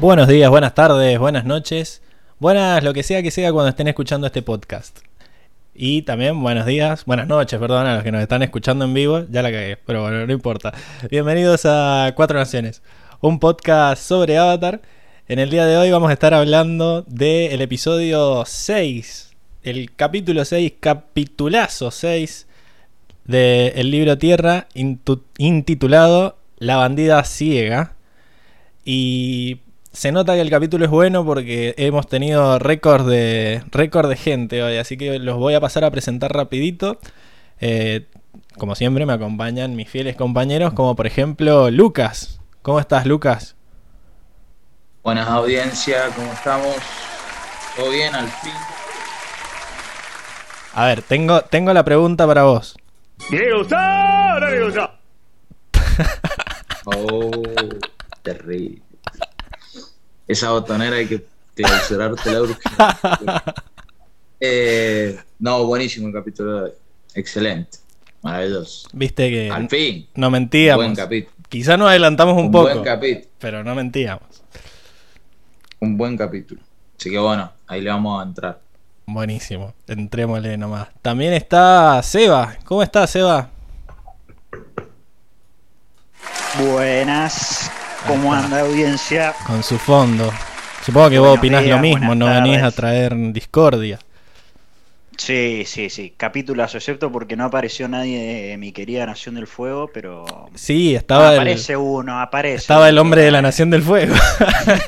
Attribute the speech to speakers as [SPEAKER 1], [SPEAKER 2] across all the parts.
[SPEAKER 1] Buenos días, buenas tardes, buenas noches, buenas lo que sea que sea cuando estén escuchando este podcast. Y también buenos días, buenas noches, perdón, a los que nos están escuchando en vivo, ya la cagué, pero bueno, no importa. Bienvenidos a Cuatro Naciones, un podcast sobre Avatar. En el día de hoy vamos a estar hablando del episodio 6, el capítulo 6, capitulazo 6 del libro Tierra, intitulado La bandida ciega. Y se nota que el capítulo es bueno porque hemos tenido récord de, récord de gente hoy, así que los voy a pasar a presentar rapidito. Eh, como siempre me acompañan mis fieles compañeros, como por ejemplo Lucas. ¿Cómo estás, Lucas?
[SPEAKER 2] Buenas audiencia, ¿cómo estamos? ¿Todo bien al fin?
[SPEAKER 1] A ver, tengo, tengo la pregunta para vos.
[SPEAKER 2] Oh, terrible. Esa botonera hay que clausurarte la urgencia. Eh, no, buenísimo el capítulo de hoy. Excelente. Maravilloso.
[SPEAKER 1] Viste que
[SPEAKER 2] Al fin.
[SPEAKER 1] no mentíamos.
[SPEAKER 2] Buen capítulo.
[SPEAKER 1] Quizá nos adelantamos un,
[SPEAKER 2] Un
[SPEAKER 1] poco,
[SPEAKER 2] buen capítulo.
[SPEAKER 1] pero no mentíamos.
[SPEAKER 2] Un buen capítulo. Así que bueno, ahí le vamos a entrar.
[SPEAKER 1] Buenísimo, entrémosle nomás. También está Seba. ¿Cómo está Seba?
[SPEAKER 3] Buenas, ¿cómo anda audiencia?
[SPEAKER 1] Con su fondo. Supongo que vos opinás
[SPEAKER 3] días,
[SPEAKER 1] lo mismo, no venís a
[SPEAKER 3] tardes.
[SPEAKER 1] traer discordia.
[SPEAKER 3] Sí, sí, sí, capítulos excepto porque no apareció nadie de mi querida Nación del Fuego, pero
[SPEAKER 1] Sí, estaba, el,
[SPEAKER 3] aparece uno, aparece.
[SPEAKER 1] estaba el hombre de la Nación del Fuego.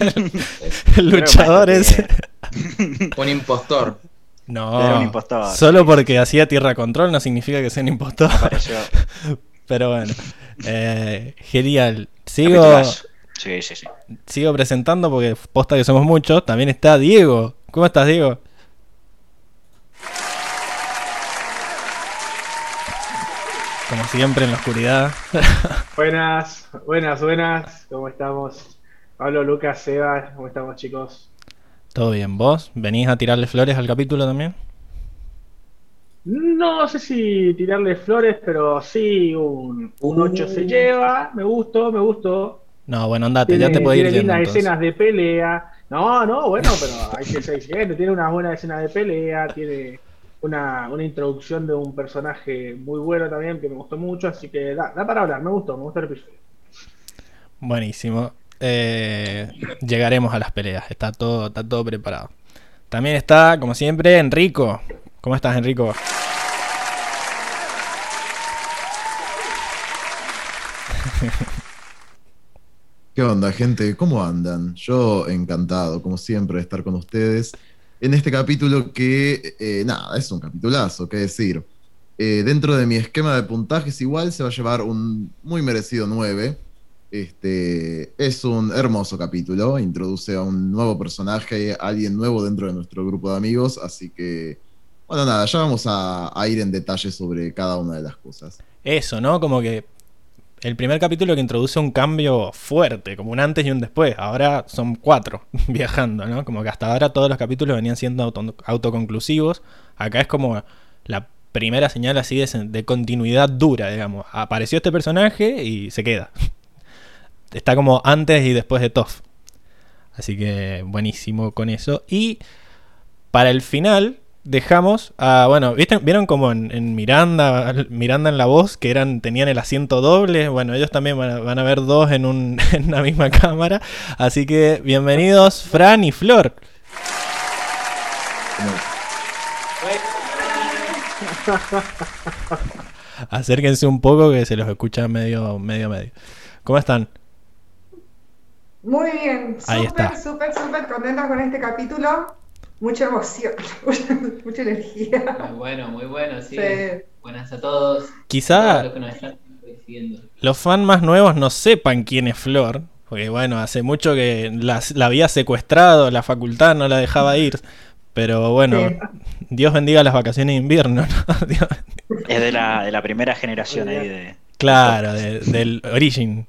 [SPEAKER 1] el luchador ese.
[SPEAKER 2] Un impostor.
[SPEAKER 1] No,
[SPEAKER 3] Era un impostor,
[SPEAKER 1] solo
[SPEAKER 3] sí,
[SPEAKER 1] porque hacía tierra control no significa que sea un impostor.
[SPEAKER 3] Apareció.
[SPEAKER 1] Pero bueno, eh, genial. Sigo.
[SPEAKER 3] Sí, sí, sí.
[SPEAKER 1] sigo presentando porque posta que somos muchos. También está Diego. ¿Cómo estás, Diego? Como siempre en la oscuridad.
[SPEAKER 4] Buenas, buenas, buenas, ¿cómo estamos? Pablo, Lucas, Seba, ¿cómo estamos chicos?
[SPEAKER 1] ¿Todo bien? ¿Vos? ¿Venís a tirarle flores al capítulo también?
[SPEAKER 4] No sé si tirarle flores, pero sí, un, un 8 se lleva, me gustó, me gustó.
[SPEAKER 1] No, bueno, andate,
[SPEAKER 4] Tiene,
[SPEAKER 1] ya te puedo ir
[SPEAKER 4] tiene lindas escenas de pelea. No, no, bueno, pero hay que ser exigente. Tiene una buena escena de pelea, tiene una, una introducción de un personaje muy bueno también que me gustó mucho, así que da, da para hablar, me gustó, me gustó el episodio.
[SPEAKER 1] Buenísimo. Eh, llegaremos a las peleas, está todo, está todo preparado. También está, como siempre, Enrico. ¿Cómo estás, Enrico?
[SPEAKER 5] ¿Qué onda, gente? ¿Cómo andan? Yo encantado, como siempre, de estar con ustedes en este capítulo que, eh, nada, es un capitulazo, qué decir. Eh, dentro de mi esquema de puntajes igual se va a llevar un muy merecido 9. Este, es un hermoso capítulo, introduce a un nuevo personaje, alguien nuevo dentro de nuestro grupo de amigos, así que, bueno, nada, ya vamos a, a ir en detalle sobre cada una de las cosas.
[SPEAKER 1] Eso, ¿no? Como que el primer capítulo que introduce un cambio fuerte, como un antes y un después. Ahora son cuatro viajando, ¿no? Como que hasta ahora todos los capítulos venían siendo auto- autoconclusivos. Acá es como la primera señal así de, de continuidad dura, digamos. Apareció este personaje y se queda. Está como antes y después de Toff. Así que buenísimo con eso. Y para el final dejamos a, bueno, ¿viste? ¿vieron como en, en Miranda, Miranda en la voz, que eran, tenían el asiento doble? Bueno, ellos también van a, van a ver dos en, un, en una misma cámara. Así que bienvenidos Fran y Flor. Acérquense un poco que se los escucha medio, medio, medio. ¿Cómo están?
[SPEAKER 6] Muy bien, súper, súper, súper contenta con este capítulo. Mucha emoción, mucha, mucha energía.
[SPEAKER 7] Muy bueno, muy bueno, sí.
[SPEAKER 6] Sí.
[SPEAKER 7] Buenas a todos.
[SPEAKER 1] Quizá
[SPEAKER 7] Todos los que nos están siguiendo.
[SPEAKER 1] los fans más nuevos no sepan quién es Flor. Porque bueno, hace mucho que la, la había secuestrado, la facultad no la dejaba ir. Pero bueno,
[SPEAKER 6] Sí.
[SPEAKER 1] Dios bendiga las vacaciones de invierno, ¿no? Dios-
[SPEAKER 3] Es de la, de la primera generación ahí de.
[SPEAKER 1] claro, de- del Origin.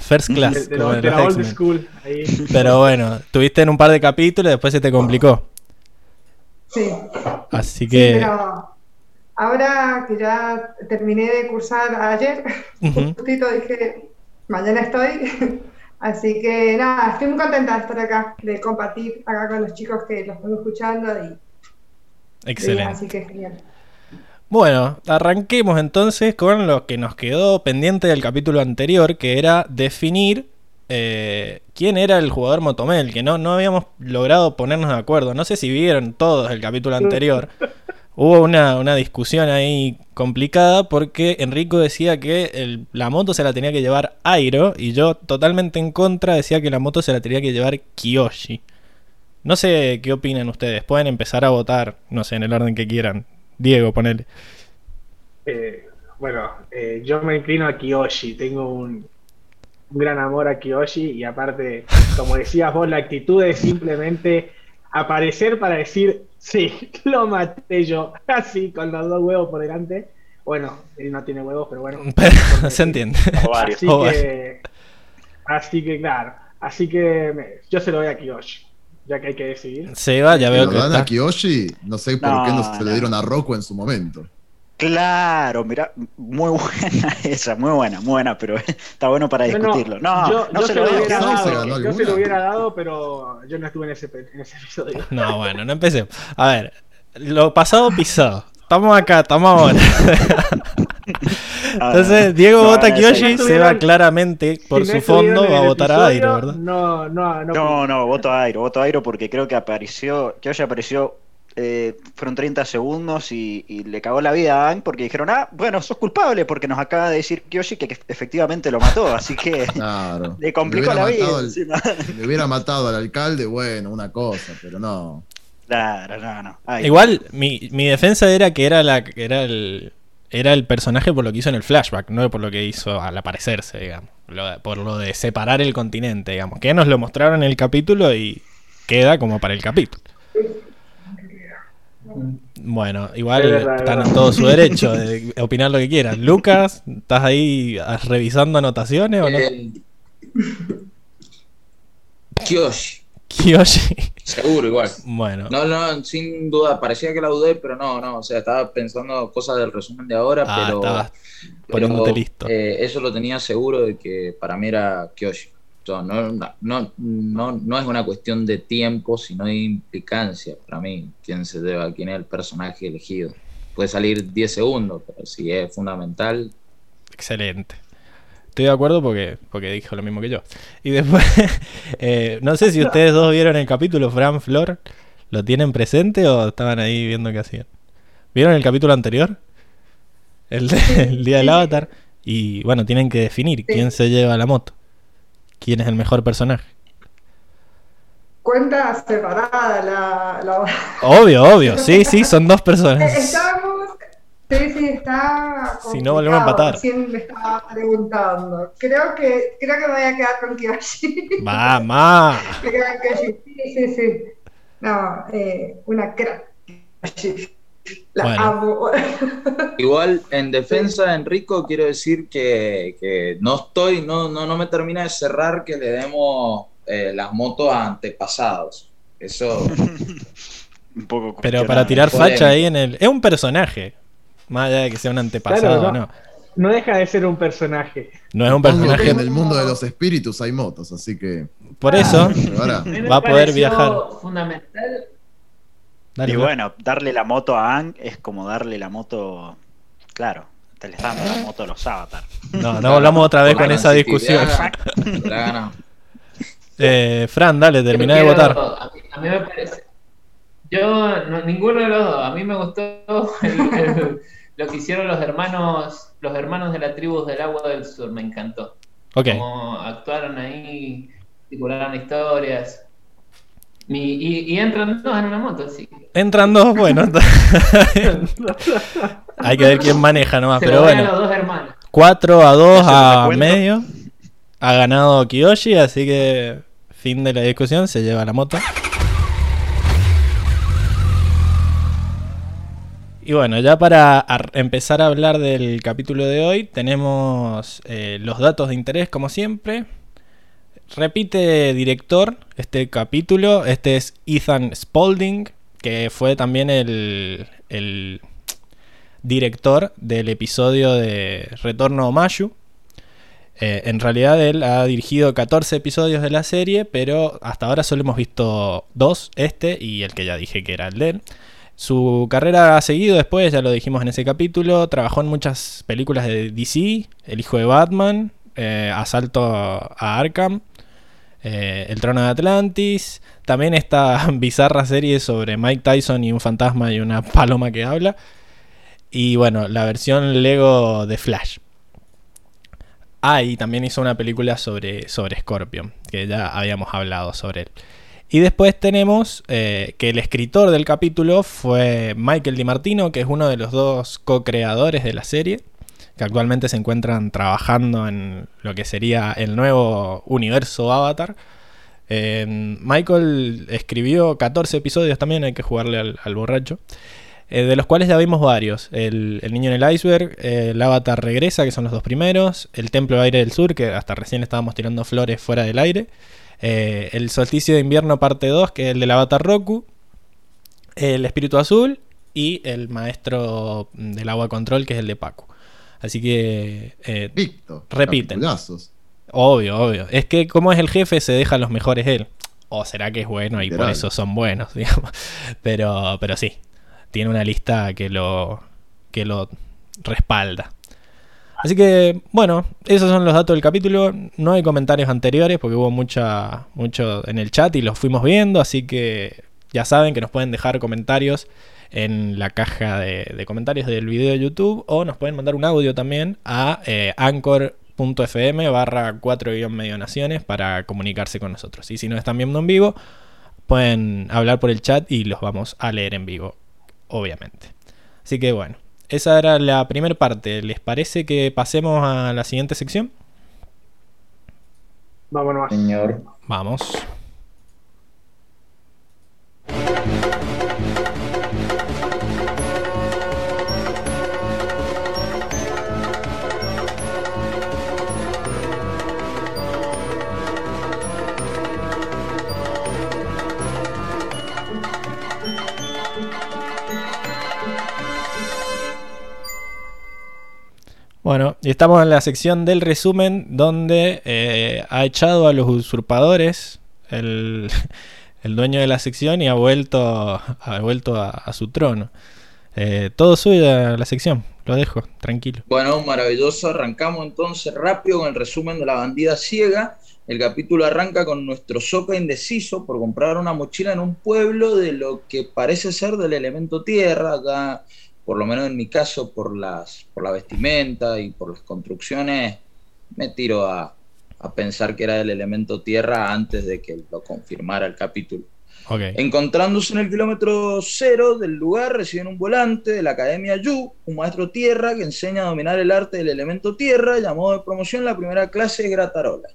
[SPEAKER 1] First Class.
[SPEAKER 4] De, de
[SPEAKER 1] como
[SPEAKER 4] la,
[SPEAKER 1] de
[SPEAKER 4] old school. Ahí.
[SPEAKER 1] Pero bueno, tuviste en un par de capítulos y después se te complicó.
[SPEAKER 6] Sí,
[SPEAKER 1] Así
[SPEAKER 6] sí,
[SPEAKER 1] que.
[SPEAKER 6] pero ahora que ya terminé de cursar ayer,
[SPEAKER 1] Ujú.
[SPEAKER 6] justito dije, mañana estoy, Así que nada, estoy muy contenta de estar acá, de compartir acá con los chicos que los están escuchando y
[SPEAKER 1] Excelente.
[SPEAKER 6] así que genial.
[SPEAKER 1] Bueno, arranquemos entonces con lo que nos quedó pendiente del capítulo anterior, que era definir eh, quién era el jugador Motomel, que no, no habíamos logrado ponernos de acuerdo. No sé si vieron todos el capítulo anterior. Hubo una, una discusión ahí complicada porque Enrico decía que el- la moto se la tenía que llevar Airo y yo totalmente en contra decía que la moto se la tenía que llevar Kiyoshi. No sé qué opinan ustedes. Pueden empezar a votar, no sé, en el orden que quieran. Diego, ponele.
[SPEAKER 4] Eh, bueno, eh, yo me inclino a Kiyoshi, tengo un, un gran amor a Kiyoshi y aparte, como decías vos, la actitud es simplemente aparecer para decir, sí, lo maté yo, así con los dos huevos por delante. Bueno, él no tiene huevos, pero bueno.
[SPEAKER 1] Pero se entiende.
[SPEAKER 3] O varios.
[SPEAKER 4] Así
[SPEAKER 1] O
[SPEAKER 4] que, así que claro, así que me- yo se lo doy a Kiyoshi, ya que hay que decidir.
[SPEAKER 1] Seba, ya
[SPEAKER 5] ¿Se
[SPEAKER 1] veo
[SPEAKER 5] lo
[SPEAKER 1] que
[SPEAKER 5] dan
[SPEAKER 1] está.
[SPEAKER 5] a Kiyoshi? No sé por
[SPEAKER 3] No,
[SPEAKER 5] qué no se
[SPEAKER 3] no.
[SPEAKER 5] le dieron a Rocco en su momento.
[SPEAKER 3] Claro, mira, muy buena esa, muy buena, muy buena, pero está bueno para
[SPEAKER 4] no,
[SPEAKER 3] discutirlo. No,
[SPEAKER 4] yo,
[SPEAKER 3] no
[SPEAKER 4] yo
[SPEAKER 3] se
[SPEAKER 4] se
[SPEAKER 3] lo
[SPEAKER 4] hubiera
[SPEAKER 5] ¿no? ¿Se
[SPEAKER 4] dado, yo se lo hubiera dado, pero yo no estuve en ese, en ese episodio.
[SPEAKER 1] No, bueno, no empecemos. A ver, lo pasado pisado. Estamos acá, estamos ahora.
[SPEAKER 3] Ah,
[SPEAKER 1] Entonces, Diego
[SPEAKER 3] no,
[SPEAKER 1] vota a
[SPEAKER 3] no,
[SPEAKER 1] Kiyoshi,
[SPEAKER 4] no
[SPEAKER 1] se va claramente por
[SPEAKER 4] Si
[SPEAKER 1] su fondo, va a votar a Airo, ¿verdad?
[SPEAKER 4] No, no, no.
[SPEAKER 3] No, no, voto a Airo, voto a Airo porque creo que apareció, hoy apareció, eh, fueron 30 segundos y, y le cagó la vida a Aang porque dijeron, ah, bueno, sos culpable porque nos acaba de decir Kyoshi que, efectivamente lo mató, así que
[SPEAKER 5] Claro.
[SPEAKER 3] le complicó
[SPEAKER 5] Le
[SPEAKER 3] la
[SPEAKER 5] hubiera
[SPEAKER 3] vida.
[SPEAKER 5] matado al-
[SPEAKER 3] encima.
[SPEAKER 5] Si le hubiera matado al alcalde, bueno, una cosa, pero no.
[SPEAKER 3] Claro, no, no.
[SPEAKER 1] Igual, mi, mi defensa era que era la era el era el personaje por lo que hizo en el flashback, no por lo que hizo al aparecerse, digamos. Lo- por lo de separar el continente, digamos. Que nos lo mostraron en el capítulo y queda como para el capítulo. Bueno, igual
[SPEAKER 4] Es verdad, es
[SPEAKER 1] están en todo su derecho de opinar lo que quieran. Lucas, ¿estás ahí ah, revisando anotaciones o no?
[SPEAKER 2] Eh, Kyoshi,
[SPEAKER 1] Kiyoshi.
[SPEAKER 2] seguro igual.
[SPEAKER 1] Bueno,
[SPEAKER 2] No, no, sin duda, parecía que la dudé, pero no, no, o sea, estaba pensando cosas del resumen de ahora,
[SPEAKER 1] ah,
[SPEAKER 2] pero,
[SPEAKER 1] estabas
[SPEAKER 2] pero,
[SPEAKER 1] poniéndote listo.
[SPEAKER 2] eh, eso lo tenía seguro de que para mí era Kyoshi. No, no, no, no es una cuestión de tiempo, sino de implicancia para mí, quién se deba, quién es el personaje elegido. Puede salir 10 segundos, pero si es fundamental,
[SPEAKER 1] Excelente. Estoy de acuerdo porque, porque dijo lo mismo que yo. Y después, eh, no sé si ustedes dos vieron el capítulo, Fran, Flor, ¿lo tienen presente o estaban ahí viendo qué hacían? ¿Vieron el capítulo anterior? El, de- el día del avatar. Y bueno, tienen que definir quién se lleva la moto. ¿Quién es el mejor personaje?
[SPEAKER 6] Cuenta separada la... la...
[SPEAKER 1] Obvio, obvio. Sí, sí, son dos personas.
[SPEAKER 6] Estamos... Sí, sí, está
[SPEAKER 1] Si no, volvemos a empatar.
[SPEAKER 6] Recién me estaba preguntando. Creo que, creo que me voy a quedar con Kiyoshi.
[SPEAKER 1] Mamá.
[SPEAKER 6] Me quedo con Kiyoshi. Sí, sí, sí. No, eh, una crack. La
[SPEAKER 1] Bueno.
[SPEAKER 6] amo.
[SPEAKER 2] Igual, en defensa de Enrico, quiero decir que, que no estoy, no, no, no me termina de cerrar que le demos eh, las motos a antepasados. Eso,
[SPEAKER 3] Un poco
[SPEAKER 1] Pero para tirar facha ahí en el... Es un personaje. Más allá de que sea un antepasado,
[SPEAKER 4] Claro,
[SPEAKER 1] no.
[SPEAKER 4] no. No deja de ser un personaje.
[SPEAKER 1] No es un personaje.
[SPEAKER 5] en el mundo de los espíritus hay motos, así que.
[SPEAKER 1] Por eso, Va a poder viajar.
[SPEAKER 7] Fundamental.
[SPEAKER 1] Dale,
[SPEAKER 3] Y bueno, darle la moto a Aang es como darle la moto. Claro, te le está dando la moto a los Avatar.
[SPEAKER 1] No, no volvamos otra vez con esa discusión. Eh, Fran, dale, terminá
[SPEAKER 7] Yo
[SPEAKER 1] de votar.
[SPEAKER 7] A mí, a mí me parece. Yo, no- ninguno de los dos. A mí me gustó el- el- lo que hicieron los hermanos, los hermanos de la tribu del agua del sur. Me encantó.
[SPEAKER 1] Ok,
[SPEAKER 7] Como actuaron ahí, articularon historias. Y, y entran dos en una moto, así.
[SPEAKER 1] entran dos, bueno. Hay que ver quién maneja nomás,
[SPEAKER 7] se
[SPEAKER 1] pero bueno.
[SPEAKER 7] los dos hermanos.
[SPEAKER 1] 4 a 2
[SPEAKER 3] Ese
[SPEAKER 1] a medio. Ha ganado Kiyoshi, así que fin de la discusión, se lleva la moto. Y bueno, ya para ar- empezar a hablar del capítulo de hoy, tenemos eh, los datos de interés como siempre. Repite director este capítulo, este es Ethan Spaulding, que fue también el, el director del episodio de Retorno a Mayu. Eh, en realidad él ha dirigido 14 episodios de la serie, pero hasta ahora solo hemos visto dos, este y el que ya dije que era el de él. Su carrera ha seguido después, ya lo dijimos en ese capítulo, trabajó en muchas películas de DC, El hijo de Batman, eh, Asalto a Arkham, eh, El trono de Atlantis, también esta bizarra serie sobre Mike Tyson y un fantasma y una paloma que habla, y bueno, la versión Lego de Flash. Ah, y también hizo una película sobre, sobre Scorpion, que ya habíamos hablado sobre él. Y después tenemos eh, que el escritor del capítulo fue Michael DiMartino, que es uno de los dos co-creadores de la serie, que actualmente se encuentran trabajando en lo que sería el nuevo universo Avatar. Eh, Michael escribió 14 episodios también, hay que jugarle al, borracho. Eh, de los cuales ya vimos varios. El, el Niño en el Iceberg, eh, el Avatar Regresa, que son los dos primeros. El Templo de Aire del Sur, que hasta recién estábamos tirando flores fuera del aire. Eh, el Solsticio de Invierno parte 2, que es el del Avatar Roku. El Espíritu Azul. Y el Maestro del Agua Control, que es el de Paco. Así que... eh. Repiten.
[SPEAKER 5] capitulazos.
[SPEAKER 1] Obvio, obvio. Es que como es el jefe, se deja los mejores él. O será que es bueno y por eso son buenos, digamos. Pero, pero sí, tiene una lista que lo, que lo respalda. Así que, bueno, esos son los datos del capítulo. No hay comentarios anteriores porque hubo mucha, mucho en el chat y los fuimos viendo. Así que ya saben que nos pueden dejar comentarios en la caja de, de comentarios del video de YouTube o nos pueden mandar un audio también a eh, anchor.fm barra 4 naciones para comunicarse con nosotros. Y si no están viendo en vivo, pueden hablar por el chat y los vamos a leer en vivo, obviamente. Así que bueno, esa era la primera parte. ¿Les parece que pasemos a la siguiente sección?
[SPEAKER 4] Vámonos.
[SPEAKER 2] Señor.
[SPEAKER 1] Vamos. Bueno, y estamos en la sección del resumen donde eh, ha echado a los usurpadores el, dueño de la sección y ha vuelto, ha vuelto a, a su trono. Eh, todo suyo la sección, lo dejo, tranquilo.
[SPEAKER 2] Bueno, maravilloso. Arrancamos entonces rápido con el resumen de la bandida ciega. El capítulo arranca con nuestro Soca indeciso por comprar una mochila en un pueblo de lo que parece ser del elemento tierra. Acá, por lo menos en mi caso, por, las, por la vestimenta y por las construcciones, me tiro a, a pensar que era del elemento tierra antes de que lo confirmara el capítulo.
[SPEAKER 1] Ok.
[SPEAKER 2] Encontrándose en el kilómetro cero del lugar, reciben un volante de la Academia Yu, un maestro tierra que enseña a dominar el arte del elemento tierra, llamado de promoción la primera clase de Gratarola.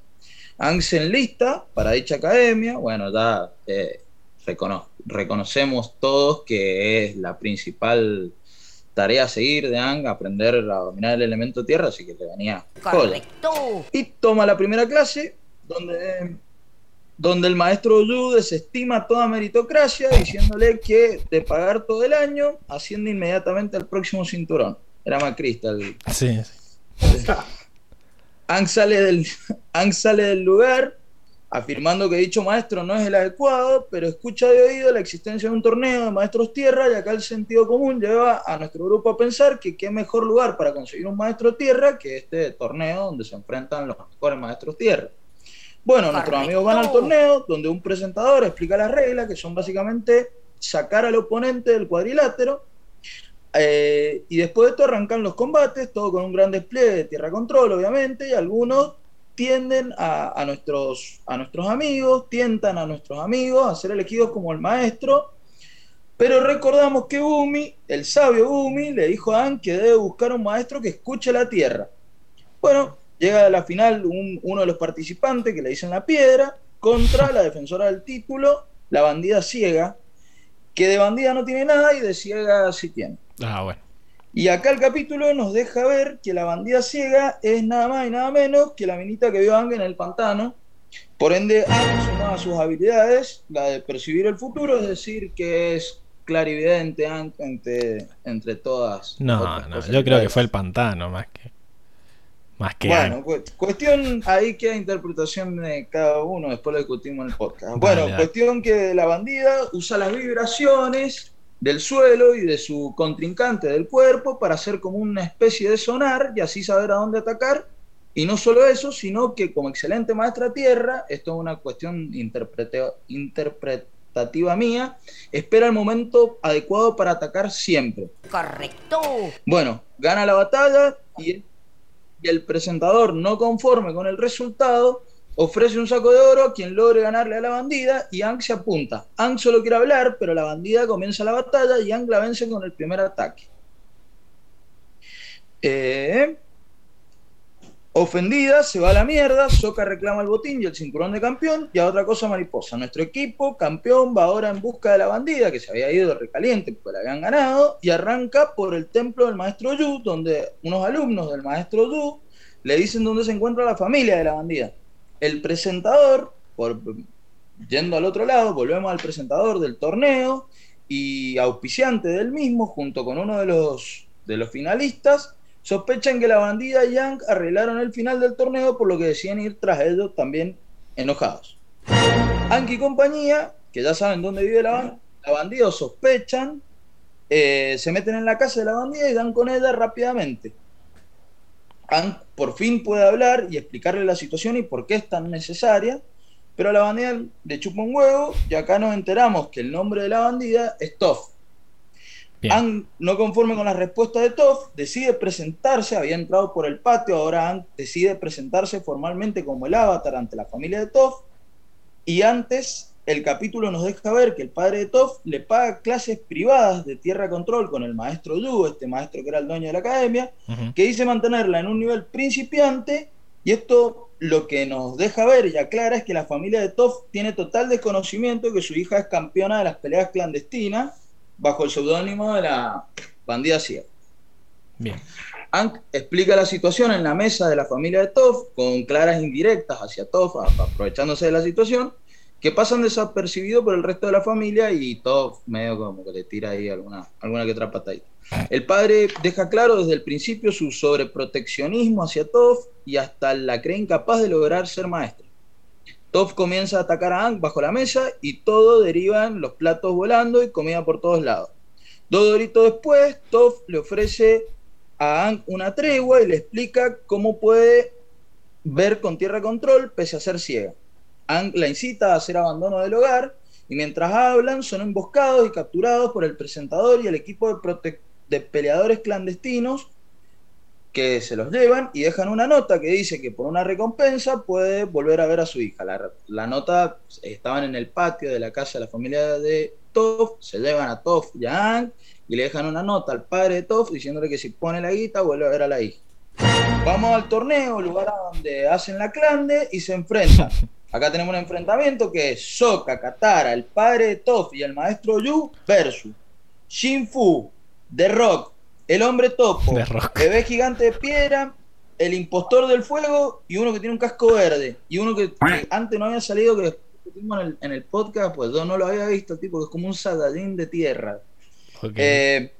[SPEAKER 2] Ang se enlista para dicha academia, bueno, ya eh, recono- reconocemos todos que es la principal tarea a seguir de Ang, aprender a dominar el elemento tierra, así que le venía joya. Y toma la primera clase, donde donde el maestro Yu desestima toda meritocracia, diciéndole que de pagar todo el año, asciende inmediatamente al próximo cinturón. Era macrista. El...
[SPEAKER 1] Sí, sí.
[SPEAKER 2] Ang, sale del, Ang sale del lugar afirmando que dicho maestro no es el adecuado, pero escucha de oído la existencia de un torneo de maestros tierra y acá el sentido común lleva a nuestro grupo a pensar que qué mejor lugar para conseguir un maestro tierra que este torneo donde se enfrentan los mejores maestros tierra. Bueno, nuestros amigos van al torneo donde un presentador explica las reglas, que son básicamente sacar al oponente del cuadrilátero. eh, y después de esto arrancan los combates, todo con un gran despliegue de tierra control, obviamente, y algunos tienden a, nuestros, a nuestros amigos, tientan a nuestros amigos a ser elegidos como el maestro. Pero recordamos que Bumi, el sabio Bumi, le dijo a An que debe buscar un maestro que escuche la tierra. Bueno, llega a la final un- uno de los participantes que le dicen la piedra contra la defensora del título, la bandida ciega, que de bandida no tiene nada y de ciega sí tiene.
[SPEAKER 1] Ah, bueno.
[SPEAKER 2] Y acá el capítulo nos deja ver que la bandida ciega es nada más y nada menos que la minita que vio Ang en el pantano. Por ende, Ang sus habilidades, la de percibir el futuro, es decir, que es clarividente Ang entre, entre todas.
[SPEAKER 1] No, no, yo creo que fue el pantano más que. Más que
[SPEAKER 2] Bueno, cu- cuestión ahí queda interpretación de cada uno, después lo discutimos en el podcast. Bueno, cuestión que la bandida usa las vibraciones del suelo y de su contrincante del cuerpo para hacer como una especie de sonar y así saber a dónde atacar. Y no solo eso, sino que como excelente maestra tierra, esto es una cuestión interpretativa mía, espera el momento adecuado para atacar siempre.
[SPEAKER 8] Correcto.
[SPEAKER 2] Bueno, gana la batalla y el presentador, no conforme con el resultado, ofrece un saco de oro a quien logre ganarle a la bandida y Ang se apunta. Ang solo quiere hablar, pero la bandida comienza la batalla y Ang la vence con el primer ataque. Eh, ofendida, se va a la mierda, Soka reclama el botín y el cinturón de campeón y a otra cosa mariposa. Nuestro equipo, campeón, va ahora en busca de la bandida que se había ido recaliente porque la habían ganado y arranca por el templo del maestro Yu, donde unos alumnos del maestro Yu le dicen dónde se encuentra la familia de la bandida. El presentador, por, yendo al otro lado, volvemos al presentador del torneo y auspiciante del mismo, junto con uno de los, de los finalistas, sospechan que la bandida y Yang arreglaron el final del torneo, por lo que deciden ir tras ellos también enojados. Anki y compañía, que ya saben dónde vive la, la bandida, sospechan, eh, se meten en la casa de la bandida y dan con ella rápidamente. Hank por fin puede hablar y explicarle la situación y por qué es tan necesaria, pero a la bandida le chupa un huevo y acá nos enteramos que el nombre de la bandida es Toff. Hank, no conforme con la respuesta de Toff, decide presentarse, había entrado por el patio, ahora Hank decide presentarse formalmente como el avatar ante la familia de Toff, y antes el capítulo nos deja ver que el padre de Toff le paga clases privadas de tierra control con el maestro Yu, este maestro que era el dueño de la academia, que dice mantenerla en un nivel principiante y esto lo que nos deja ver y aclara es que la familia de Toff tiene total desconocimiento de que su hija es campeona de las peleas clandestinas bajo el seudónimo de la bandida ciega.
[SPEAKER 1] Bien.
[SPEAKER 2] Hank explica la situación en la mesa de la familia de Toff con claras indirectas hacia Toff, aprovechándose de la situación, que pasan desapercibidos por el resto de la familia y Toff medio como que le tira ahí alguna, alguna que otra patadita. El padre deja claro desde el principio su sobreproteccionismo hacia Toff y hasta la cree incapaz de lograr ser maestra. Toff comienza a atacar a Hank bajo la mesa y todo deriva en los platos volando y comida por todos lados. Dos doritos después, Toff le ofrece a Hank una tregua y le explica cómo puede ver con tierra control pese a ser ciega. La incita a hacer abandono del hogar y mientras hablan son emboscados y capturados por el presentador y el equipo de, peleadores clandestinos que se los llevan y dejan una nota que dice que por una recompensa puede volver a ver a su hija. La, nota estaban en el patio de la casa de la familia de Toff, se llevan a Toff y a Hank y le dejan una nota al padre de Toff diciéndole que si pone la guita vuelve a ver a la hija. Vamos al torneo, lugar donde hacen la clande y se enfrentan. Acá tenemos un enfrentamiento que es Soka, Katara, el padre de Toff y el maestro Yu versus Shin Fu, The Rock, el hombre topo, bebé gigante de piedra, el impostor del fuego y uno que tiene un casco verde. Y uno que, que antes no había salido, que en el, en el podcast, pues yo no lo había visto, tipo, que es como un Saiyajin de tierra. Eh,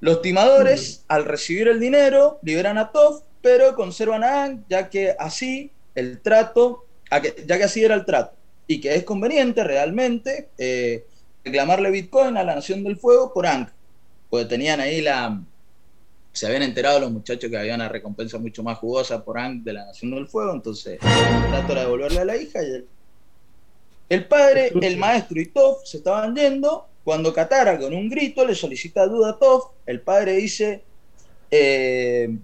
[SPEAKER 2] los timadores, al recibir el dinero, liberan a Toff, pero conservan a Hank, ya que así el trato, a que- ya que así era el trato, y que es conveniente realmente eh, reclamarle Bitcoin a la Nación del Fuego por Hank, porque tenían ahí la. Se habían enterado los muchachos que había una recompensa mucho más jugosa por Hank de la Nación del Fuego, entonces el trato era devolverle a la hija y el, el padre, el maestro y Toff se estaban yendo cuando Katara con un grito le solicita ayuda a Toff. El padre dice eh,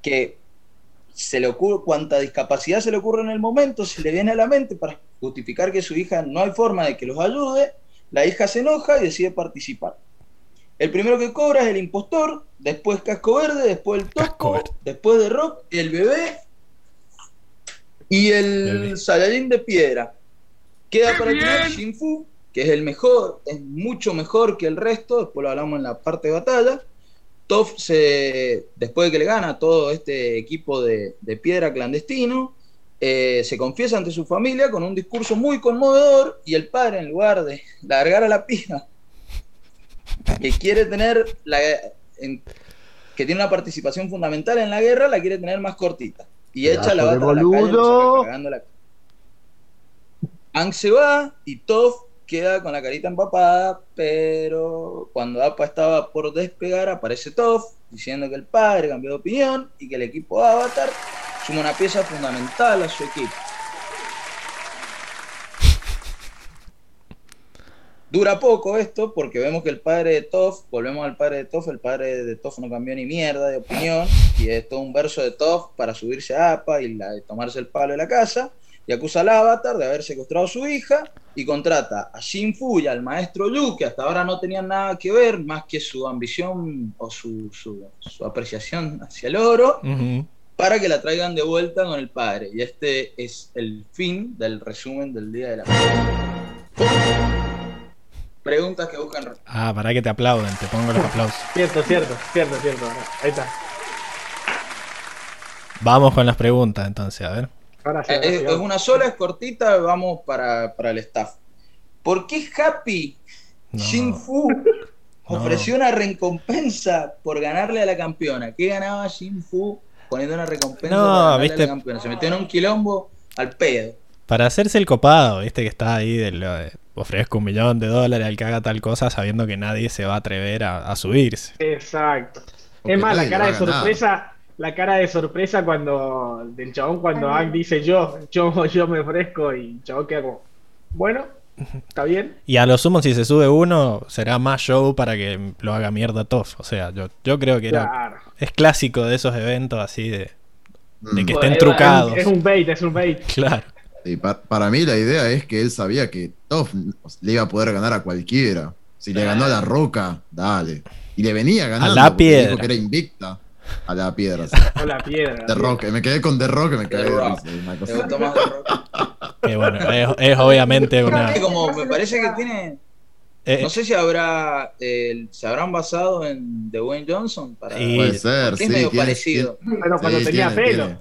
[SPEAKER 2] que se le ocurre, cuanta discapacidad se le ocurre en el momento, se le viene a la mente para justificar que su hija no hay forma de que los ayude. La hija se enoja y decide participar. El primero que cobra es el impostor, después Casco Verde, después el
[SPEAKER 1] Verde.
[SPEAKER 2] después de Rock, el bebé y el
[SPEAKER 1] Bebé.
[SPEAKER 2] Saiyajin de piedra. Queda para el final Shinfu, que es el mejor, es mucho mejor que el resto, después lo hablamos en la parte de batalla. Toff se, después de que le gana a todo este equipo de, de piedra clandestino, eh, se confiesa ante su familia con un discurso muy conmovedor y el padre, en lugar de largar a la pija, que quiere tener la, en- que tiene una participación fundamental en la guerra, la quiere tener más cortita. Y echa la
[SPEAKER 4] de
[SPEAKER 2] bata a la calle, la- Ang se va y Toph queda con la carita empapada, pero cuando Appa estaba por despegar, aparece Toph diciendo que el padre cambió de opinión y que el equipo Avatar suma una pieza fundamental a su equipo. Dura poco esto porque vemos que el padre de Toph, volvemos al padre de Toph, el padre de Toph no cambió ni mierda de opinión y es todo un verso de Toph para subirse a Appa y la tomarse el palo de la casa y acusa al Avatar de haber secuestrado a su hija y contrata a Shin Fu y al maestro Lu, que hasta ahora no tenían nada que ver más que su ambición o su, su- su apreciación hacia el oro, para que la traigan de vuelta con el padre. Y este es el fin del resumen del día de la Preguntas que buscan.
[SPEAKER 1] Ah, para que te aplaudan, te pongo los aplausos.
[SPEAKER 4] Cierto, cierto, cierto, cierto. Ahí está.
[SPEAKER 1] Vamos con las preguntas entonces, a ver.
[SPEAKER 4] Ahora sí.
[SPEAKER 2] Eh,
[SPEAKER 4] ahora sí,
[SPEAKER 2] Es, una sola, es cortita, vamos para, para el staff. ¿Por qué Happy
[SPEAKER 1] No.
[SPEAKER 2] Shin Fu ofreció una recompensa por ganarle a la campeona? ¿Qué ganaba Shin Fu poniendo una recompensa
[SPEAKER 1] No,
[SPEAKER 2] por ganarle
[SPEAKER 1] viste.
[SPEAKER 2] a la campeona? Se metió en un quilombo al pedo.
[SPEAKER 1] Para hacerse el copado, viste que está ahí de lo de ofrezco un millón de dólares al que haga tal cosa sabiendo que nadie se va a atrever a, a subirse.
[SPEAKER 4] Exacto.
[SPEAKER 5] Porque
[SPEAKER 4] Es más, la cara de sorpresa, la cara de sorpresa cuando del chabón cuando Hank dice yo, yo, yo me ofrezco y el chabón queda como, bueno, está bien.
[SPEAKER 1] Y a lo sumo si se sube uno será más show para que lo haga mierda Toff. O sea, yo, yo creo que era,
[SPEAKER 4] Claro.
[SPEAKER 1] es clásico de esos eventos así de, de que
[SPEAKER 5] Mm.
[SPEAKER 1] estén
[SPEAKER 7] Bueno,
[SPEAKER 1] trucados.
[SPEAKER 4] Es un bait, es un bait.
[SPEAKER 1] Claro.
[SPEAKER 5] Y pa- para mí la idea es que él sabía que Toff le iba a poder ganar a cualquiera. Si le ganó a la roca, dale. Y le venía ganando.
[SPEAKER 1] la
[SPEAKER 5] porque
[SPEAKER 1] piedra.
[SPEAKER 5] Dijo que era invicta. A la piedra. sí.
[SPEAKER 4] O la piedra.
[SPEAKER 5] The Rock. Me quedé con The Rock y me cagué de
[SPEAKER 2] Rock.
[SPEAKER 5] risa. Una
[SPEAKER 2] Me
[SPEAKER 5] cosa-
[SPEAKER 2] gustó más de Rock.
[SPEAKER 1] Que bueno, es, es obviamente una...
[SPEAKER 2] Y como me parece que tiene.
[SPEAKER 1] eh,
[SPEAKER 2] No sé si habrá eh, se habrán basado en Dwayne Johnson para
[SPEAKER 1] Y-
[SPEAKER 5] Puede ser, sí.
[SPEAKER 2] es medio
[SPEAKER 5] tiene-
[SPEAKER 2] parecido.
[SPEAKER 4] Pero cuando
[SPEAKER 5] sí,
[SPEAKER 4] tenía
[SPEAKER 5] tiene,
[SPEAKER 4] pelo.
[SPEAKER 5] tiene.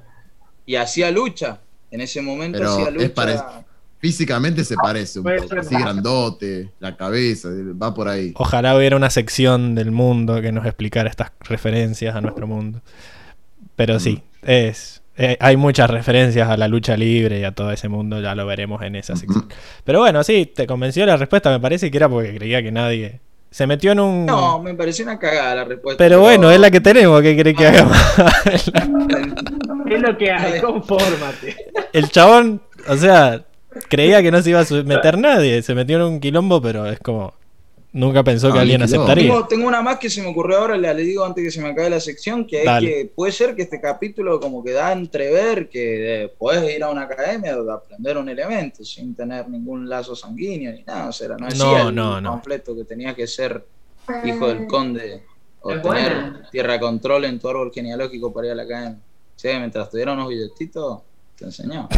[SPEAKER 2] Y hacía lucha. En ese momento
[SPEAKER 5] Pero
[SPEAKER 2] hacía
[SPEAKER 5] es
[SPEAKER 2] lucha.
[SPEAKER 5] parec- Físicamente se parece un
[SPEAKER 4] Puede
[SPEAKER 5] poco.
[SPEAKER 4] ser.
[SPEAKER 5] Así grandote, la cabeza, va por ahí.
[SPEAKER 1] Ojalá hubiera una sección del mundo que nos explicara estas referencias a nuestro mundo. Pero sí, es eh, hay muchas referencias a la lucha libre y a todo ese mundo, ya lo veremos en esa sección. Pero bueno, sí, te convenció la respuesta, me parece que era porque creía que nadie se metió en un
[SPEAKER 2] No, me pareció una cagada la respuesta.
[SPEAKER 1] Pero bueno, es la que tenemos, ¿qué cree que haga?
[SPEAKER 4] Es lo que hay, confórmate.
[SPEAKER 1] El chabón, o sea, creía que no se iba a meter nadie, se metió en un quilombo, pero es como nunca pensó que
[SPEAKER 5] Ah,
[SPEAKER 1] alguien
[SPEAKER 5] ni quilombo.
[SPEAKER 1] aceptaría.
[SPEAKER 2] Tengo, tengo una más que se me ocurrió ahora, la le digo antes que se me acabe la sección, que es
[SPEAKER 1] Dale.
[SPEAKER 2] que puede ser que este capítulo como que da a entrever que eh, podés ir a una academia o aprender un elemento sin tener ningún lazo sanguíneo ni nada. O sea, no decía
[SPEAKER 1] No,
[SPEAKER 2] el
[SPEAKER 1] no, no.
[SPEAKER 2] panfleto que tenías que ser hijo del conde o
[SPEAKER 7] Es
[SPEAKER 2] tener
[SPEAKER 7] bueno.
[SPEAKER 2] tierra control en tu árbol genealógico para ir a la academia. Sí, mientras tuviera unos billetitos, te enseñaba.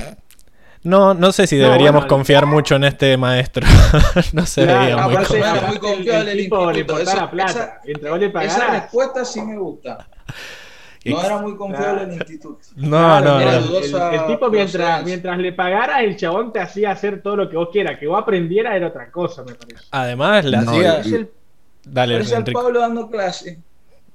[SPEAKER 1] No, no sé si
[SPEAKER 4] No,
[SPEAKER 1] deberíamos
[SPEAKER 4] bueno,
[SPEAKER 1] confiar mucho en este maestro. no se
[SPEAKER 4] Claro,
[SPEAKER 1] veía muy
[SPEAKER 2] aparte- era muy confiable el
[SPEAKER 4] tipo le la plata.
[SPEAKER 2] esa- Esa respuesta sí me gusta. No era muy confiable el instituto.
[SPEAKER 1] No,
[SPEAKER 4] Claro,
[SPEAKER 1] no,
[SPEAKER 2] era
[SPEAKER 1] no.
[SPEAKER 4] el-
[SPEAKER 2] dudosa
[SPEAKER 4] El, tipo mientras, mientras le pagaras, el chabón te hacía hacer todo lo que vos quieras. Que vos aprendieras era otra cosa, me parece.
[SPEAKER 1] Además, la
[SPEAKER 5] No,
[SPEAKER 1] hacía-
[SPEAKER 2] el-
[SPEAKER 1] Dale,
[SPEAKER 2] parece al. Pablo dando clase.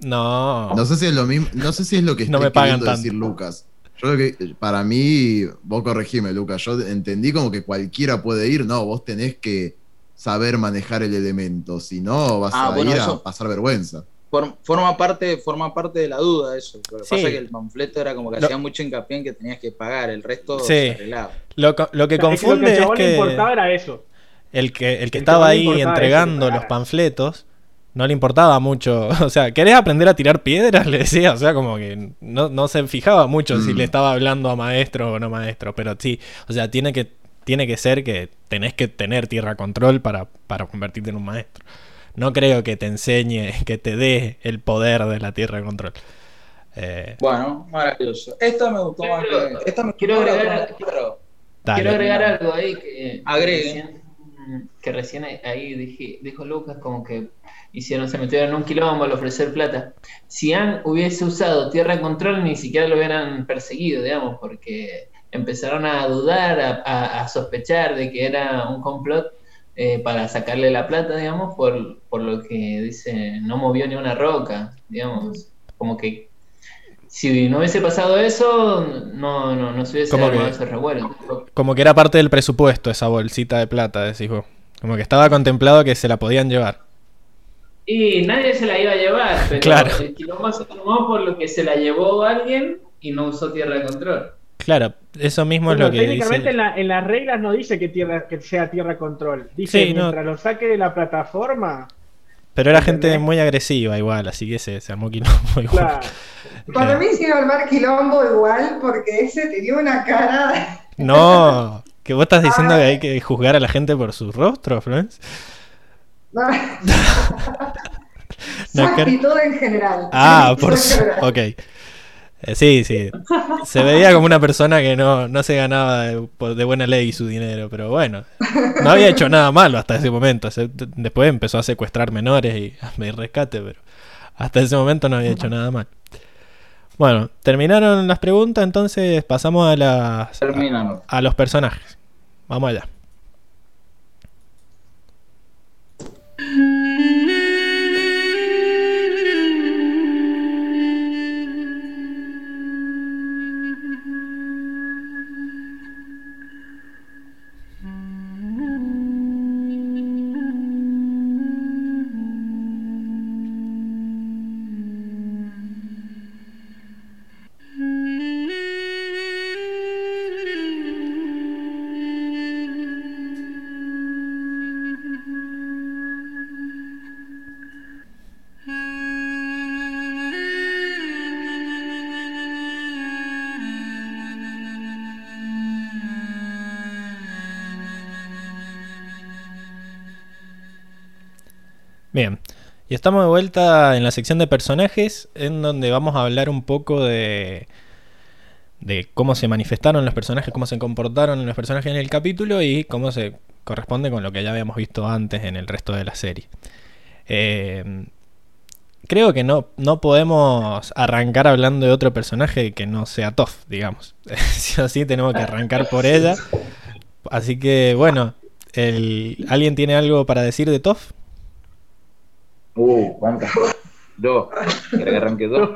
[SPEAKER 1] No.
[SPEAKER 5] No sé si es lo mismo, no sé si es lo que
[SPEAKER 1] No
[SPEAKER 5] esté
[SPEAKER 1] me pagan tanto.
[SPEAKER 5] decir Lucas. Yo lo que, para mí, vos corregime, Lucas, yo entendí como que cualquiera puede ir, no, vos tenés que saber manejar el elemento, si no vas
[SPEAKER 2] Ah,
[SPEAKER 5] a
[SPEAKER 2] bueno,
[SPEAKER 5] ir a pasar vergüenza.
[SPEAKER 2] For- forma, parte, forma parte de la duda eso. Lo que
[SPEAKER 1] Sí.
[SPEAKER 2] pasa es que el panfleto era como que
[SPEAKER 1] Lo-
[SPEAKER 2] hacía mucho hincapié en que tenías que pagar, el resto
[SPEAKER 1] Sí.
[SPEAKER 2] se arreglaba.
[SPEAKER 1] Lo, lo que
[SPEAKER 4] Es que lo
[SPEAKER 1] confunde
[SPEAKER 4] que al
[SPEAKER 1] es
[SPEAKER 4] chabón le
[SPEAKER 1] que
[SPEAKER 4] importaba era eso.
[SPEAKER 1] el que, el que
[SPEAKER 4] el
[SPEAKER 1] estaba ahí entregando los panfletos no le importaba mucho. O sea, ¿querés aprender a tirar piedras? Le decía. O sea, como que no, no se fijaba mucho si
[SPEAKER 5] Mm.
[SPEAKER 1] le estaba hablando a maestro o no maestro. Pero sí, o sea, tiene que, tiene que ser que tenés que tener tierra control para, para convertirte en un maestro. No creo que te enseñe, que te dé el poder de la tierra control. Eh,
[SPEAKER 2] Bueno, maravilloso. Esta me gustó más
[SPEAKER 7] Quiero-
[SPEAKER 2] que. Esta me
[SPEAKER 7] quiero agregar-. Quiero agregar algo ahí que,
[SPEAKER 2] Agregue.
[SPEAKER 7] que recién, que recién ahí dije- dijo Lucas como que hicieron, se metieron en un quilombo al ofrecer plata. Si Ann hubiese usado tierra control ni siquiera lo hubieran perseguido, digamos, porque empezaron a dudar, a, a- a sospechar de que era un complot eh, para sacarle la plata, digamos, por, por lo que dice, no movió ni una roca, digamos. como que si no hubiese pasado eso, no, no, no se hubiese
[SPEAKER 1] Como que-
[SPEAKER 7] ese revuelo.
[SPEAKER 1] Como que era parte del presupuesto esa bolsita de plata, decís vos. Como que estaba contemplado que se la podían llevar.
[SPEAKER 7] Y nadie se la iba a llevar, pero
[SPEAKER 1] Claro.
[SPEAKER 7] el quilombo se tomó por lo que se la llevó alguien y no usó tierra de control.
[SPEAKER 1] Claro, eso mismo es lo que
[SPEAKER 4] técnicamente
[SPEAKER 1] dice.
[SPEAKER 4] en, la- en las reglas no dice que, tierra, que sea tierra control. Dice
[SPEAKER 1] Sí, no.
[SPEAKER 4] mientras lo saque de la plataforma.
[SPEAKER 1] Pero era gente
[SPEAKER 4] ¿entendés?
[SPEAKER 1] muy agresiva igual, así que se, se armó quilombo igual.
[SPEAKER 4] Claro.
[SPEAKER 6] Para mí hicieron armar quilombo igual porque ese tenía una cara.
[SPEAKER 1] No, que vos estás diciendo que hay que juzgar a la gente por su rostro, Florence.
[SPEAKER 6] Su
[SPEAKER 1] No, que-
[SPEAKER 6] actitud en general.
[SPEAKER 1] Ah, por
[SPEAKER 6] Su.
[SPEAKER 1] Ok. Eh, sí, sí. Se veía como una persona que no, no se ganaba de, buena ley su dinero, pero bueno. No había hecho nada malo hasta ese momento. Se- Después empezó a secuestrar menores y a pedir rescate, pero hasta ese momento no había hecho nada mal. Bueno, terminaron las preguntas, entonces pasamos a las
[SPEAKER 2] Terminamos.
[SPEAKER 1] a los personajes. Vamos allá. mm-hmm. Bien, y estamos de vuelta en la sección de personajes, en donde vamos a hablar un poco de, cómo se manifestaron los personajes, cómo se comportaron los personajes en el capítulo y cómo se corresponde con lo que ya habíamos visto antes en el resto de la serie. Eh, creo que no, no podemos arrancar hablando de otro personaje que no sea Toph, digamos. sí o sí tenemos que arrancar por ella. Así que bueno, ¿alguien tiene algo para decir de Toph?
[SPEAKER 2] Uh, ¿cuántas? Dos. ¿Querés que arranque dos?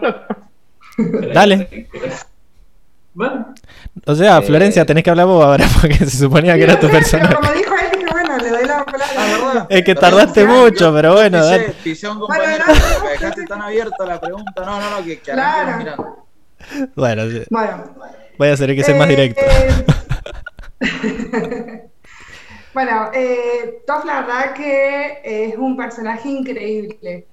[SPEAKER 1] Dale.
[SPEAKER 7] Bueno,
[SPEAKER 1] O sea,
[SPEAKER 2] Eh,
[SPEAKER 1] Florencia, tenés que hablar vos ahora porque se suponía que era tu personaje.
[SPEAKER 6] como dijo él, dije, bueno, le doy la palabra.
[SPEAKER 1] Es que tardaste mucho, pero bueno,
[SPEAKER 2] Pisé,
[SPEAKER 1] dale.
[SPEAKER 2] pisé a un
[SPEAKER 6] Bueno,
[SPEAKER 2] compañero
[SPEAKER 6] gracias.
[SPEAKER 2] porque dejaste tan abierta la pregunta. No, no, no, que, que
[SPEAKER 6] Claro.
[SPEAKER 2] mirando.
[SPEAKER 1] Bueno, sí,
[SPEAKER 6] Bueno,
[SPEAKER 1] voy a hacer que sea más
[SPEAKER 6] Eh,
[SPEAKER 1] directo.
[SPEAKER 6] eh, bueno, eh, Toph la verdad que es un personaje increíble.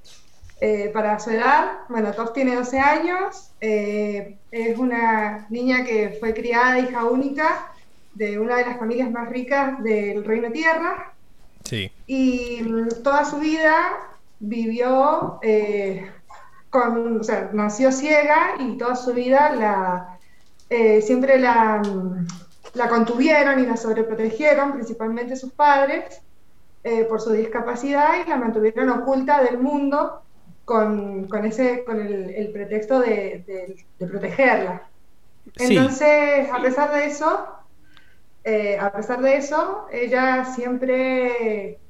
[SPEAKER 6] Eh, para su edad, bueno, Toph tiene 12 años, eh, es una niña que fue criada hija única de una de las familias más ricas del Reino Tierra
[SPEAKER 1] Sí,
[SPEAKER 6] y mm, toda su vida vivió eh, con, o sea, nació ciega y toda su vida la, siempre la, mm, la contuvieron y la sobreprotegieron, principalmente sus padres, eh, por su discapacidad y la mantuvieron oculta del mundo con, con ese, con el, el pretexto de, de- de protegerla.
[SPEAKER 1] sí,
[SPEAKER 6] Entonces, a pesar de eso, eh, a pesar de eso, ella siempre,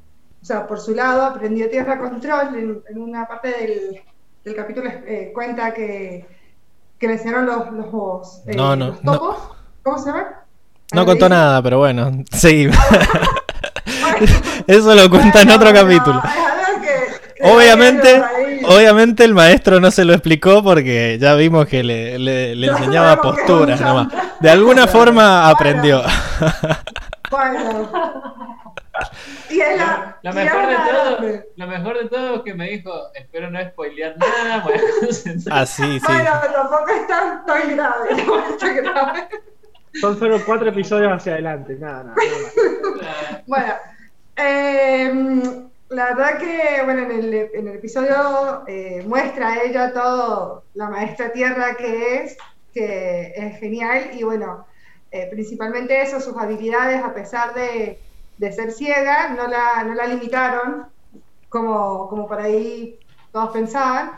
[SPEAKER 6] o sea, por su lado, aprendió tierra control. En, en una parte del, del capítulo eh, cuenta que, que le enseñaron los, los, eh,
[SPEAKER 1] No, no,
[SPEAKER 6] los
[SPEAKER 1] no.
[SPEAKER 6] topos. ¿Cómo se llama?
[SPEAKER 1] No
[SPEAKER 6] Ah,
[SPEAKER 1] contó nada, pero bueno, sí.
[SPEAKER 6] Bueno,
[SPEAKER 1] Eso lo cuenta en otro capítulo. Obviamente, obviamente el maestro no se lo explicó porque ya vimos que le, le- enseñaba posturas nomás. De alguna forma aprendió.
[SPEAKER 6] Bueno. Y es la,
[SPEAKER 7] lo
[SPEAKER 6] y
[SPEAKER 7] mejor de todo, lo mejor de todo es que me dijo, espero no spoilear nada, voy a concentrar.
[SPEAKER 1] Así, Ah, sí.
[SPEAKER 6] Bueno, tampoco es tan, tan grave, no es tan grave.
[SPEAKER 4] Son solo cuatro episodios hacia adelante, nada, nada. nada.
[SPEAKER 6] Bueno, eh, la verdad que, bueno, en el, en el episodio eh, muestra ella todo la maestra tierra que es, que es genial, y bueno, eh, principalmente eso, sus habilidades, a pesar de, de ser ciega, no la, no la limitaron, como, como por ahí todos pensaban.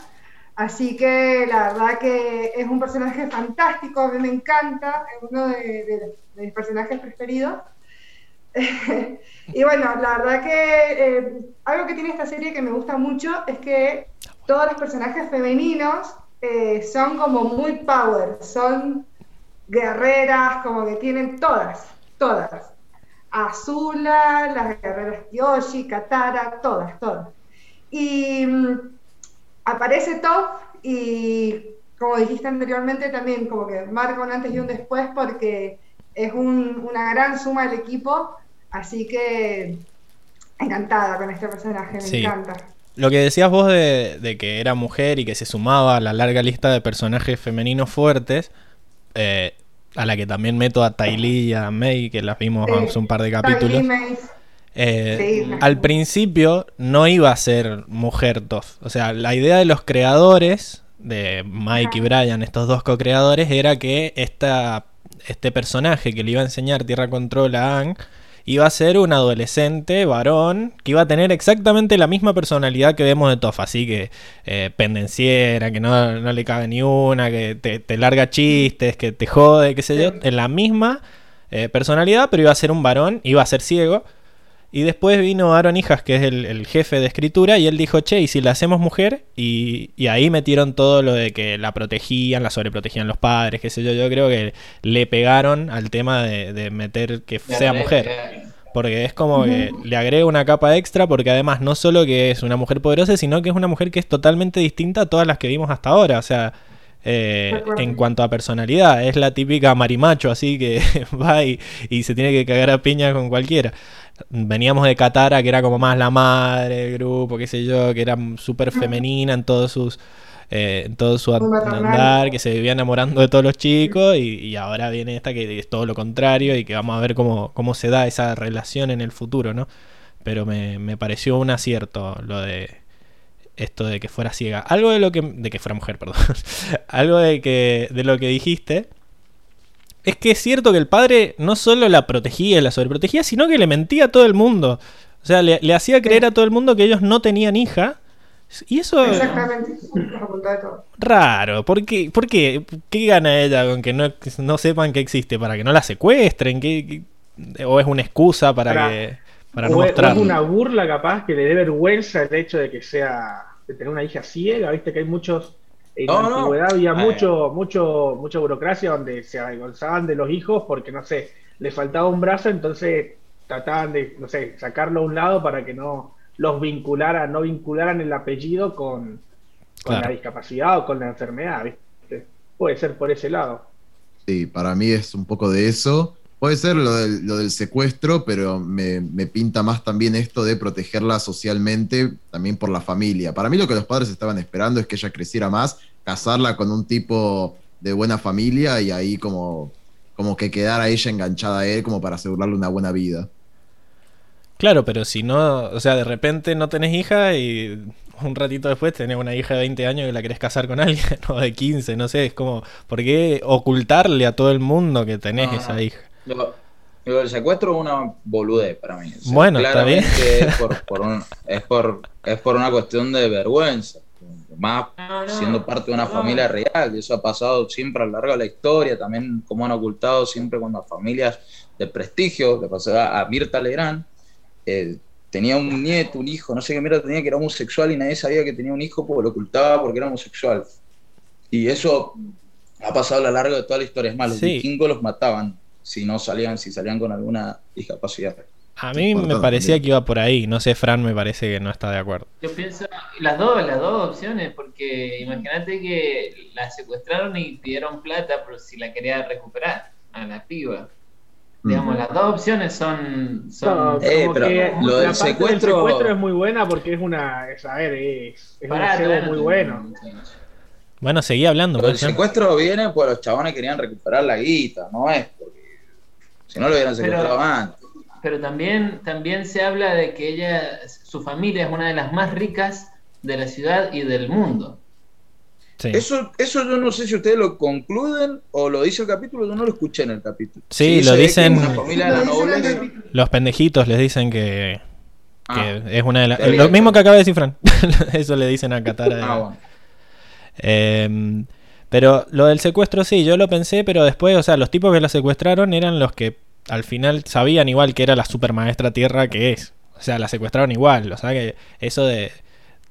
[SPEAKER 6] Así que la verdad que es un personaje fantástico, a mí me encanta, es uno de, mis personajes preferidos. y bueno, la verdad que eh, algo que tiene esta serie que me gusta mucho es que todos los personajes femeninos eh, son como muy power, son guerreras, como que tienen todas, todas. Azula, las guerreras Yoshi, Katara, todas, todas. Y mm, aparece Top y, como dijiste anteriormente, también como que marca un antes y un después porque es un- una gran suma del equipo, así que encantada con este personaje, me
[SPEAKER 1] Sí.
[SPEAKER 6] encanta.
[SPEAKER 1] Lo que decías vos de, de que era mujer y que se sumaba a la larga lista de personajes femeninos fuertes, eh, a la que también meto a Tylee y a May, que las vimos
[SPEAKER 6] Sí.
[SPEAKER 1] hace un par de capítulos.
[SPEAKER 6] Mace,
[SPEAKER 1] Eh,
[SPEAKER 6] Sí.
[SPEAKER 1] al principio no iba a ser mujer Toph. O sea, la idea de los creadores, de Mike y Brian, estos dos co-creadores, era que esta, este personaje que le iba a enseñar Tierra Control a Aang iba a ser un adolescente varón que iba a tener exactamente la misma personalidad que vemos de Toph. Así que eh, pendenciera, que no, no le cabe ni una, que te, te larga chistes, que te jode, qué sé yo. En la misma eh, personalidad, pero iba a ser un varón, iba a ser ciego. Y después vino Aaron Hijas, que es el, el jefe de escritura, y él dijo, che, ¿y si la hacemos mujer? Y, y ahí metieron todo lo de que la protegían, la sobreprotegían los padres, qué sé yo. Yo creo que le pegaron al tema de, de meter que sea mujer. Porque es como que le agrega una capa extra, porque además no solo que es una mujer poderosa, sino que es una mujer que es totalmente distinta a todas las que vimos hasta ahora. O sea, eh, en cuanto a personalidad, es la típica marimacho, así que va y, y se tiene que cagar a piña con cualquiera. Veníamos de Katara, que era como más la madre del grupo, qué sé yo, que era súper femenina en todos sus. eh, en todo su andar, que se vivía enamorando de todos los chicos, y, y ahora viene esta que es todo lo contrario, y que vamos a ver cómo, cómo se da esa relación en el futuro, ¿no? Pero me, me pareció un acierto lo de esto de que fuera ciega. Algo de lo que. de que fuera mujer, perdón. Algo de que. de lo que dijiste. Es que es cierto que el padre no solo la protegía y la sobreprotegía, sino que le mentía a todo el mundo. O sea, le, le hacía creer a todo el mundo que ellos no tenían hija. Y eso es
[SPEAKER 6] Exactamente,
[SPEAKER 1] raro. ¿Por qué? ¿Por qué? ¿Qué gana ella con que no, no sepan que existe? ¿Para que no la secuestren? ¿Qué, qué- o es una excusa para,
[SPEAKER 4] Para-
[SPEAKER 1] que para no
[SPEAKER 4] es una burla capaz que le dé vergüenza el hecho de que sea de tener una hija ciega, viste que hay muchos en
[SPEAKER 2] No,
[SPEAKER 4] la
[SPEAKER 2] no.
[SPEAKER 4] antigüedad había
[SPEAKER 2] Ah,
[SPEAKER 4] mucho, mucho, mucha burocracia donde se avergonzaban de los hijos porque no sé, les faltaba un brazo, entonces trataban de, no sé, sacarlo a un lado para que no los vincularan, no vincularan el apellido con, con
[SPEAKER 1] Claro.
[SPEAKER 4] la discapacidad o con la enfermedad, ¿viste? Puede ser por ese lado.
[SPEAKER 5] Sí, para mí es un poco de eso. Puede ser lo del, lo del secuestro, pero me, me pinta más también esto de protegerla socialmente, también por la familia. Para mí lo que los padres estaban esperando es que ella creciera más, casarla con un tipo de buena familia y ahí como, como que quedara ella enganchada a él como para asegurarle una buena vida.
[SPEAKER 1] Claro, pero si no, o sea, de repente no tenés hija y un ratito después tenés una hija de 20 años que la querés casar con alguien, o de 15, no sé, es como, ¿por qué ocultarle a todo el mundo que tenés
[SPEAKER 2] No,
[SPEAKER 1] esa
[SPEAKER 2] no.
[SPEAKER 1] hija?
[SPEAKER 2] Lo, lo del secuestro es una boludez para mí. O sea,
[SPEAKER 1] Bueno, está bien.
[SPEAKER 2] claramente Es por, por un- es, por, es por una cuestión de vergüenza. Más
[SPEAKER 7] No, no,
[SPEAKER 2] siendo parte de una
[SPEAKER 7] no.
[SPEAKER 2] familia real. Y eso ha pasado siempre a lo largo de la historia. También como han ocultado siempre cuando a familias de prestigio, le pasó a, a Mirta Legrand, eh, tenía un nieto, un hijo, no sé qué mierda tenía, que era homosexual y nadie sabía que tenía un hijo porque lo ocultaba porque era homosexual. Y eso ha pasado a lo largo de toda la historia. Es más, los
[SPEAKER 1] Sí.
[SPEAKER 2] vikingos los mataban si no salían, si salían con alguna discapacidad.
[SPEAKER 1] A mí me parecía que iba por ahí, no sé, Fran me parece que no está de acuerdo.
[SPEAKER 7] Yo pienso las dos, las dos opciones, porque imagínate que la secuestraron y pidieron plata por si la quería recuperar a la piba. Digamos,
[SPEAKER 5] Mm.
[SPEAKER 7] las dos opciones son, son
[SPEAKER 4] No,
[SPEAKER 2] Eh, pero
[SPEAKER 4] que
[SPEAKER 2] lo
[SPEAKER 4] la
[SPEAKER 2] del
[SPEAKER 4] parte
[SPEAKER 2] secuestro-
[SPEAKER 4] secuestro es muy buena porque es una, es, a ver, es, es un
[SPEAKER 7] Barato,
[SPEAKER 4] cebo
[SPEAKER 7] ¿eh?
[SPEAKER 4] muy bueno.
[SPEAKER 1] Bueno, seguí hablando.
[SPEAKER 2] Pero el
[SPEAKER 1] pues,
[SPEAKER 2] secuestro viene porque los chabones querían recuperar la guita, no es porque si no lo hubieran
[SPEAKER 7] Pero-
[SPEAKER 2] secuestrado antes.
[SPEAKER 7] Pero también, también se habla de que ella, su familia es una de las más ricas de la ciudad y del mundo.
[SPEAKER 1] Sí.
[SPEAKER 2] Eso, eso yo no sé si ustedes lo concluyen o lo dice el capítulo, yo no lo escuché en el capítulo.
[SPEAKER 1] Sí, lo dicen-
[SPEAKER 2] familia de la nobleza.
[SPEAKER 1] Los pendejitos les dicen que, que
[SPEAKER 2] Ah,
[SPEAKER 1] es una de las... Lo
[SPEAKER 2] bien.
[SPEAKER 1] mismo que acaba de decir Fran. Eso le dicen a Katara.
[SPEAKER 2] ah, bueno.
[SPEAKER 1] Eh, pero lo del secuestro sí, yo lo pensé, pero después, o sea, los tipos que la secuestraron eran los que al final sabían igual que era la super maestra tierra que es. O sea, la secuestraron igual. O sea, que eso de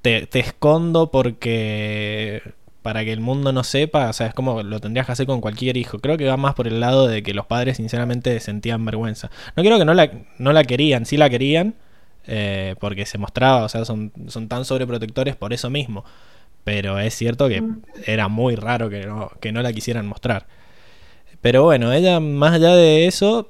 [SPEAKER 1] te, te escondo porque para que el mundo no sepa, o sea, es como lo tendrías que hacer con cualquier hijo. Creo que va más por el lado de que los padres sinceramente sentían vergüenza. No creo que no la, no la querían, sí la querían, eh, porque se mostraba, o sea, son, son tan sobreprotectores por eso mismo. Pero es cierto que era muy raro que no, que no la quisieran mostrar. Pero bueno, ella más allá de eso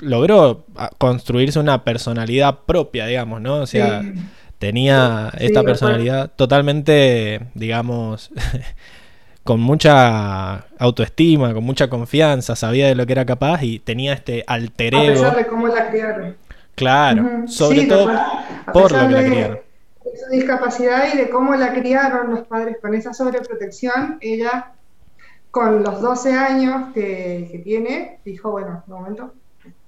[SPEAKER 1] logró ah, construirse una personalidad propia, digamos, ¿no? O sea,
[SPEAKER 6] Sí.
[SPEAKER 1] tenía
[SPEAKER 6] Sí,
[SPEAKER 1] esta personalidad totalmente, digamos, con mucha autoestima, con mucha confianza, sabía de lo que era capaz y tenía este alter
[SPEAKER 6] A pesar
[SPEAKER 1] ego.
[SPEAKER 6] de cómo la criaron.
[SPEAKER 1] Claro, sobre todo por lo que la
[SPEAKER 6] de
[SPEAKER 1] criaron.
[SPEAKER 6] Su discapacidad y de cómo la criaron los padres con esa sobreprotección, ella, con los 12 años que, que tiene, dijo, bueno, de momento,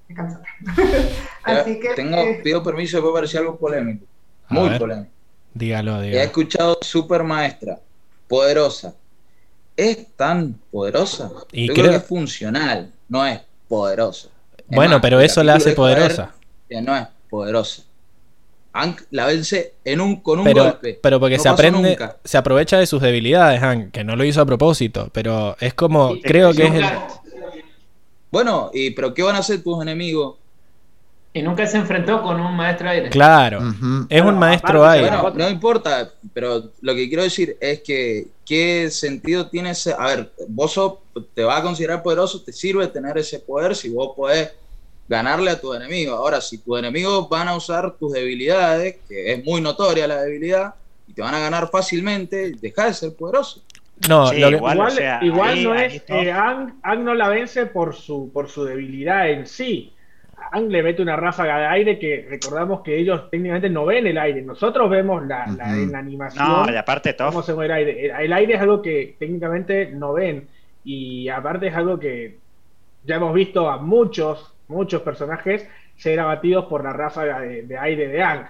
[SPEAKER 6] me cansa. Así que...
[SPEAKER 2] Tengo,
[SPEAKER 6] eh,
[SPEAKER 2] pido permiso, puede parecer algo polémico. Muy
[SPEAKER 1] ver.
[SPEAKER 2] polémico.
[SPEAKER 1] Dígalo,
[SPEAKER 2] He
[SPEAKER 1] dígalo.
[SPEAKER 2] escuchado super maestra, poderosa. ¿Es tan poderosa?
[SPEAKER 1] Y
[SPEAKER 2] Yo
[SPEAKER 1] creo-
[SPEAKER 2] creo que es funcional, no es poderosa. Es
[SPEAKER 1] Bueno,
[SPEAKER 2] más,
[SPEAKER 1] pero eso la hace poderosa.
[SPEAKER 2] que no es poderosa. Hank la vence en un, con un
[SPEAKER 1] Pero,
[SPEAKER 2] golpe.
[SPEAKER 1] pero porque
[SPEAKER 2] No
[SPEAKER 1] se aprende,
[SPEAKER 2] nunca.
[SPEAKER 1] se aprovecha de sus debilidades, Hank, que no lo hizo a propósito, pero es como, creo que es el...
[SPEAKER 2] Bueno, y pero ¿qué van a hacer tus enemigos?
[SPEAKER 7] Y nunca se enfrentó con un maestro aire.
[SPEAKER 1] Claro, es un maestro
[SPEAKER 4] aparte,
[SPEAKER 1] aire.
[SPEAKER 2] Bueno, no importa, pero lo que quiero decir es que qué sentido tiene ese... A ver, vos sos- te vas a considerar poderoso, te sirve tener ese poder si vos podés ganarle a tus enemigos. Ahora, si tus enemigos van a usar tus debilidades, que es muy notoria la debilidad, y te van a ganar fácilmente, deja de ser poderoso.
[SPEAKER 1] No,
[SPEAKER 3] Sí,
[SPEAKER 1] lo que-
[SPEAKER 3] igual,
[SPEAKER 4] Igual,
[SPEAKER 3] o sea,
[SPEAKER 4] igual
[SPEAKER 3] ahí-
[SPEAKER 4] no es.
[SPEAKER 3] todo-
[SPEAKER 4] eh, Ang, Ang no la vence por su, por su debilidad en sí. Ang le mete una ráfaga de aire que recordamos que ellos técnicamente no ven el aire. Nosotros vemos la, la-
[SPEAKER 5] Ujú.
[SPEAKER 4] en la animación
[SPEAKER 3] No, y aparte
[SPEAKER 4] cómo
[SPEAKER 3] Toff,
[SPEAKER 4] se mueve el aire. El, el aire es algo que técnicamente no ven. Y aparte es algo que ya hemos visto a muchos, muchos personajes ser abatidos por la ráfaga de, de aire de Ang.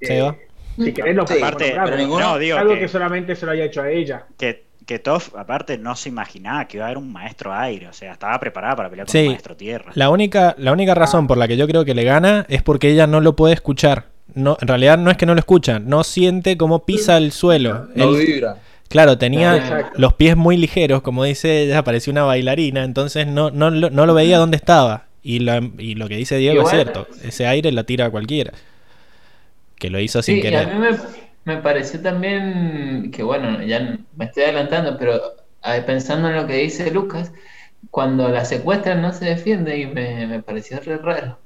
[SPEAKER 4] Eh, si querés lo
[SPEAKER 2] Sí,
[SPEAKER 3] aparte,
[SPEAKER 2] pero ninguno-
[SPEAKER 3] no, digo
[SPEAKER 4] es algo
[SPEAKER 3] que-
[SPEAKER 4] que solamente se lo haya hecho a ella.
[SPEAKER 3] que, que Toff, aparte, no se imaginaba que iba a haber un maestro aire. O sea, estaba preparada para pelear con
[SPEAKER 1] Sí.
[SPEAKER 3] un maestro tierra.
[SPEAKER 1] La única, la única razón por la que yo creo que le gana es porque ella no lo puede escuchar. No, en realidad no es que no lo escucha, no siente cómo pisa el suelo.
[SPEAKER 2] No
[SPEAKER 1] Él-
[SPEAKER 2] vibra.
[SPEAKER 1] claro, tenía
[SPEAKER 4] Exacto.
[SPEAKER 1] los pies muy ligeros, como dice ella, parecía una bailarina, entonces no, no, lo- no lo veía dónde estaba. Y, la- y lo que dice Diego es cierto, ese aire lo tira a cualquiera. Que lo hizo sin
[SPEAKER 7] Sí, y a
[SPEAKER 1] querer.
[SPEAKER 7] Me, pareció también que, bueno, ya me estoy adelantando, pero ah, pensando en lo que dice Lucas, cuando la secuestran no se defiende y me, me pareció re raro.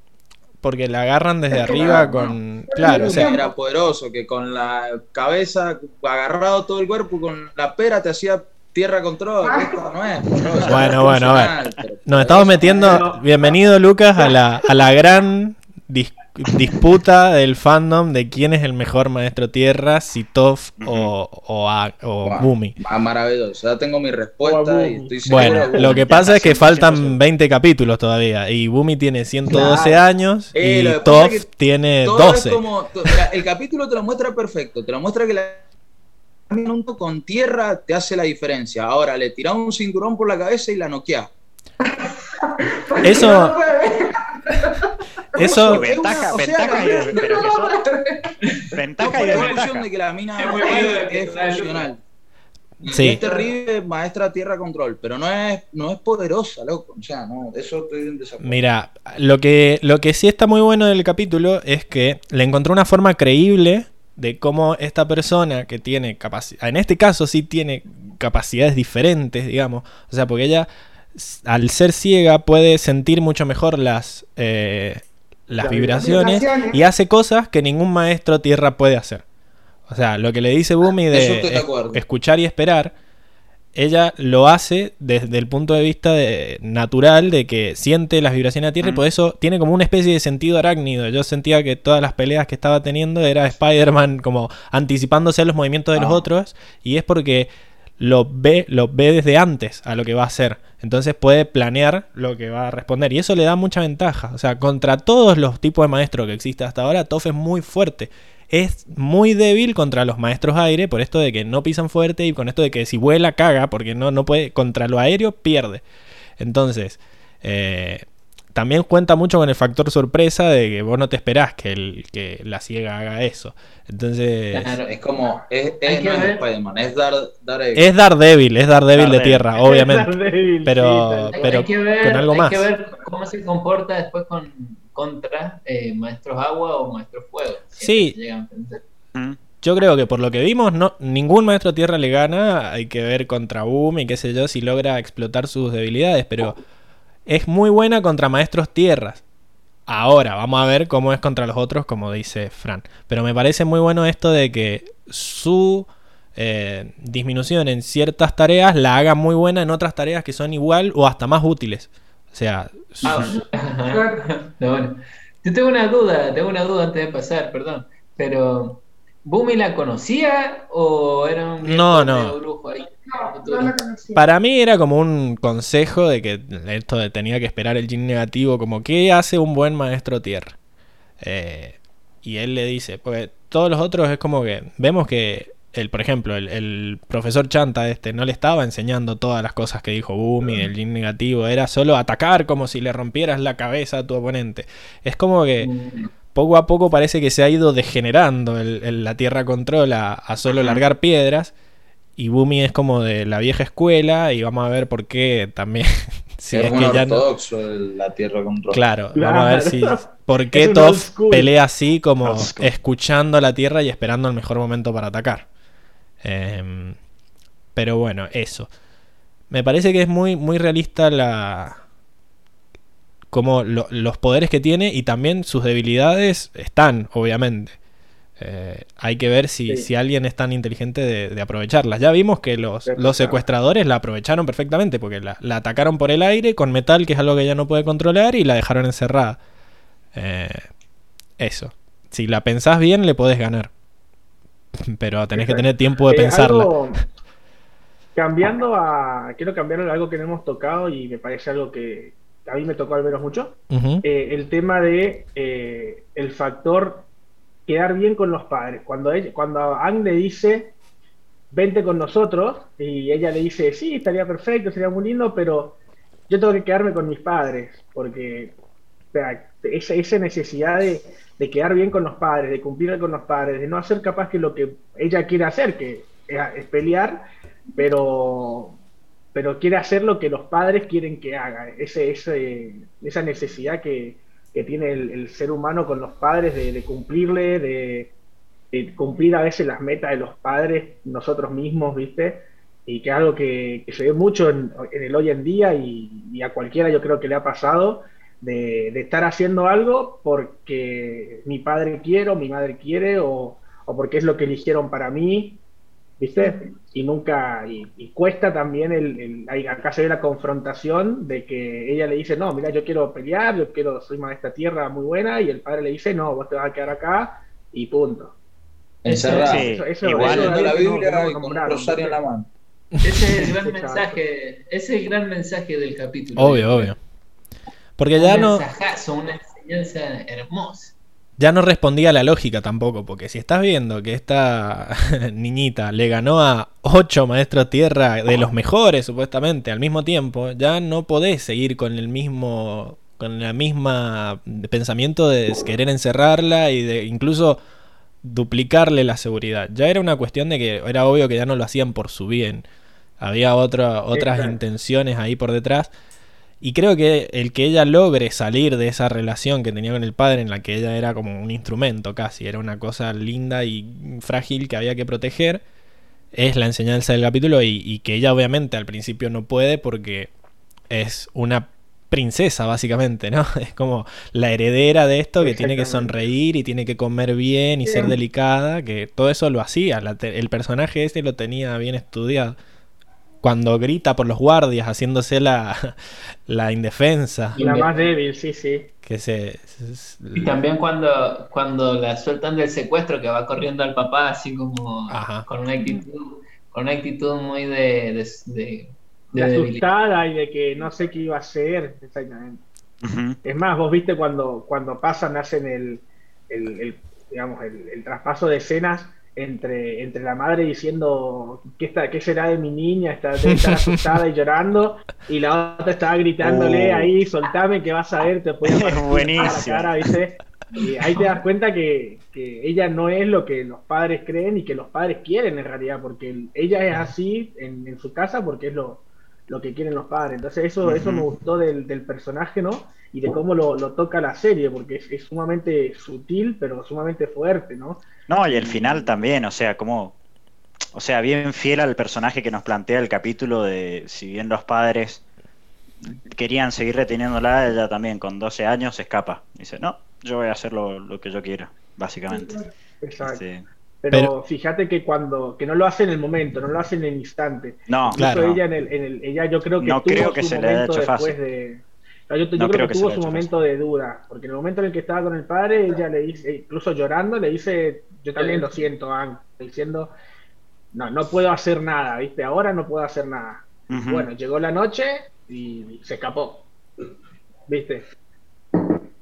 [SPEAKER 1] Porque la agarran desde
[SPEAKER 6] Es que
[SPEAKER 1] arriba con... Claro, o sea,
[SPEAKER 2] era poderoso, que con la cabeza agarrado todo el cuerpo, con la pera te hacía tierra control. Esto no es poderoso,
[SPEAKER 1] Bueno, bueno, a ver. Nos estamos metiendo, bienvenido Lucas, a la, a la gran dis- disputa del fandom de quién es el mejor maestro tierra, si Toph o, o, A- o Bumi.
[SPEAKER 2] ah, maravilloso, ya tengo mi respuesta y estoy seguro.
[SPEAKER 1] Bueno, lo que pasa es que
[SPEAKER 3] 100%.
[SPEAKER 1] faltan 20 capítulos todavía y Bumi tiene 112
[SPEAKER 6] Claro.
[SPEAKER 1] años
[SPEAKER 2] Eh,
[SPEAKER 1] y Toph
[SPEAKER 2] es que
[SPEAKER 1] tiene
[SPEAKER 2] Todo
[SPEAKER 1] 12.
[SPEAKER 2] es como, mira, el capítulo te lo muestra perfecto, te lo muestra que la minuto con tierra te hace la diferencia. Ahora le tirás un cinturón por la cabeza y la noqueás.
[SPEAKER 1] Eso. Eso,
[SPEAKER 3] Y ventaja, ventaja y de- pero que son-
[SPEAKER 2] No
[SPEAKER 3] ventaja y desventaja.
[SPEAKER 2] de que la mina
[SPEAKER 7] Es
[SPEAKER 2] funcional. Y
[SPEAKER 1] Sí.
[SPEAKER 2] Es terrible, maestra tierra control, pero no es, no es poderosa, loco. O sea, no, eso estoy en desacuerdo.
[SPEAKER 1] Mira, lo que, lo que sí está muy bueno del capítulo es que le encontró una forma creíble de cómo esta persona que tiene capacidad, en este caso sí tiene capacidades diferentes, digamos, o sea, porque ella al ser ciega puede sentir mucho mejor las, eh, las
[SPEAKER 4] Las
[SPEAKER 1] vibraciones,
[SPEAKER 6] vibraciones.
[SPEAKER 1] y hace cosas que ningún maestro tierra puede hacer. O sea, lo que le dice Bumi
[SPEAKER 2] Eso
[SPEAKER 1] de es- escuchar y esperar, ella lo hace desde el punto de vista de- natural de que siente las vibraciones de la Tierra y
[SPEAKER 3] Mm.
[SPEAKER 1] por eso tiene como una especie de sentido arácnido. Yo sentía que todas las peleas que estaba teniendo era Spider-Man como anticipándose a los movimientos de los
[SPEAKER 2] Ah.
[SPEAKER 1] otros y es porque lo ve, lo ve desde antes a lo que va a hacer. Entonces puede planear lo que va a responder y eso le da mucha ventaja. O sea, contra todos los tipos de maestros que existen hasta ahora, Toff es muy fuerte es muy débil contra los maestros aire, por esto de que no pisan fuerte y con esto de que si vuela caga, porque no, no puede, contra lo aéreo pierde. Entonces, eh, también cuenta mucho con el factor sorpresa de que vos no te esperás que, el, que la ciega haga eso. Entonces.
[SPEAKER 2] Claro, es como. Es,
[SPEAKER 7] Hay
[SPEAKER 2] es,
[SPEAKER 7] que
[SPEAKER 2] no es. Spider-Man, es Dar, Daredevil.
[SPEAKER 1] Es Daredevil, es Daredevil de tierra, obviamente.
[SPEAKER 4] Daredevil,
[SPEAKER 1] Pero-
[SPEAKER 4] sí,
[SPEAKER 7] Hay,
[SPEAKER 1] pero
[SPEAKER 7] hay que ver,
[SPEAKER 1] con algo
[SPEAKER 7] hay
[SPEAKER 1] más.
[SPEAKER 7] que ver cómo se comporta después con contra eh, maestros agua o maestros fuego. si
[SPEAKER 1] Sí.
[SPEAKER 7] a.
[SPEAKER 3] Mm.
[SPEAKER 1] Yo creo que por lo que vimos, no, ningún maestro tierra le gana. Hay que ver contra Boom y qué sé yo si logra explotar sus debilidades. Pero es muy buena contra maestros tierras. Ahora, vamos a ver cómo es contra los otros, como dice Fran. Pero me parece muy bueno esto de que su eh, disminución en ciertas tareas la haga muy buena en otras tareas que son igual o hasta más útiles. O sea, su-
[SPEAKER 7] Ah, no, bueno. Yo tengo una duda, tengo una duda antes de pasar, perdón. Pero, ¿Bumi la conocía o era un
[SPEAKER 1] No, no.
[SPEAKER 7] brujo ahí?
[SPEAKER 6] No, no.
[SPEAKER 1] Para mí era como un consejo de que esto de tenía que esperar el yin negativo, como ¿qué hace un buen maestro tierra? Eh, y él le dice, pues todos los otros es como que vemos que, el, por ejemplo, el, el profesor Chanta este no le estaba enseñando todas las cosas que dijo Bumi del yin negativo, era solo atacar como si le rompieras la cabeza a tu oponente. Es como que
[SPEAKER 7] Mm,
[SPEAKER 1] poco a poco parece que se ha ido degenerando el, el- la Tierra Control a, a solo largar piedras. Y Bumi es como de la vieja escuela y vamos a ver por qué también. si
[SPEAKER 2] es
[SPEAKER 1] es
[SPEAKER 2] un
[SPEAKER 1] que ya no-
[SPEAKER 2] ortodoxo la tierra control.
[SPEAKER 1] Claro,
[SPEAKER 4] Claro.
[SPEAKER 1] vamos a ver si por qué Toph pelea así como escuchando a la Tierra y esperando el mejor momento para atacar. Em, pero bueno, eso. Me parece que es muy, muy realista la. Como lo- los poderes que tiene y también sus debilidades están, obviamente. Eh, hay que ver si,
[SPEAKER 4] Sí.
[SPEAKER 1] si alguien es tan inteligente de, de aprovecharlas. Ya vimos que los, los secuestradores la aprovecharon perfectamente porque la, la atacaron por el aire con metal, que es algo que ella no puede controlar, y la dejaron encerrada. Eh, eso. Si la pensás bien, le podés ganar. Pero tenés que tener tiempo de
[SPEAKER 4] Eh,
[SPEAKER 1] pensarla.
[SPEAKER 4] algo- cambiando a. Quiero cambiar a algo que no hemos tocado y me parece algo que a mí me tocó al menos mucho. Eh, el tema de eh, el factor quedar bien con los padres. Cuando, ella, cuando Ang le dice, vente con nosotros, y ella le dice, sí, estaría perfecto, sería muy lindo, pero yo tengo que quedarme con mis padres, porque o sea, esa, esa necesidad de, de quedar bien con los padres, de cumplir con los padres, de no hacer capaz que lo que ella quiere hacer, que es, es pelear, pero pero quiere hacer lo que los padres quieren que haga. Ese, ese, esa necesidad que, que tiene el, el ser humano con los padres de, de cumplirle, de, de cumplir a veces las metas de los padres nosotros mismos, ¿viste? Y que es algo que, que se ve mucho en, en el hoy en día y, y a cualquiera yo creo que le ha pasado de, de estar haciendo algo porque mi padre quiere o mi madre quiere o, o porque es lo que eligieron para mí, ¿viste? Y nunca, y, y cuesta también, el, el- acá se ve la confrontación de que ella le dice, no, mira, yo quiero pelear, yo quiero, soy maestra tierra muy buena, y el padre le dice, no, vos te vas a quedar acá, y punto.
[SPEAKER 2] Encerrado.
[SPEAKER 3] Sí,
[SPEAKER 4] Eso- eso-
[SPEAKER 3] igual.
[SPEAKER 4] eso
[SPEAKER 2] la Biblia
[SPEAKER 4] no
[SPEAKER 2] y con rosario en la mano.
[SPEAKER 7] Ese es el gran mensaje, ese es el gran mensaje del capítulo.
[SPEAKER 1] Obvio, obvio. Porque ya
[SPEAKER 7] un
[SPEAKER 1] no,
[SPEAKER 7] mensajazo, una enseñanza hermosa.
[SPEAKER 1] Ya no respondía a la lógica tampoco. Porque si estás viendo que esta niñita le ganó a ocho maestros tierra de los mejores, supuestamente, al mismo tiempo, ya no podés seguir con el mismo. con la misma pensamiento de querer encerrarla y de incluso duplicarle la seguridad. Ya era una cuestión de que era obvio que ya no lo hacían por su bien. Había otra, otras
[SPEAKER 4] Exacto.
[SPEAKER 1] intenciones ahí por detrás. Y creo que el que ella logre salir de esa relación que tenía con el padre, en la que ella era como un instrumento casi, era una cosa linda y frágil que había que proteger, es la enseñanza del capítulo y, y que ella obviamente al principio no puede porque es una princesa básicamente, ¿no? Es como la heredera de esto que tiene que sonreír y tiene que comer bien y ser delicada, que todo eso lo hacía, la el personaje ese lo tenía bien estudiado. Cuando grita por los guardias haciéndose la, la indefensa,
[SPEAKER 4] Y la más débil, sí, sí.
[SPEAKER 1] que se... se-
[SPEAKER 7] Y también cuando, cuando la sueltan del secuestro, que va corriendo al papá así como
[SPEAKER 1] Ajá.
[SPEAKER 7] con una actitud, con una actitud muy de, de,
[SPEAKER 4] asustada y de que no sé qué iba a hacer, exactamente. Es más, vos viste cuando, cuando pasan, hacen el, el, el, digamos, el, el traspaso de escenas entre, entre la madre diciendo ¿qué, está, qué será de mi niña, está, estar asustada y llorando, y la otra estaba gritándole
[SPEAKER 3] Oh.
[SPEAKER 4] ahí, soltame que vas a ver, te podía
[SPEAKER 3] Es
[SPEAKER 4] partir
[SPEAKER 3] buenísimo.
[SPEAKER 4] la cara, ¿viste? Y ahí te das cuenta que, que ella no es lo que los padres creen y que los padres quieren en realidad, porque el- ella es así en, en su casa porque es lo, lo que quieren los padres. Entonces eso, eso
[SPEAKER 3] Ujú.
[SPEAKER 4] me gustó del, del personaje, ¿no? Y de cómo lo, lo toca la serie, porque es, es sumamente sutil, pero sumamente fuerte, ¿no?
[SPEAKER 3] No, y el final también, o sea, como, o sea, bien fiel al personaje que nos plantea el capítulo de si bien los padres querían seguir reteniéndola, ella también con 12 años se escapa. Dice, no, yo voy a hacer lo, lo que yo quiera, básicamente.
[SPEAKER 4] Exacto. Pero,
[SPEAKER 1] Pero-
[SPEAKER 4] fíjate que cuando, que no lo hace en el momento, no lo hace en el instante.
[SPEAKER 3] no,
[SPEAKER 4] Incluso
[SPEAKER 1] Claro.
[SPEAKER 4] ella en el, en el- ella yo creo que
[SPEAKER 3] No
[SPEAKER 4] tuvo
[SPEAKER 3] creo que
[SPEAKER 4] su
[SPEAKER 3] se le haya
[SPEAKER 4] momento
[SPEAKER 3] hecho
[SPEAKER 4] después
[SPEAKER 3] fácil.
[SPEAKER 4] de yo, yo
[SPEAKER 3] No
[SPEAKER 4] creo,
[SPEAKER 3] creo
[SPEAKER 4] que, tuvo su momento de duda, porque en el momento en el que estaba con el padre, ella le dice, incluso llorando, le dice, yo también lo siento, Ang, diciendo, no, no puedo hacer nada, ¿viste? Ahora no puedo hacer nada. Bueno, llegó la noche y se escapó, ¿viste?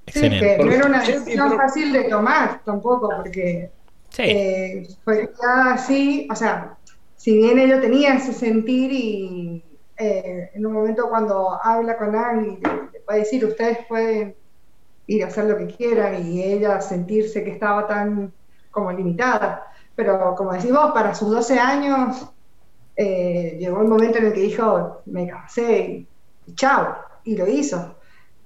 [SPEAKER 6] Sí, que no era una decisión fácil de tomar tampoco, porque
[SPEAKER 1] Sí.
[SPEAKER 6] eh, fue ya así, o sea, si bien ella tenía ese sentir y eh, en un momento cuando habla con Anne y le, le puede decir, ustedes pueden ir a hacer lo que quieran y ella sentirse que estaba tan como limitada, pero como decís vos, para sus 12 años eh, llegó el momento en el que dijo, me cansé y chao, y lo hizo.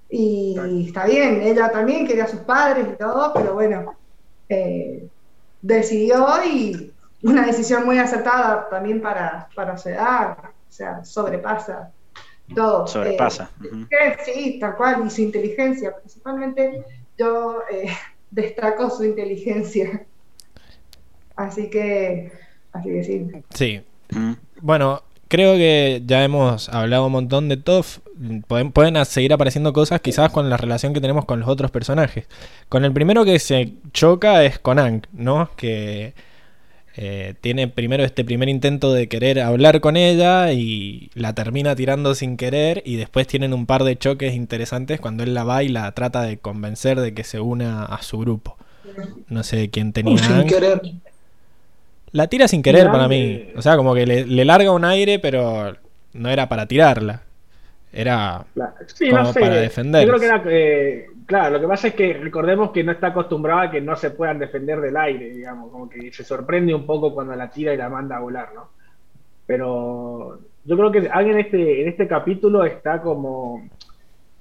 [SPEAKER 6] Y está bien, ella también quería a sus padres y todo, pero bueno, eh, decidió y una decisión muy acertada también para, para su edad, o sea, sobrepasa todo.
[SPEAKER 3] Sobrepasa.
[SPEAKER 6] Eh, que sí, tal cual, y su inteligencia, principalmente yo eh, destaco su inteligencia. Así que, así que sí.
[SPEAKER 1] Sí.
[SPEAKER 3] Ujú.
[SPEAKER 1] Bueno, creo que ya hemos hablado un montón de Toff. Pueden, pueden seguir apareciendo cosas quizás con la relación que tenemos con los otros personajes. Con el primero que se choca es con Ang, ¿no? Que eh, tiene primero este primer intento de querer hablar con ella y la termina tirando sin querer y después tienen un par de choques interesantes cuando él la va y la trata de convencer de que se una a su grupo. No sé quién tenía
[SPEAKER 2] Sin
[SPEAKER 1] Ang.
[SPEAKER 2] querer.
[SPEAKER 1] La tira sin querer para mí. O sea, como que le, le larga un aire, pero no era para tirarla. Era.
[SPEAKER 4] Sí,
[SPEAKER 1] Como
[SPEAKER 4] no sé.
[SPEAKER 1] para defenderse.
[SPEAKER 4] Yo creo que era, eh, claro, lo que pasa es que recordemos que no está acostumbrado a que no se puedan defender del aire, digamos, como que se sorprende un poco cuando la tira y la manda a volar, ¿no? Pero yo creo que alguien en este, en este capítulo está como,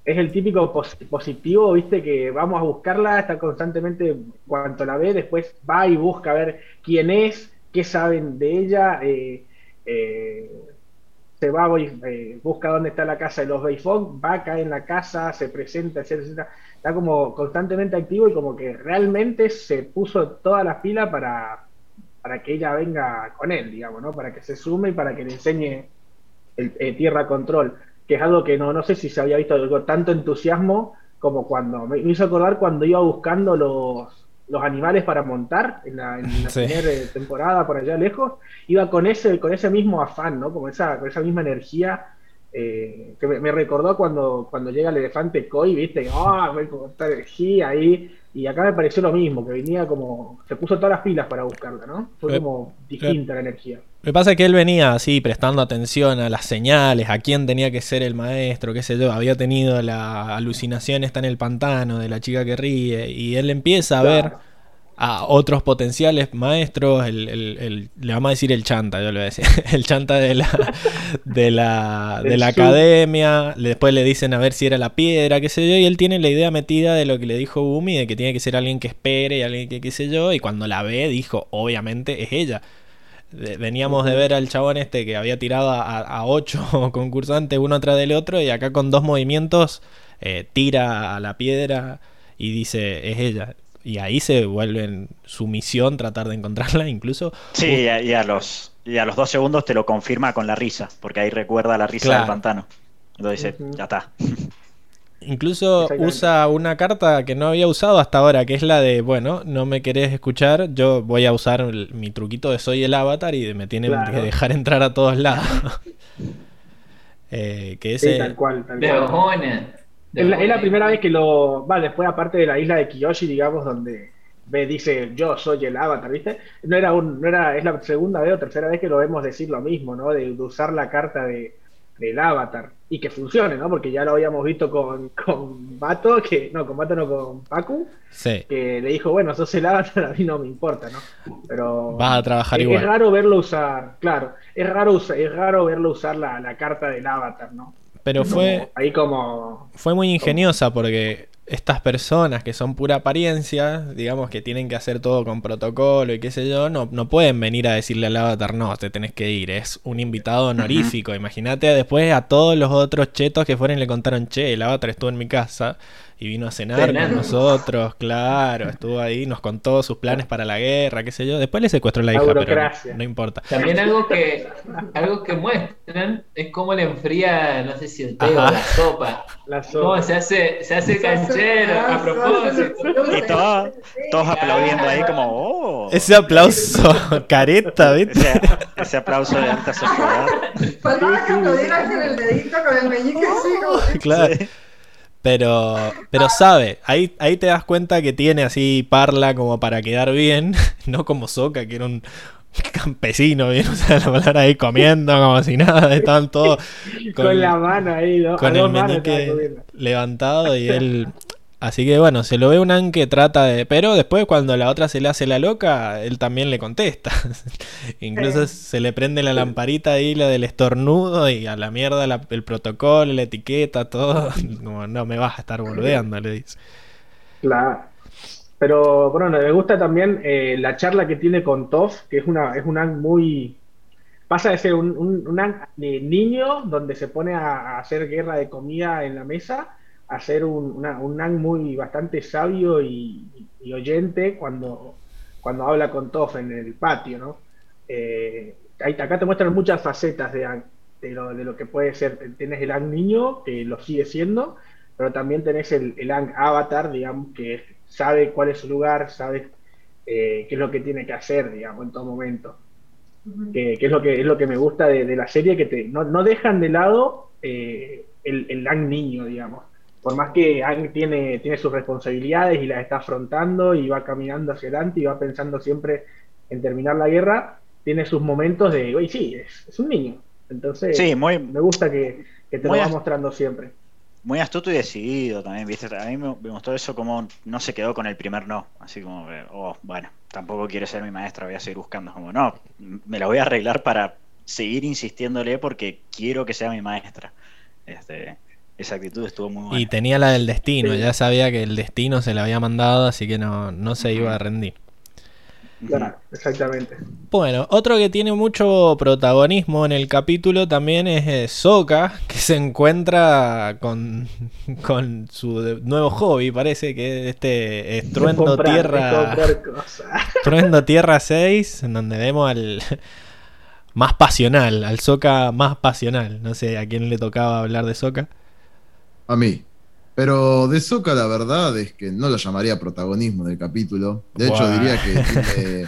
[SPEAKER 4] es el típico pos- positivo, viste, que vamos a buscarla, está constantemente, cuanto la ve, después va y busca a ver quién es, qué saben de ella, eh, eh, se va, eh, busca dónde está la casa de los Bayfog, va, cae en la casa, se presenta, etcétera, etcétera. Está como constantemente activo y como que realmente se puso todas las pilas para, para que ella venga con él, digamos, ¿no? Para que se sume y para que le enseñe el, eh, Tierra Control, que es algo que no, no sé si se había visto con tanto entusiasmo como cuando, me hizo acordar cuando iba buscando los, los animales para montar en la, en la
[SPEAKER 1] Sí.
[SPEAKER 4] primera eh, temporada por allá lejos, iba con ese, con ese mismo afán, ¿no? Con esa, con esa misma energía. eh, que me, me recordó cuando, cuando llega el elefante Koi, viste, ah, ve como esta energía ahí, y acá me pareció lo mismo, que venía como, se puso todas las pilas para buscarla, ¿no? Fue
[SPEAKER 1] Eh,
[SPEAKER 4] como distinta la energía.
[SPEAKER 1] Lo que pasa es que él venía así, prestando atención a las señales, a quién tenía que ser el maestro, qué sé yo. Había tenido la alucinación esta en el pantano de la chica que ríe. Y él empieza a
[SPEAKER 4] Claro.
[SPEAKER 1] ver a otros potenciales maestros. El, el- el- le vamos a decir el chanta, yo le voy a decir. El chanta de la, de la, de la academia. Después le dicen a ver si era la piedra, qué sé yo. Y él tiene la idea metida de lo que le dijo Umi, de que tiene que ser alguien que espere y alguien que qué sé yo. Y cuando la ve, dijo, obviamente es ella. De- Veníamos de ver al chabón este que había tirado a, a ocho concursantes uno tras del otro y acá con dos movimientos eh, tira a la piedra y dice es ella. Y ahí se vuelve en su misión tratar de encontrarla, incluso.
[SPEAKER 3] Sí, y a, y a los, y a los dos segundos te lo confirma con la risa, porque ahí recuerda la risa
[SPEAKER 1] Claro.
[SPEAKER 3] del pantano. Entonces dice, ya está.
[SPEAKER 1] Incluso usa una carta que no había usado hasta ahora, que es la de, bueno, no me querés escuchar, yo voy a usar el- mi truquito de soy el avatar y me tienen
[SPEAKER 4] Claro.
[SPEAKER 1] que dejar entrar a todos lados. Eh, que
[SPEAKER 4] Sí, tal cual, tal cual. Es la, es la primera vez que lo. Va, después, aparte de la isla de Kiyoshi, digamos, donde ve, dice yo soy el avatar, ¿viste? No era un, no era, es la segunda vez o tercera vez que lo vemos decir lo mismo, ¿no? De, de usar la carta de, del avatar y que funcione, ¿no? Porque ya lo habíamos visto con, con Bato, que, no, con Bato no, con Pacu,
[SPEAKER 1] Sí.
[SPEAKER 4] que le dijo, bueno, sos el avatar, a mí no me importa, ¿no? Pero
[SPEAKER 1] Vas a trabajar
[SPEAKER 4] es,
[SPEAKER 1] igual.
[SPEAKER 4] es raro verlo usar, claro, es raro, es raro verlo usar la, la carta del avatar, ¿no?
[SPEAKER 1] Pero fue,
[SPEAKER 4] Como- ahí como
[SPEAKER 1] fue muy ingeniosa porque estas personas que son pura apariencia, digamos que tienen que hacer todo con protocolo y qué sé yo, no, no pueden venir a decirle al avatar, no, te tenés que ir, es un invitado honorífico. Imagínate después a todos los otros chetos que fueron y le contaron, che, el avatar estuvo en mi casa y vino a cenar con nosotros, claro, estuvo ahí, nos contó sus planes para la guerra, qué sé yo. Después le secuestró la
[SPEAKER 4] La
[SPEAKER 1] hija, pero no, no importa.
[SPEAKER 7] También algo que algo que muestran es cómo le enfría, no sé si el té o la sopa.
[SPEAKER 4] la
[SPEAKER 7] Cómo
[SPEAKER 4] sopa.
[SPEAKER 7] se hace, se hace canchero a propósito.
[SPEAKER 3] Y todo- todos aplaudiendo ahí como, oh.
[SPEAKER 1] Ese aplauso careta, ¿viste?
[SPEAKER 3] Ese, ese aplauso de alta sociedad.
[SPEAKER 6] Faltaba que aplaudieras con el dedito, con el meñique así, como
[SPEAKER 1] Claro. Pero, pero sabe, ahí, ahí te das cuenta que tiene así parla como para quedar bien, no como Soca, que era un campesino, bien, o sea, la palabra ahí comiendo como si nada, estaban todos
[SPEAKER 4] con, la mano ahí, ¿no?
[SPEAKER 1] con el meñique levantado y él... Así que bueno, se lo ve un An que trata de... Pero después cuando la otra se le hace la loca, él también le contesta. Incluso
[SPEAKER 6] Sí.
[SPEAKER 1] se le prende la lamparita ahí, la del estornudo, y a la mierda la- el protocolo, la etiqueta, todo. Como no me vas a estar boludeando, le dice.
[SPEAKER 4] Claro. Pero bueno, me gusta también eh, la charla que tiene con Toff, que es una, es un Ang muy. Pasa de ser un, un, un Ang de niño, donde se pone a, a hacer guerra de comida en la mesa, a ser un, una- un Ang muy bastante sabio y, y oyente cuando, cuando habla con Toff en el patio, ¿no? Eh, acá te muestran muchas facetas de de lo, de lo que puede ser. Tienes el Ang niño, que lo sigue siendo, pero también tenés el, el Ang Avatar, digamos, que sabe cuál es su lugar, sabe eh, qué es lo que tiene que hacer, digamos, en todo momento. Que, que es lo que es lo que me gusta de, de la serie, que te, no, no dejan de lado eh, el, el Ang niño, digamos. Por más que Ang tiene, tiene sus responsabilidades y las está afrontando y va caminando hacia adelante y va pensando siempre en terminar la guerra, tiene sus momentos de, oye, sí, es, es un niño. Entonces,
[SPEAKER 3] Sí, muy,
[SPEAKER 4] me gusta que, que te lo va mostrando siempre.
[SPEAKER 3] muy astuto y decidido también, ¿viste? A mí me, me gustó eso como no se quedó con el primer no. Así como, oh, bueno, tampoco quiere ser mi maestra, voy a seguir buscando. Como, no, me la voy a arreglar para seguir insistiéndole porque quiero que sea mi maestra. Este, esa actitud estuvo muy buena.
[SPEAKER 1] Y tenía la del destino,
[SPEAKER 4] Sí.
[SPEAKER 1] ya sabía que el destino se le había mandado, así que no, no se iba a rendir.
[SPEAKER 4] Claro, exactamente.
[SPEAKER 1] Bueno, otro que tiene mucho protagonismo en el capítulo también es eh, Sokka, que se encuentra con, con su nuevo hobby, parece que es este Estruendo
[SPEAKER 4] Comprar,
[SPEAKER 1] Tierra. Estruendo Tierra 6, en donde vemos al más pasional, al Sokka más pasional. No sé a quién le tocaba hablar de Sokka.
[SPEAKER 5] A mí. Pero de Soca la verdad es que no lo llamaría protagonismo del capítulo. De hecho, diría que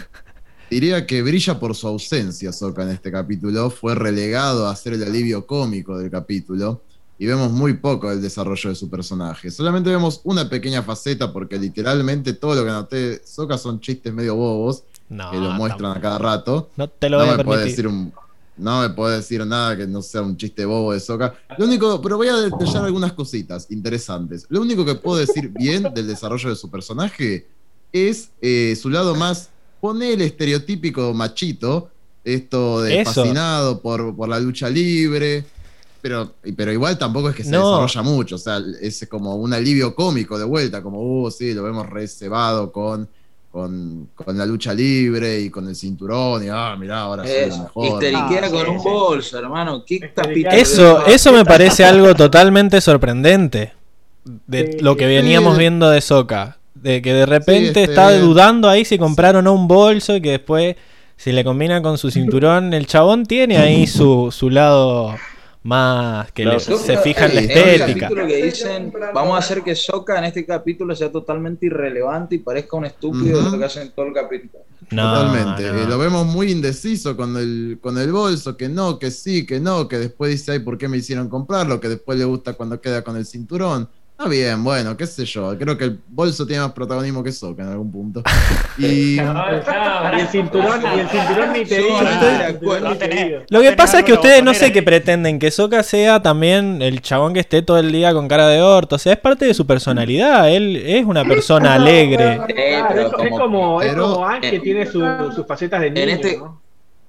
[SPEAKER 5] diría que brilla por su ausencia Soca en este capítulo. Fue relegado a ser el alivio cómico del capítulo. Y vemos muy poco del desarrollo de su personaje. Solamente vemos una pequeña faceta porque literalmente todo lo que anoté de Soca son chistes medio bobos
[SPEAKER 1] No,
[SPEAKER 5] que lo muestran a cada rato.
[SPEAKER 1] no te lo
[SPEAKER 5] no
[SPEAKER 1] voy a
[SPEAKER 5] me puede
[SPEAKER 1] permitir.
[SPEAKER 5] decir un no me puede decir nada que no sea un chiste bobo de Soca. Lo único, pero voy a detallar algunas cositas interesantes. Lo único que puedo decir bien del desarrollo de su personaje es eh, su lado más, pone el estereotípico machito, esto de
[SPEAKER 1] Eso.
[SPEAKER 5] fascinado por, por la lucha libre. Pero, pero igual tampoco es que se
[SPEAKER 1] No.
[SPEAKER 5] desarrolla mucho, o sea, es como un alivio cómico de vuelta, como, uh, sí, lo vemos recebado con, con, con la lucha libre y con el cinturón, y ah, mirá, ahora soy
[SPEAKER 2] Eso,
[SPEAKER 5] mejor.
[SPEAKER 2] histeriquea
[SPEAKER 4] Ah,
[SPEAKER 2] con
[SPEAKER 4] sí,
[SPEAKER 2] un
[SPEAKER 4] sí.
[SPEAKER 2] bolso, hermano. ¿Qué?
[SPEAKER 1] Eso, eso me parece algo totalmente sorprendente de
[SPEAKER 4] Sí,
[SPEAKER 1] lo que veníamos
[SPEAKER 5] Sí.
[SPEAKER 1] viendo de Soca. De que de repente
[SPEAKER 5] este-
[SPEAKER 1] está dudando ahí si comprar o no un bolso y que después, si le combina con su cinturón, el chabón tiene ahí su, su lado más que le-
[SPEAKER 3] Yo
[SPEAKER 1] se fija en la
[SPEAKER 2] un
[SPEAKER 1] estética.
[SPEAKER 2] capítulo que dicen, vamos a hacer que Soca en este capítulo sea totalmente irrelevante y parezca un estúpido
[SPEAKER 5] Ujú.
[SPEAKER 2] de lo que hacen todo el capítulo.
[SPEAKER 1] No,
[SPEAKER 5] Totalmente.
[SPEAKER 1] no.
[SPEAKER 5] Eh, lo vemos muy indeciso con el, con el bolso, que no, que sí, que no, que después dice, ay, ¿por qué me hicieron comprarlo? Que después le gusta cuando queda con el cinturón. Está bien, bueno, qué sé yo. Creo que el bolso tiene más protagonismo que Soca en algún punto. Y.
[SPEAKER 4] Y el cinturón, y el cinturón ni te digo.
[SPEAKER 1] Lo que pasa es que ustedes no sé qué pretenden, que Soka sea también el chabón que esté todo el día con cara de orto, o sea, es parte de su personalidad, él es una persona alegre.
[SPEAKER 2] Eh, pero
[SPEAKER 4] es, es
[SPEAKER 2] como-
[SPEAKER 4] es
[SPEAKER 5] pero-
[SPEAKER 4] como Aang que
[SPEAKER 2] eh,
[SPEAKER 4] tiene su- sus facetas de niño,
[SPEAKER 2] este-
[SPEAKER 4] ¿no?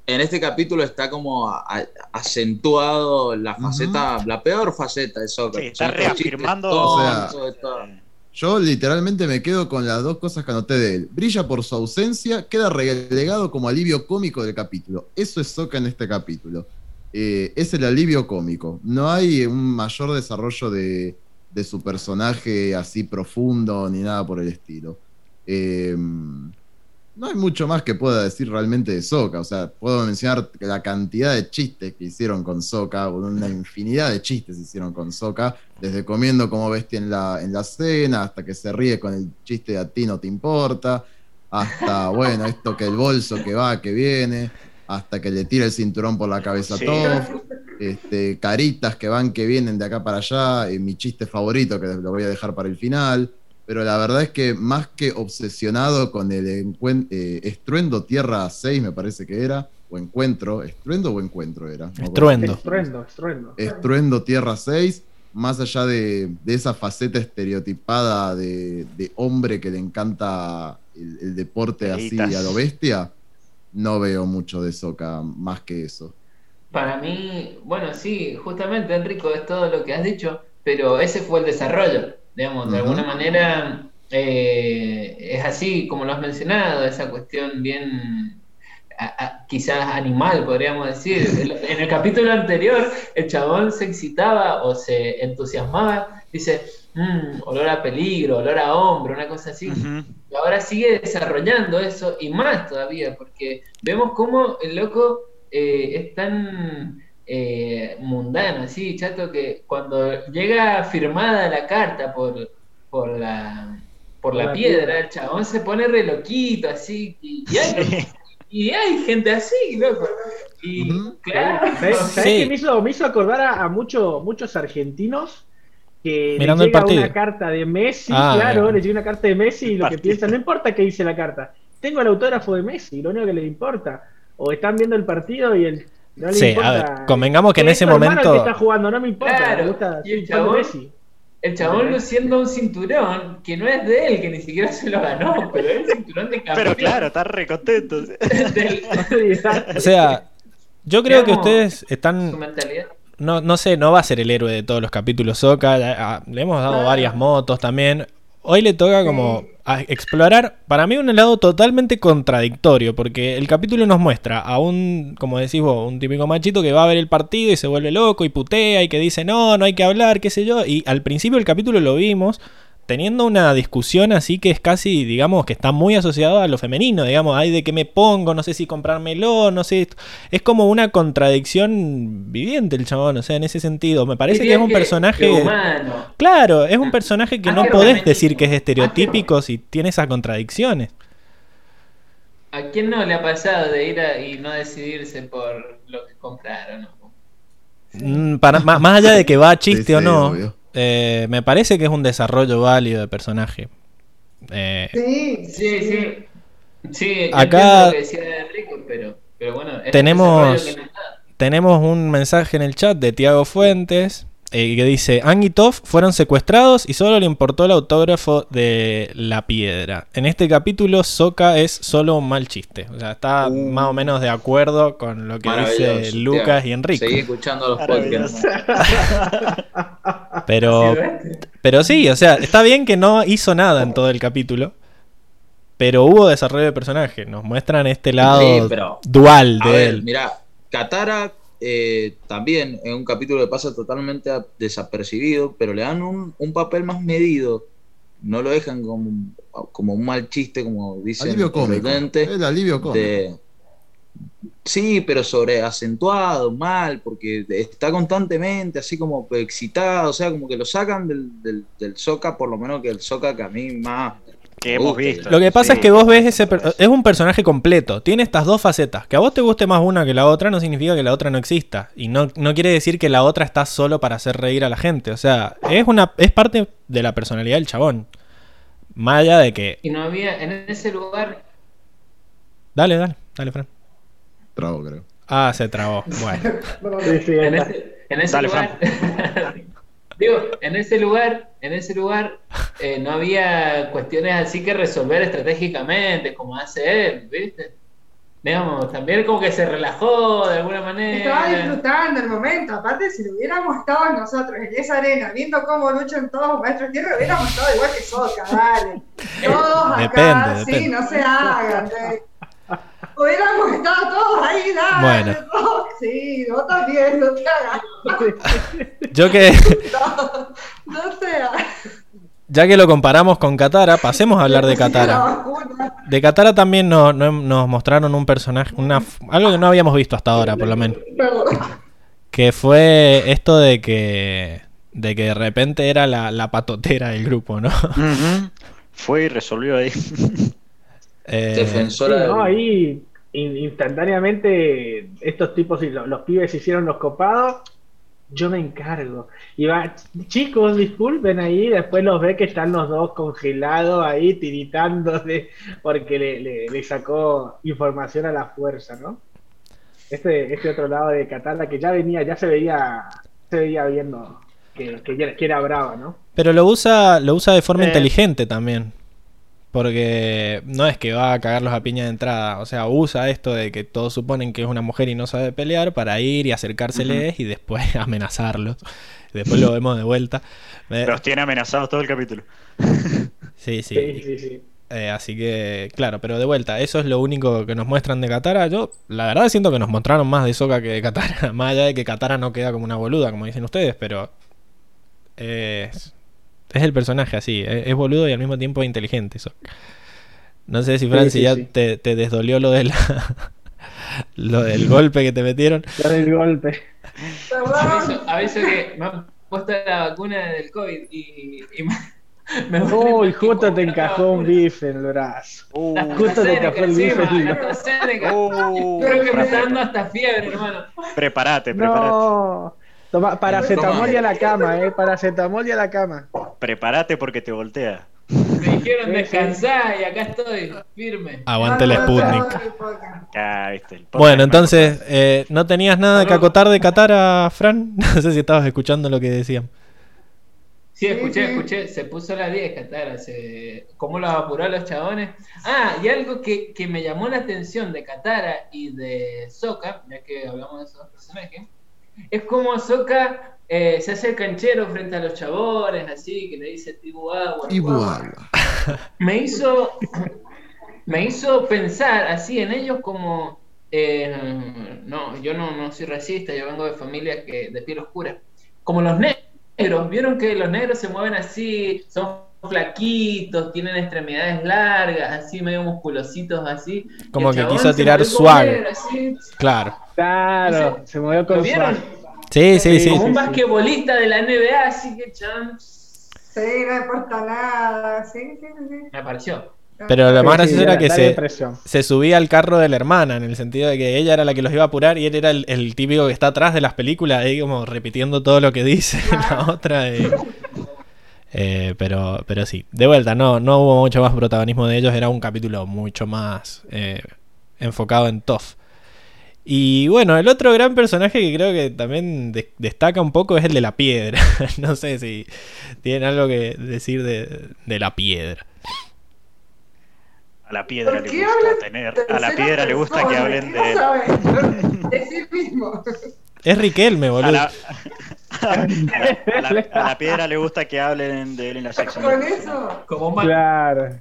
[SPEAKER 2] En este capítulo está como a- a- acentuado la faceta, la peor faceta de Soccer.
[SPEAKER 3] Sí, está reafirmando-
[SPEAKER 5] O sea,
[SPEAKER 2] todo.
[SPEAKER 5] Yo literalmente me quedo con las dos cosas que anoté de él. Brilla por su ausencia, queda relegado como alivio cómico del capítulo. Eso es Soca en este capítulo. Eh, es el alivio cómico. No hay un mayor desarrollo de, de su personaje así profundo ni nada por el estilo. Eh, no hay mucho más que pueda decir realmente de Soca. O sea, puedo mencionar la cantidad de chistes que hicieron con Soca, una infinidad de chistes hicieron con Soca, desde comiendo como bestia en la, en la cena, hasta que se ríe con el chiste de a ti no te importa, hasta, bueno, esto que el bolso que va, que viene, hasta que le tira el cinturón por la cabeza a
[SPEAKER 3] Sí.
[SPEAKER 5] Toph, este, caritas que van, que vienen de acá para allá, eh, mi chiste favorito que lo voy a dejar para el final. Pero la verdad es que más que obsesionado con el eh, estruendo Tierra 6, me parece que era, o encuentro, estruendo o encuentro era. No.
[SPEAKER 1] Estruendo.
[SPEAKER 4] Estruendo, estruendo.
[SPEAKER 5] Estruendo Tierra 6, más allá de, de esa faceta estereotipada de, de hombre que le encanta el, el deporte así a lo bestia, no veo mucho de Soca más que eso.
[SPEAKER 7] Para mí, bueno, sí, justamente Enrico, es todo lo que has dicho, pero ese fue el desarrollo, digamos, de alguna manera eh, es así como lo has mencionado, esa cuestión bien a- a- quizás animal, podríamos decir. En el capítulo anterior, el chabón se excitaba o se entusiasmaba, dice, "Mm, olor a peligro, olor a hombro, una cosa así. Y ahora sigue desarrollando eso y más todavía, porque vemos cómo el loco eh, es tan eh, mundano, así, chato, que cuando llega firmada la carta por, por la, por la,
[SPEAKER 4] la
[SPEAKER 7] piedra,
[SPEAKER 4] piedra.
[SPEAKER 7] el chabón se pone re loquito, así, y, y hay, y hay gente así, loco. Y claro,
[SPEAKER 4] ¿Sabes, sabes
[SPEAKER 1] Sí.
[SPEAKER 4] qué me hizo, me hizo acordar a, a mucho- muchos argentinos que
[SPEAKER 1] Mirando
[SPEAKER 4] le
[SPEAKER 1] el
[SPEAKER 4] llega
[SPEAKER 1] partido.
[SPEAKER 4] una carta de Messi,
[SPEAKER 1] Ah,
[SPEAKER 4] claro,
[SPEAKER 1] bien.
[SPEAKER 4] le llega una carta de Messi y lo que piensan, no importa qué dice la carta, tengo el autógrafo de Messi, lo único que les importa. O están viendo el partido y el no
[SPEAKER 1] Sí,
[SPEAKER 4] importa.
[SPEAKER 1] a ver, convengamos que en
[SPEAKER 4] Es
[SPEAKER 1] ese momento-
[SPEAKER 4] que está jugando, no me importa,
[SPEAKER 7] Claro,
[SPEAKER 4] me gusta
[SPEAKER 7] y el chabón-
[SPEAKER 4] Messi.
[SPEAKER 7] el chabón luciendo un cinturón que no es de él, que ni siquiera se lo ganó, pero es el cinturón de campeón.
[SPEAKER 3] Pero claro, está re contento.
[SPEAKER 7] del-
[SPEAKER 1] O sea, yo creo que ustedes
[SPEAKER 7] su
[SPEAKER 1] están
[SPEAKER 7] mentalidad.
[SPEAKER 1] no, no sé, no va a ser el héroe de todos los capítulos Soca. Le hemos dado varias motos también. Hoy le toca como a explorar, para mí, un lado totalmente contradictorio, porque el capítulo nos muestra a un, como decís vos, un típico machito que va a ver el partido y se vuelve loco y putea y que dice, no, no hay que hablar, qué sé yo. Y al principio del capítulo lo vimos teniendo una discusión así que es casi, digamos, que está muy asociado a lo femenino, digamos, hay de qué me pongo, no sé si comprármelo, no sé, es como una contradicción viviente el chabón, o sea, en ese sentido, me parece que es un personaje...
[SPEAKER 7] humano.
[SPEAKER 1] Claro, es un personaje que
[SPEAKER 7] Ah,
[SPEAKER 1] no
[SPEAKER 7] qué
[SPEAKER 1] podés decir que es
[SPEAKER 7] Ah,
[SPEAKER 1] estereotípico si tiene esas contradicciones.
[SPEAKER 7] ¿A quién no le ha pasado de ir a, y no decidirse por lo que compraron? ¿no?
[SPEAKER 1] Mm, para, más, más allá de que va a chiste
[SPEAKER 5] Sí,
[SPEAKER 1] o no,
[SPEAKER 5] obvio.
[SPEAKER 1] Eh, me parece que es un desarrollo válido de personaje. Eh,
[SPEAKER 6] Sí,
[SPEAKER 7] Sí, sí. Sí,
[SPEAKER 1] Acá-
[SPEAKER 7] lo que decía pero, pero bueno, es
[SPEAKER 1] Tenemos-
[SPEAKER 7] un
[SPEAKER 1] tenemos un mensaje en el chat de Tiago Fuentes eh, que dice, Ang y fueron secuestrados y solo le importó el autógrafo de la piedra. En este capítulo, Soka es solo un mal chiste. O sea, está
[SPEAKER 2] Uh.
[SPEAKER 1] más o menos de acuerdo con lo que dice Lucas y Enrico.
[SPEAKER 2] Seguí escuchando los podcasts.
[SPEAKER 1] Pero, pero sí, o sea, está bien que no hizo nada en todo el capítulo. Pero hubo desarrollo de personaje. Nos muestran este lado
[SPEAKER 2] Sí, pero-
[SPEAKER 1] dual de
[SPEAKER 2] ver,
[SPEAKER 1] él.
[SPEAKER 2] mira, Katara eh, también es un capítulo que pasa totalmente desapercibido, pero le dan un, un papel más medido. No lo dejan como, un- como un mal chiste, como dicen
[SPEAKER 5] Alivio cómico. El alivio cómico.
[SPEAKER 2] de- Sí, pero sobre acentuado, mal, porque está constantemente así como excitado, o sea, como que lo sacan del, del, del Soca, por lo menos que el Soca que a mí más
[SPEAKER 3] Que que hemos
[SPEAKER 2] gusta.
[SPEAKER 3] visto.
[SPEAKER 1] Lo que pasa
[SPEAKER 3] Sí.
[SPEAKER 1] es que vos ves ese es un personaje completo, tiene estas dos facetas. Que a vos te guste más una que la otra no significa que la otra no exista y no, no quiere decir que la otra está solo para hacer reír a la gente, o sea, es una es parte de la personalidad del chabón. Más allá de que
[SPEAKER 7] Y no había, en ese lugar,
[SPEAKER 1] Dale, dale, dale, Fran.
[SPEAKER 5] Trago, creo.
[SPEAKER 1] Ah, se trabó. Bueno.
[SPEAKER 4] Sí, sí,
[SPEAKER 7] en ese, en ese
[SPEAKER 3] Dale,
[SPEAKER 7] lugar, digo, en ese lugar, en ese lugar eh, no había cuestiones así que resolver estratégicamente como hace él, ¿viste? Digamos, también como que se relajó de alguna manera.
[SPEAKER 6] Estaba disfrutando el momento. Aparte, si lo hubiéramos estado nosotros en esa arena, viendo cómo luchan todos los maestros tierra, hubiéramos estado igual que Soca, dale. Todos acá,
[SPEAKER 1] Depende,
[SPEAKER 6] sí,
[SPEAKER 1] depende.
[SPEAKER 6] no se hagan. eh. Hubiéramos estado todos ahí, dale.
[SPEAKER 1] Bueno.
[SPEAKER 6] sí, vos también, no te hagas.
[SPEAKER 1] Yo que
[SPEAKER 6] No, no se hagan.
[SPEAKER 1] ya que lo comparamos con Katara, pasemos a hablar de Katara. De Katara también no- no- nos mostraron un personaje, una, algo que no habíamos visto hasta ahora, por lo menos. Que fue esto de que de que de repente era la, la patotera del grupo, ¿no?
[SPEAKER 3] Fue y resolvió ahí.
[SPEAKER 1] Eh,
[SPEAKER 4] Sí,
[SPEAKER 2] Defensora
[SPEAKER 4] no, ahí in- instantáneamente estos tipos y lo- los, pibes hicieron los copados. Yo me encargo. Y va, chicos, disculpen ahí. Después los ve que están los dos congelados ahí, tiritando porque le, le- le sacó información a la fuerza, ¿no? Este, este otro lado de Katara que ya venía, ya se veía, se veía viendo que, que, era- que era brava, ¿no?
[SPEAKER 1] Pero lo usa, lo usa de forma
[SPEAKER 3] Eh.
[SPEAKER 1] inteligente también. Porque no es que va a cagarlos a piña de entrada. O sea, usa esto de que todos suponen que es una mujer y no sabe pelear para ir y acercárseles y después amenazarlos. Después lo vemos de vuelta. Eh,
[SPEAKER 3] Los tiene amenazados todo el capítulo.
[SPEAKER 1] sí, sí.
[SPEAKER 4] Sí, sí, sí.
[SPEAKER 1] Eh, así que, claro, pero de vuelta, eso es lo único que nos muestran de Katara. Yo, la verdad, siento que nos mostraron más de Sokka que de Katara. Más allá de que Katara no queda como una boluda, como dicen ustedes, pero. Es, es el personaje así. Es, es boludo y al mismo tiempo inteligente. Sokka. No sé si, Fran,
[SPEAKER 4] Sí,
[SPEAKER 1] ya
[SPEAKER 4] sí.
[SPEAKER 1] Te, te desdolió lo, de la, lo del golpe que te metieron.
[SPEAKER 4] Dar el golpe.
[SPEAKER 7] Aviso, aviso que me han puesto la vacuna del COVID y, y me, me
[SPEAKER 4] Uy, justo te encajó un bife en el brazo.
[SPEAKER 3] Uh,
[SPEAKER 4] Justo te encajó el bife.
[SPEAKER 7] la AstraZeneca.
[SPEAKER 3] uh,
[SPEAKER 7] Creo que me está dando hasta fiebre, hermano.
[SPEAKER 3] prepárate, prepárate.
[SPEAKER 4] No. Toma, paracetamol y a la cama, eh. Paracetamol y a la cama.
[SPEAKER 3] Prepárate porque te voltea.
[SPEAKER 7] Me dijeron descansar y acá estoy, firme.
[SPEAKER 1] Aguante el Sputnik.
[SPEAKER 3] Viste. el
[SPEAKER 1] Bueno, entonces, eh, ¿no tenías nada que acotar de Katara, Fran? No sé si estabas escuchando lo que decían.
[SPEAKER 7] Sí, escuché, escuché. Se puso la 10, Katara. Se... ¿Cómo lo apuró a los chabones? Ah, y algo que, que me llamó la atención de Katara y de Sokka, ya que hablamos de esos dos personajes, es como Sokka eh, se hace el canchero frente a los chabones, así, que le dice tipo agua. Guagua.
[SPEAKER 5] agua.
[SPEAKER 7] me hizo me hizo pensar así en ellos como eh, no yo no, no soy racista yo vengo de familias que de piel oscura como los negros vieron que los negros se mueven así son flaquitos tienen extremidades largas así medio musculositos así
[SPEAKER 1] Como que quiso tirar
[SPEAKER 7] así.
[SPEAKER 1] Claro.
[SPEAKER 4] Claro, se movió
[SPEAKER 7] ¿lo
[SPEAKER 4] con swag.
[SPEAKER 1] Sí, sí, sí.
[SPEAKER 7] como un
[SPEAKER 4] sí.
[SPEAKER 7] basquetbolista de la NBA así que chan
[SPEAKER 6] Sí, no importa nada. Sí, sí, sí.
[SPEAKER 7] me pareció
[SPEAKER 1] Pero lo más gracioso era que se, se subía al carro de la hermana, en el sentido de que ella era la que los iba a apurar y él era el, el típico que está atrás de las películas, ahí como repitiendo todo lo que dice la otra. Eh, pero, pero sí, de vuelta, no, no hubo mucho más protagonismo de ellos, era un capítulo mucho más eh, enfocado en Toph. Y bueno, el otro gran personaje que creo que también de- destaca un poco es el de la piedra. no sé si tienen algo que decir de, de la piedra.
[SPEAKER 3] A la piedra
[SPEAKER 6] ¿Por
[SPEAKER 3] le gusta tener. A la piedra le gusta que hablen
[SPEAKER 6] ¿qué
[SPEAKER 3] de.
[SPEAKER 6] mismo.
[SPEAKER 1] Es Riquelme, boludo.
[SPEAKER 3] A la, a, la, a la piedra le gusta que hablen de él en la sección.
[SPEAKER 6] Con eso.
[SPEAKER 7] como más
[SPEAKER 4] Claro.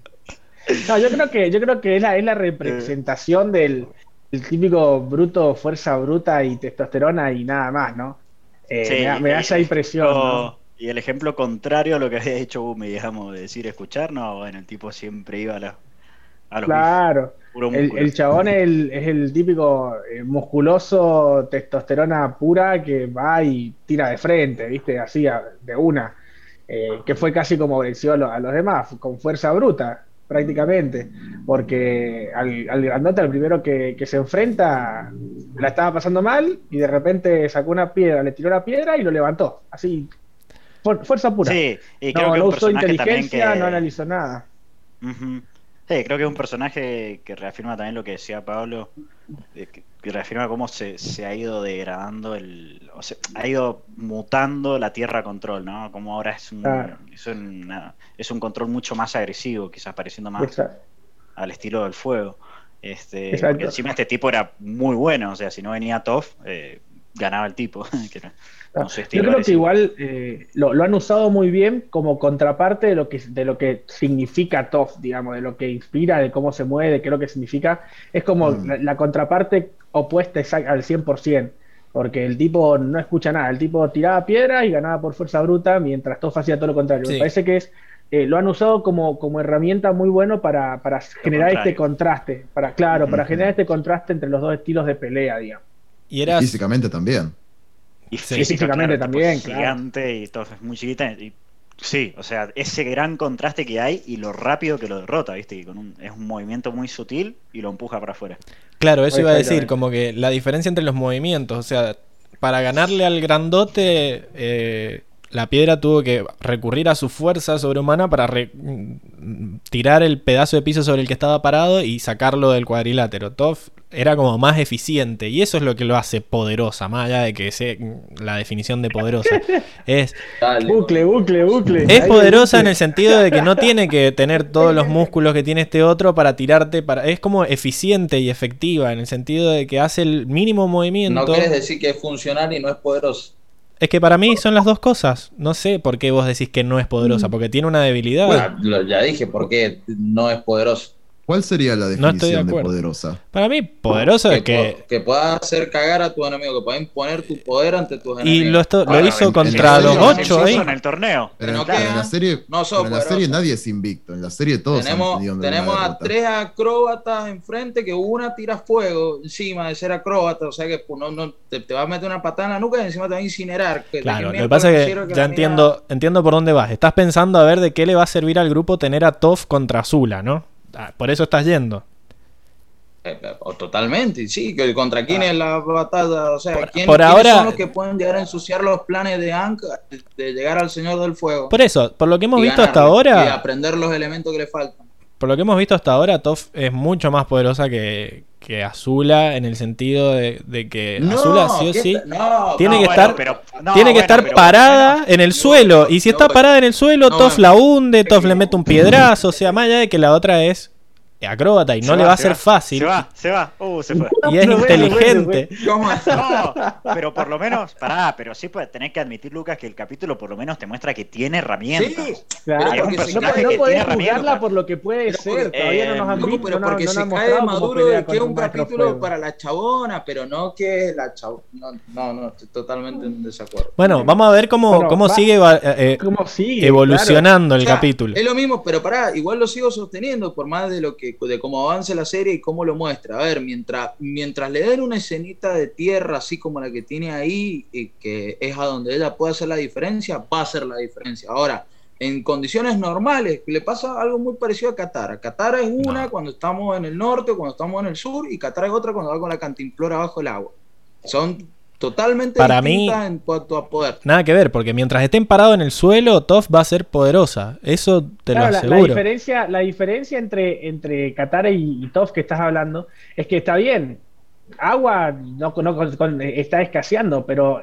[SPEAKER 4] No, yo creo que, yo creo que es la, es la representación del, del típico bruto, fuerza bruta y testosterona y nada más, ¿no? Eh,
[SPEAKER 3] Sí,
[SPEAKER 4] me, da, me esa impresión. ¿no?
[SPEAKER 3] Y el ejemplo contrario a lo que había hecho Bumi, digamos, de decir escuchar, no, bueno, el tipo siempre iba a, la, a los
[SPEAKER 4] Claro.
[SPEAKER 3] bifes, puro
[SPEAKER 4] El, chabón es el, es el típico eh, musculoso, testosterona pura que va y tira de frente, ¿viste? Así, a- de una. Eh, que fue casi como venció a, lo- a los demás, con fuerza bruta. prácticamente, porque al, al grandote, al primero que, que se enfrenta, la estaba pasando mal y de repente sacó una piedra, le tiró la piedra y lo levantó, así, fu- fuerza pura.
[SPEAKER 3] Sí, y creo
[SPEAKER 4] no,
[SPEAKER 3] que
[SPEAKER 4] no
[SPEAKER 3] un
[SPEAKER 4] usó inteligencia,
[SPEAKER 3] que...
[SPEAKER 4] no analizó nada.
[SPEAKER 3] Sí, creo que es un personaje que reafirma también lo que decía Pablo, que, reafirma cómo se, se ha ido degradando el, o sea, ha ido mutando la tierra control, ¿no? Como ahora es un,
[SPEAKER 4] Claro.
[SPEAKER 3] es una- es un control mucho más agresivo, quizás pareciendo más
[SPEAKER 4] Exacto.
[SPEAKER 3] al estilo del fuego. Este, porque encima este tipo era muy bueno, o sea, si no venía Toff, eh, ganaba el tipo. que
[SPEAKER 4] Yo creo que igual eh, lo, lo han usado muy bien como contraparte de lo que de lo que significa TOF, digamos, de lo que inspira, de cómo se mueve, de qué es lo que significa. Es como
[SPEAKER 5] Mm.
[SPEAKER 4] la, la contraparte opuesta al 100%, porque el tipo no escucha nada, el tipo tiraba piedras y ganaba por fuerza bruta, mientras TOF hacía todo lo contrario.
[SPEAKER 1] Sí.
[SPEAKER 4] Me parece que es eh, lo han usado como, como herramienta muy bueno para, para generar este contraste, para claro, para generar este contraste entre los dos estilos de pelea, digamos.
[SPEAKER 1] Y era.
[SPEAKER 5] Físicamente también.
[SPEAKER 3] Y
[SPEAKER 1] Sí,
[SPEAKER 3] física,
[SPEAKER 4] físicamente también, claro.
[SPEAKER 3] gigante y todo es muy chiquita. Y, sí, o sea, ese gran contraste que hay y lo rápido que lo derrota, ¿viste? Y con un, es un movimiento muy sutil y lo empuja para afuera.
[SPEAKER 1] Claro, eso iba a decir, como que la diferencia entre los movimientos, o sea, para ganarle al grandote, eh, la piedra tuvo que recurrir a su fuerza sobrehumana para re- tirar el pedazo de piso sobre el que estaba parado y sacarlo del cuadrilátero. Toff era como más eficiente y eso es lo que lo hace poderosa, más allá de que sea la definición de poderosa. Es
[SPEAKER 2] Dale.
[SPEAKER 4] Bucle, bucle, bucle.
[SPEAKER 1] es
[SPEAKER 4] Ahí
[SPEAKER 1] poderosa en el sentido de que no tiene que tener todos los músculos que tiene este otro para tirarte para es como eficiente y efectiva en el sentido de que hace el mínimo movimiento.
[SPEAKER 2] No quieres decir que es funcional y no es poderoso.
[SPEAKER 1] Es que para mí son las dos cosas. No sé por qué vos decís que no es
[SPEAKER 4] Mm.
[SPEAKER 1] poderosa, porque tiene una debilidad.
[SPEAKER 2] Bueno, lo- ya dije por qué no es poderoso.
[SPEAKER 5] ¿Cuál sería la
[SPEAKER 1] No estoy de
[SPEAKER 5] definición de, poderosa?
[SPEAKER 1] Para mí poderoso es que
[SPEAKER 2] que puedas hacer cagar a tu enemigo, que puedas imponer tu poder ante tus
[SPEAKER 1] y
[SPEAKER 2] enemigos.
[SPEAKER 1] lo, esto- lo hizo
[SPEAKER 5] en-
[SPEAKER 1] contra los ocho ahí.
[SPEAKER 3] en el torneo.
[SPEAKER 5] Pero,
[SPEAKER 2] no
[SPEAKER 5] en, la serie,
[SPEAKER 2] no
[SPEAKER 5] pero en la serie nadie es invicto. En la serie todos han
[SPEAKER 2] tenemos tenemos a tres acróbatas enfrente que una tira fuego encima de ser acróbata, o sea que pues, no, no, te, te va a meter una patada en la nuca y encima te va a incinerar. Que-
[SPEAKER 1] Claro, lo que pasa es que ya entiendo, entiendo por dónde vas. Estás pensando a ver de qué le va a servir al grupo tener a Toff contra Zula, ¿no? Ah, Por eso estás yendo.
[SPEAKER 2] Eh, eh, o totalmente, sí, contra quién es la batalla, o sea,
[SPEAKER 1] Por-
[SPEAKER 2] ¿quién,
[SPEAKER 1] por
[SPEAKER 2] quiénes
[SPEAKER 1] ahora-
[SPEAKER 2] son los que pueden llegar a ensuciar los planes de Ank de, llegar al Señor del Fuego.
[SPEAKER 1] Por eso, por lo que hemos visto hasta
[SPEAKER 2] ganarle, Y
[SPEAKER 1] ahora,
[SPEAKER 2] aprender los elementos que le faltan.
[SPEAKER 1] por lo que hemos visto hasta ahora, Toff es mucho más poderosa que, que Azula en el sentido de, de que Azula sí o
[SPEAKER 2] ¿qué
[SPEAKER 1] sí
[SPEAKER 2] no,
[SPEAKER 1] tiene
[SPEAKER 2] no,
[SPEAKER 1] que
[SPEAKER 2] bueno,
[SPEAKER 1] estar-
[SPEAKER 3] pero-
[SPEAKER 1] tiene que
[SPEAKER 3] bueno,
[SPEAKER 1] estar
[SPEAKER 3] pero-
[SPEAKER 1] parada en el suelo. Y si está parada en el suelo, Toff la hunde, Toff le mete un piedrazo. O sea, más allá de que la otra es acróbata y no le va a
[SPEAKER 3] se
[SPEAKER 1] ser fácil.
[SPEAKER 3] Se va, se va. Uh, se fue.
[SPEAKER 1] Y es
[SPEAKER 4] Bueno,
[SPEAKER 1] inteligente.
[SPEAKER 2] ¿Cómo es?
[SPEAKER 3] No, pero por lo menos, pará, pero sí pues, tenés que admitir, Lucas, que el capítulo por lo menos te muestra que tiene herramientas.
[SPEAKER 2] Sí,
[SPEAKER 4] Claro,
[SPEAKER 2] Pero
[SPEAKER 3] porque
[SPEAKER 4] no, no,
[SPEAKER 3] que
[SPEAKER 4] no
[SPEAKER 3] tiene
[SPEAKER 4] podés
[SPEAKER 3] herramientas.
[SPEAKER 4] juzgarla por lo que puede
[SPEAKER 2] Pero
[SPEAKER 4] ser.
[SPEAKER 2] porque-
[SPEAKER 4] Todavía no nos han
[SPEAKER 3] eh,
[SPEAKER 4] visto,
[SPEAKER 2] pero
[SPEAKER 4] no,
[SPEAKER 2] porque
[SPEAKER 4] no
[SPEAKER 2] se cae Maduro de que es un
[SPEAKER 4] un
[SPEAKER 2] capítulo para la chabona, pero no que la chabona. No, no, no, estoy totalmente en desacuerdo.
[SPEAKER 1] Bueno, vamos a ver cómo,
[SPEAKER 4] Bueno,
[SPEAKER 1] cómo
[SPEAKER 4] va-
[SPEAKER 1] sigue va- eh,
[SPEAKER 4] ¿Cómo sigue?
[SPEAKER 1] evolucionando el
[SPEAKER 2] sea,
[SPEAKER 1] capítulo.
[SPEAKER 2] Es lo mismo, pero pará, igual lo sigo sosteniendo por más de lo que de cómo avance la serie y cómo lo muestra. A ver, mientras mientras le den una escenita de tierra así como la que tiene ahí y que es a donde ella puede hacer la diferencia, va a hacer la diferencia. Ahora, en condiciones normales le pasa algo muy parecido a Qatar. Qatar es una
[SPEAKER 1] No.
[SPEAKER 2] cuando estamos en el norte, cuando estamos en el sur y Qatar es otra cuando va con la cantimplora bajo el agua. Son totalmente
[SPEAKER 1] Para mí-
[SPEAKER 2] en cuanto a poder.
[SPEAKER 1] Nada que ver, porque mientras estén parados en el suelo, Toff va a ser poderosa. Eso te
[SPEAKER 4] Claro,
[SPEAKER 1] lo
[SPEAKER 4] la, la
[SPEAKER 1] aseguro.
[SPEAKER 4] diferencia, la diferencia entre, entre Qatar y, y Toff que estás hablando es que está bien, agua no, no- con- con- está escaseando, pero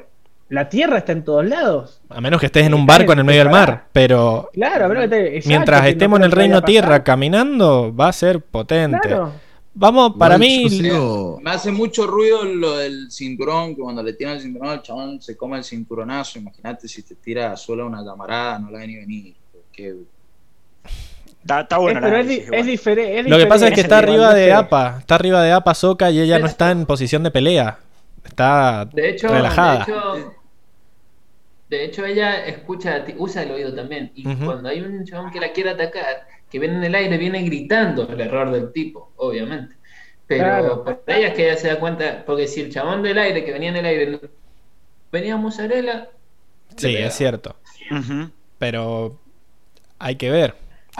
[SPEAKER 4] la tierra está en todos lados.
[SPEAKER 1] A menos que estés en un barco en el medio del mar. Pero
[SPEAKER 4] Claro, a menos que te- exacto,
[SPEAKER 1] mientras
[SPEAKER 4] no
[SPEAKER 1] estemos en el reino tierra caminando, va a ser potente.
[SPEAKER 4] Claro.
[SPEAKER 1] Vamos, para
[SPEAKER 5] Igual
[SPEAKER 1] mí,
[SPEAKER 5] sigo-
[SPEAKER 2] Me hace mucho ruido lo del cinturón, que cuando le tiran el cinturón al chabón se come el cinturonazo. Imagínate si te tira solo una llamarada, no la ven ni venir. Porque
[SPEAKER 3] Está, está bueno.
[SPEAKER 4] Eh, pero es,
[SPEAKER 3] análisis
[SPEAKER 4] es diferente.
[SPEAKER 1] lo que pasa es que está arriba de
[SPEAKER 4] APA.
[SPEAKER 1] Está arriba de APA Soca y ella no está en posición de pelea. Está
[SPEAKER 7] De hecho,
[SPEAKER 1] relajada.
[SPEAKER 7] de hecho, de hecho, ella escucha, usa el oído también. Y cuando hay un chabón que la quiere atacar, que viene en el aire, viene gritando el error del tipo, obviamente. Pero
[SPEAKER 4] Claro.
[SPEAKER 7] por ella es que ella se da cuenta, porque si el chabón del aire, que venía en el aire, venía mozzarella,
[SPEAKER 1] Sí, es cierto. Pero hay que ver.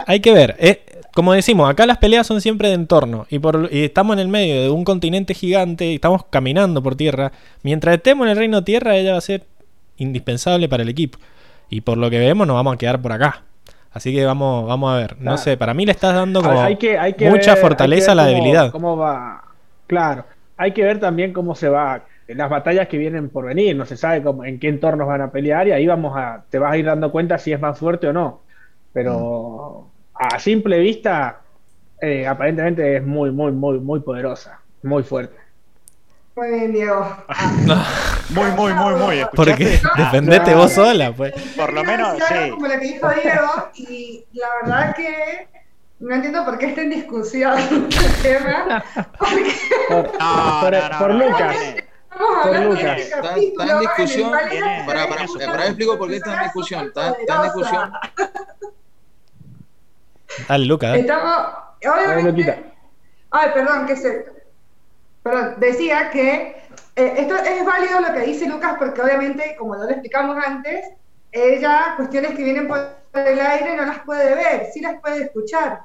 [SPEAKER 1] hay que ver. eh, como decimos, acá las peleas son siempre de entorno. Y, por, y estamos en el medio de un continente gigante y estamos caminando por tierra. Mientras estemos en el reino tierra, ella va a ser indispensable para el equipo. Y por lo que vemos, nos vamos a quedar por acá. Así que vamos, vamos a ver. No sé, para mí le estás dando como
[SPEAKER 4] hay que, hay que
[SPEAKER 1] mucha
[SPEAKER 4] ver-
[SPEAKER 1] fortaleza a la
[SPEAKER 4] cómo-
[SPEAKER 1] debilidad.
[SPEAKER 4] Cómo va. Claro. Hay que ver también cómo se va. Las batallas que vienen por venir. No se sabe cómo, en qué entornos van a pelear. Y ahí vamos a. Te vas a ir dando cuenta si es más fuerte o no. Pero a simple vista, eh, aparentemente es muy, muy, muy, muy poderosa. Muy fuerte.
[SPEAKER 6] Muy bien, Diego.
[SPEAKER 3] Muy, muy, muy, muy.
[SPEAKER 1] Porque
[SPEAKER 3] ¿escuchaste?
[SPEAKER 1] defendete vos sola, pues.
[SPEAKER 3] Por lo menos, sí.
[SPEAKER 6] Como lo que dijo Diego, y la verdad que no entiendo por qué está en discusión el tema. Porque
[SPEAKER 4] Por,
[SPEAKER 3] No,
[SPEAKER 4] por-
[SPEAKER 3] no, no,
[SPEAKER 4] por Lucas.
[SPEAKER 3] tiene-
[SPEAKER 6] estamos hablando
[SPEAKER 4] Lucas.
[SPEAKER 6] de este
[SPEAKER 2] Está- en discusión. Pará, pará,
[SPEAKER 3] su
[SPEAKER 2] pará, explico por qué está en discusión. Está, está en discusión.
[SPEAKER 1] Dale, Luca, dale.
[SPEAKER 6] Estamos, obviamente. Ay, perdón, que se. Perdón, decía que eh, esto es válido lo que dice Lucas, porque obviamente, como ya lo explicamos antes, ella, cuestiones que vienen por el aire, no las puede ver, sí las puede escuchar.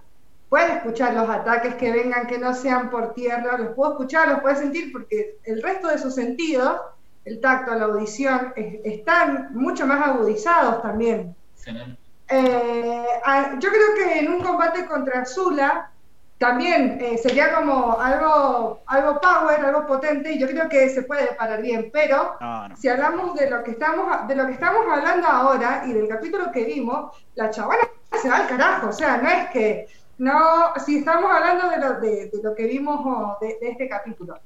[SPEAKER 6] Puede escuchar los ataques que vengan que no sean por tierra, los puedo escuchar, los puede sentir, porque el resto de sus sentidos, el tacto, la audición, es- están mucho más agudizados también. Eh, a- yo creo que en un combate contra Zula también eh, sería como algo, algo power, algo potente, y yo creo que se puede parar bien, pero
[SPEAKER 3] No, no.
[SPEAKER 6] si hablamos de lo que estamos de lo que estamos hablando ahora y del capítulo que vimos, la chavana se va al carajo, o sea, no es que no, si estamos hablando de lo, de, de lo que vimos oh, de, de este capítulo.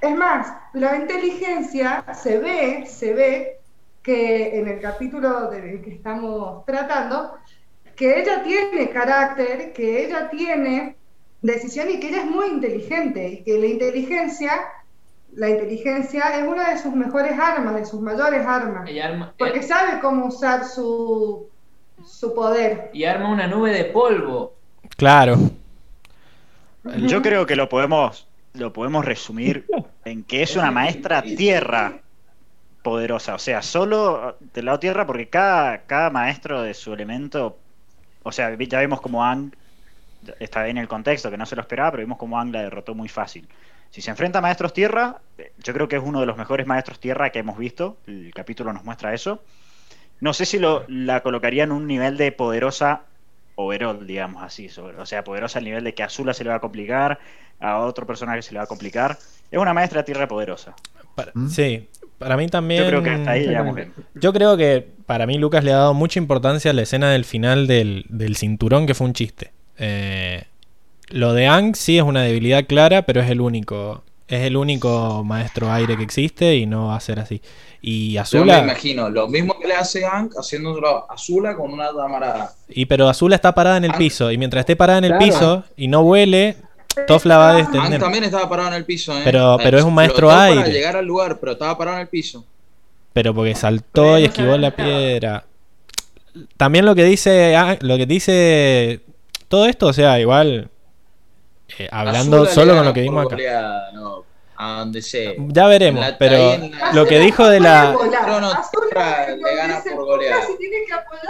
[SPEAKER 6] Es más, la inteligencia se ve, se ve que en el capítulo del que estamos tratando, que ella tiene carácter, que ella tiene decisión y que ella es muy inteligente y que la inteligencia, la inteligencia es una de sus mejores armas, de sus mayores armas,
[SPEAKER 7] Y arma,
[SPEAKER 6] porque sabe cómo usar su, su poder.
[SPEAKER 7] y arma una nube de polvo.
[SPEAKER 1] Claro.
[SPEAKER 3] Yo creo que lo podemos, lo podemos resumir en que es una maestra tierra poderosa. O sea, solo del lado tierra, porque cada, cada maestro de su elemento. O sea, ya vimos como Ang. Está bien el contexto, que no se lo esperaba, pero vimos como Ang la derrotó muy fácil. Si se enfrenta a maestros tierra, yo creo que es uno de los mejores maestros tierra que hemos visto. El capítulo nos muestra eso. No sé si lo, la colocaría en un nivel de poderosa overall, digamos así. sobre- o sea, poderosa al nivel de que a Azula se le va a complicar, a otro personaje se le va a complicar. Es una maestra tierra poderosa.
[SPEAKER 1] Para-
[SPEAKER 5] ¿Mm?
[SPEAKER 1] Sí, para mí también.
[SPEAKER 3] Yo creo que hasta ahí llegamos bien.
[SPEAKER 1] Yo creo que para mí Lucas le ha dado mucha importancia a la escena del final del, del cinturón, que fue un chiste. Eh, lo de Ang sí es una debilidad clara, pero es el único. Es el único maestro aire que existe y no va a ser así. Y
[SPEAKER 2] Yo me
[SPEAKER 1] Azula.
[SPEAKER 2] imagino lo mismo que le hace Hank haciéndolo a Azula con una damarada.
[SPEAKER 1] Y pero Azula está parada en el
[SPEAKER 2] Ang-
[SPEAKER 1] piso. Y mientras esté parada en el
[SPEAKER 4] Claro.
[SPEAKER 1] piso y no huele, Toff la va a
[SPEAKER 2] Hank
[SPEAKER 1] detener.
[SPEAKER 2] también estaba parado en el piso, ¿eh?
[SPEAKER 1] Pero- pero es un maestro aire.
[SPEAKER 2] para llegar al lugar, pero estaba parado en el piso.
[SPEAKER 1] Pero porque
[SPEAKER 7] Pero
[SPEAKER 1] saltó y esquivó la piedra. También lo que dice. Lo que dice. Todo esto, o sea, igual. eh, hablando solo con lo que vimos acá.
[SPEAKER 2] goleada, no, a donde sea.
[SPEAKER 1] Ya veremos,
[SPEAKER 2] la-
[SPEAKER 1] pero
[SPEAKER 2] la-
[SPEAKER 1] lo que dijo de la.
[SPEAKER 2] Trono Tierra le gana por goleada.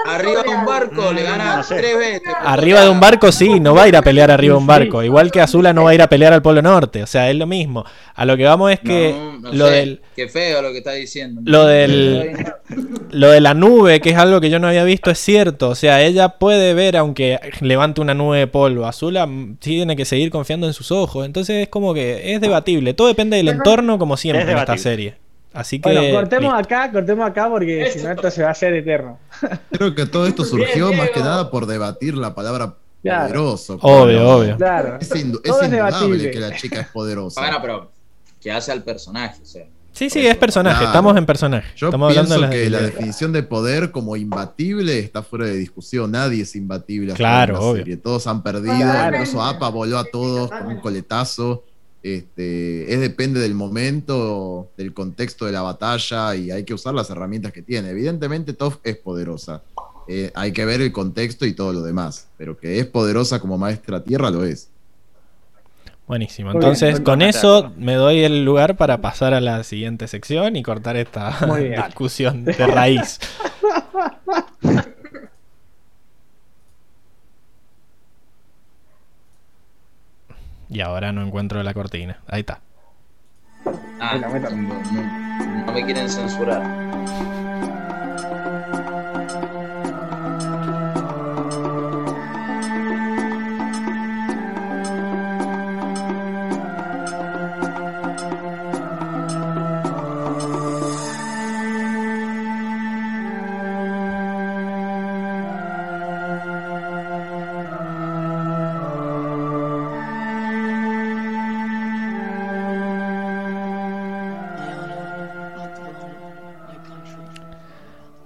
[SPEAKER 2] Arriba de un barco le gana tres veces.
[SPEAKER 1] Arriba de un barco sí, no va a ir a pelear arriba de un barco. Igual que Azula no va a ir a pelear al Polo Norte. O sea, es lo mismo. A lo que vamos es que
[SPEAKER 2] No, no
[SPEAKER 1] lo
[SPEAKER 2] sé,
[SPEAKER 1] del.
[SPEAKER 2] Qué feo lo que está diciendo.
[SPEAKER 1] Lo del- Lo de la nube, que es algo que yo no había visto, es cierto. O sea, ella puede ver aunque levante una nube de polvo. Azula mm, tiene que seguir confiando en sus ojos. Entonces es como que es debatible. Todo depende del entorno, como siempre
[SPEAKER 3] Es
[SPEAKER 1] en esta serie. Así que.
[SPEAKER 4] Bueno, cortemos
[SPEAKER 1] listo.
[SPEAKER 4] acá, cortemos acá porque si no esto se va a hacer eterno.
[SPEAKER 5] Creo que todo esto surgió
[SPEAKER 7] Bien,
[SPEAKER 5] más que nada por debatir la palabra
[SPEAKER 4] Claro.
[SPEAKER 5] poderoso.
[SPEAKER 1] Obvio, obvio.
[SPEAKER 4] Claro.
[SPEAKER 5] Es, indu- es
[SPEAKER 4] Todo es
[SPEAKER 5] indudable que la chica es poderosa.
[SPEAKER 2] Bueno, pero que hace al personaje, o sea.
[SPEAKER 1] Sí, sí, es personaje.
[SPEAKER 5] Claro.
[SPEAKER 1] Estamos en personaje.
[SPEAKER 5] Yo
[SPEAKER 1] Estamos hablando de
[SPEAKER 5] pienso que la definición de poder como imbatible está fuera de discusión. Nadie es imbatible.
[SPEAKER 1] Claro, obvio.
[SPEAKER 5] serie. Todos han perdido.
[SPEAKER 6] Claro.
[SPEAKER 5] Incluso APA voló a todos con un coletazo. Este, es depende del momento, del contexto de la batalla y hay que usar las herramientas que tiene. Evidentemente, Toph es poderosa. Eh, hay que ver el contexto y todo lo demás. Pero que es poderosa como maestra tierra, lo es.
[SPEAKER 1] Buenísimo. Entonces,
[SPEAKER 4] bien,
[SPEAKER 1] con eso me doy el lugar para pasar a la siguiente sección y cortar esta discusión de raíz. Y ahora no encuentro la cortina. Ahí está.
[SPEAKER 2] Ah, no me quieren censurar.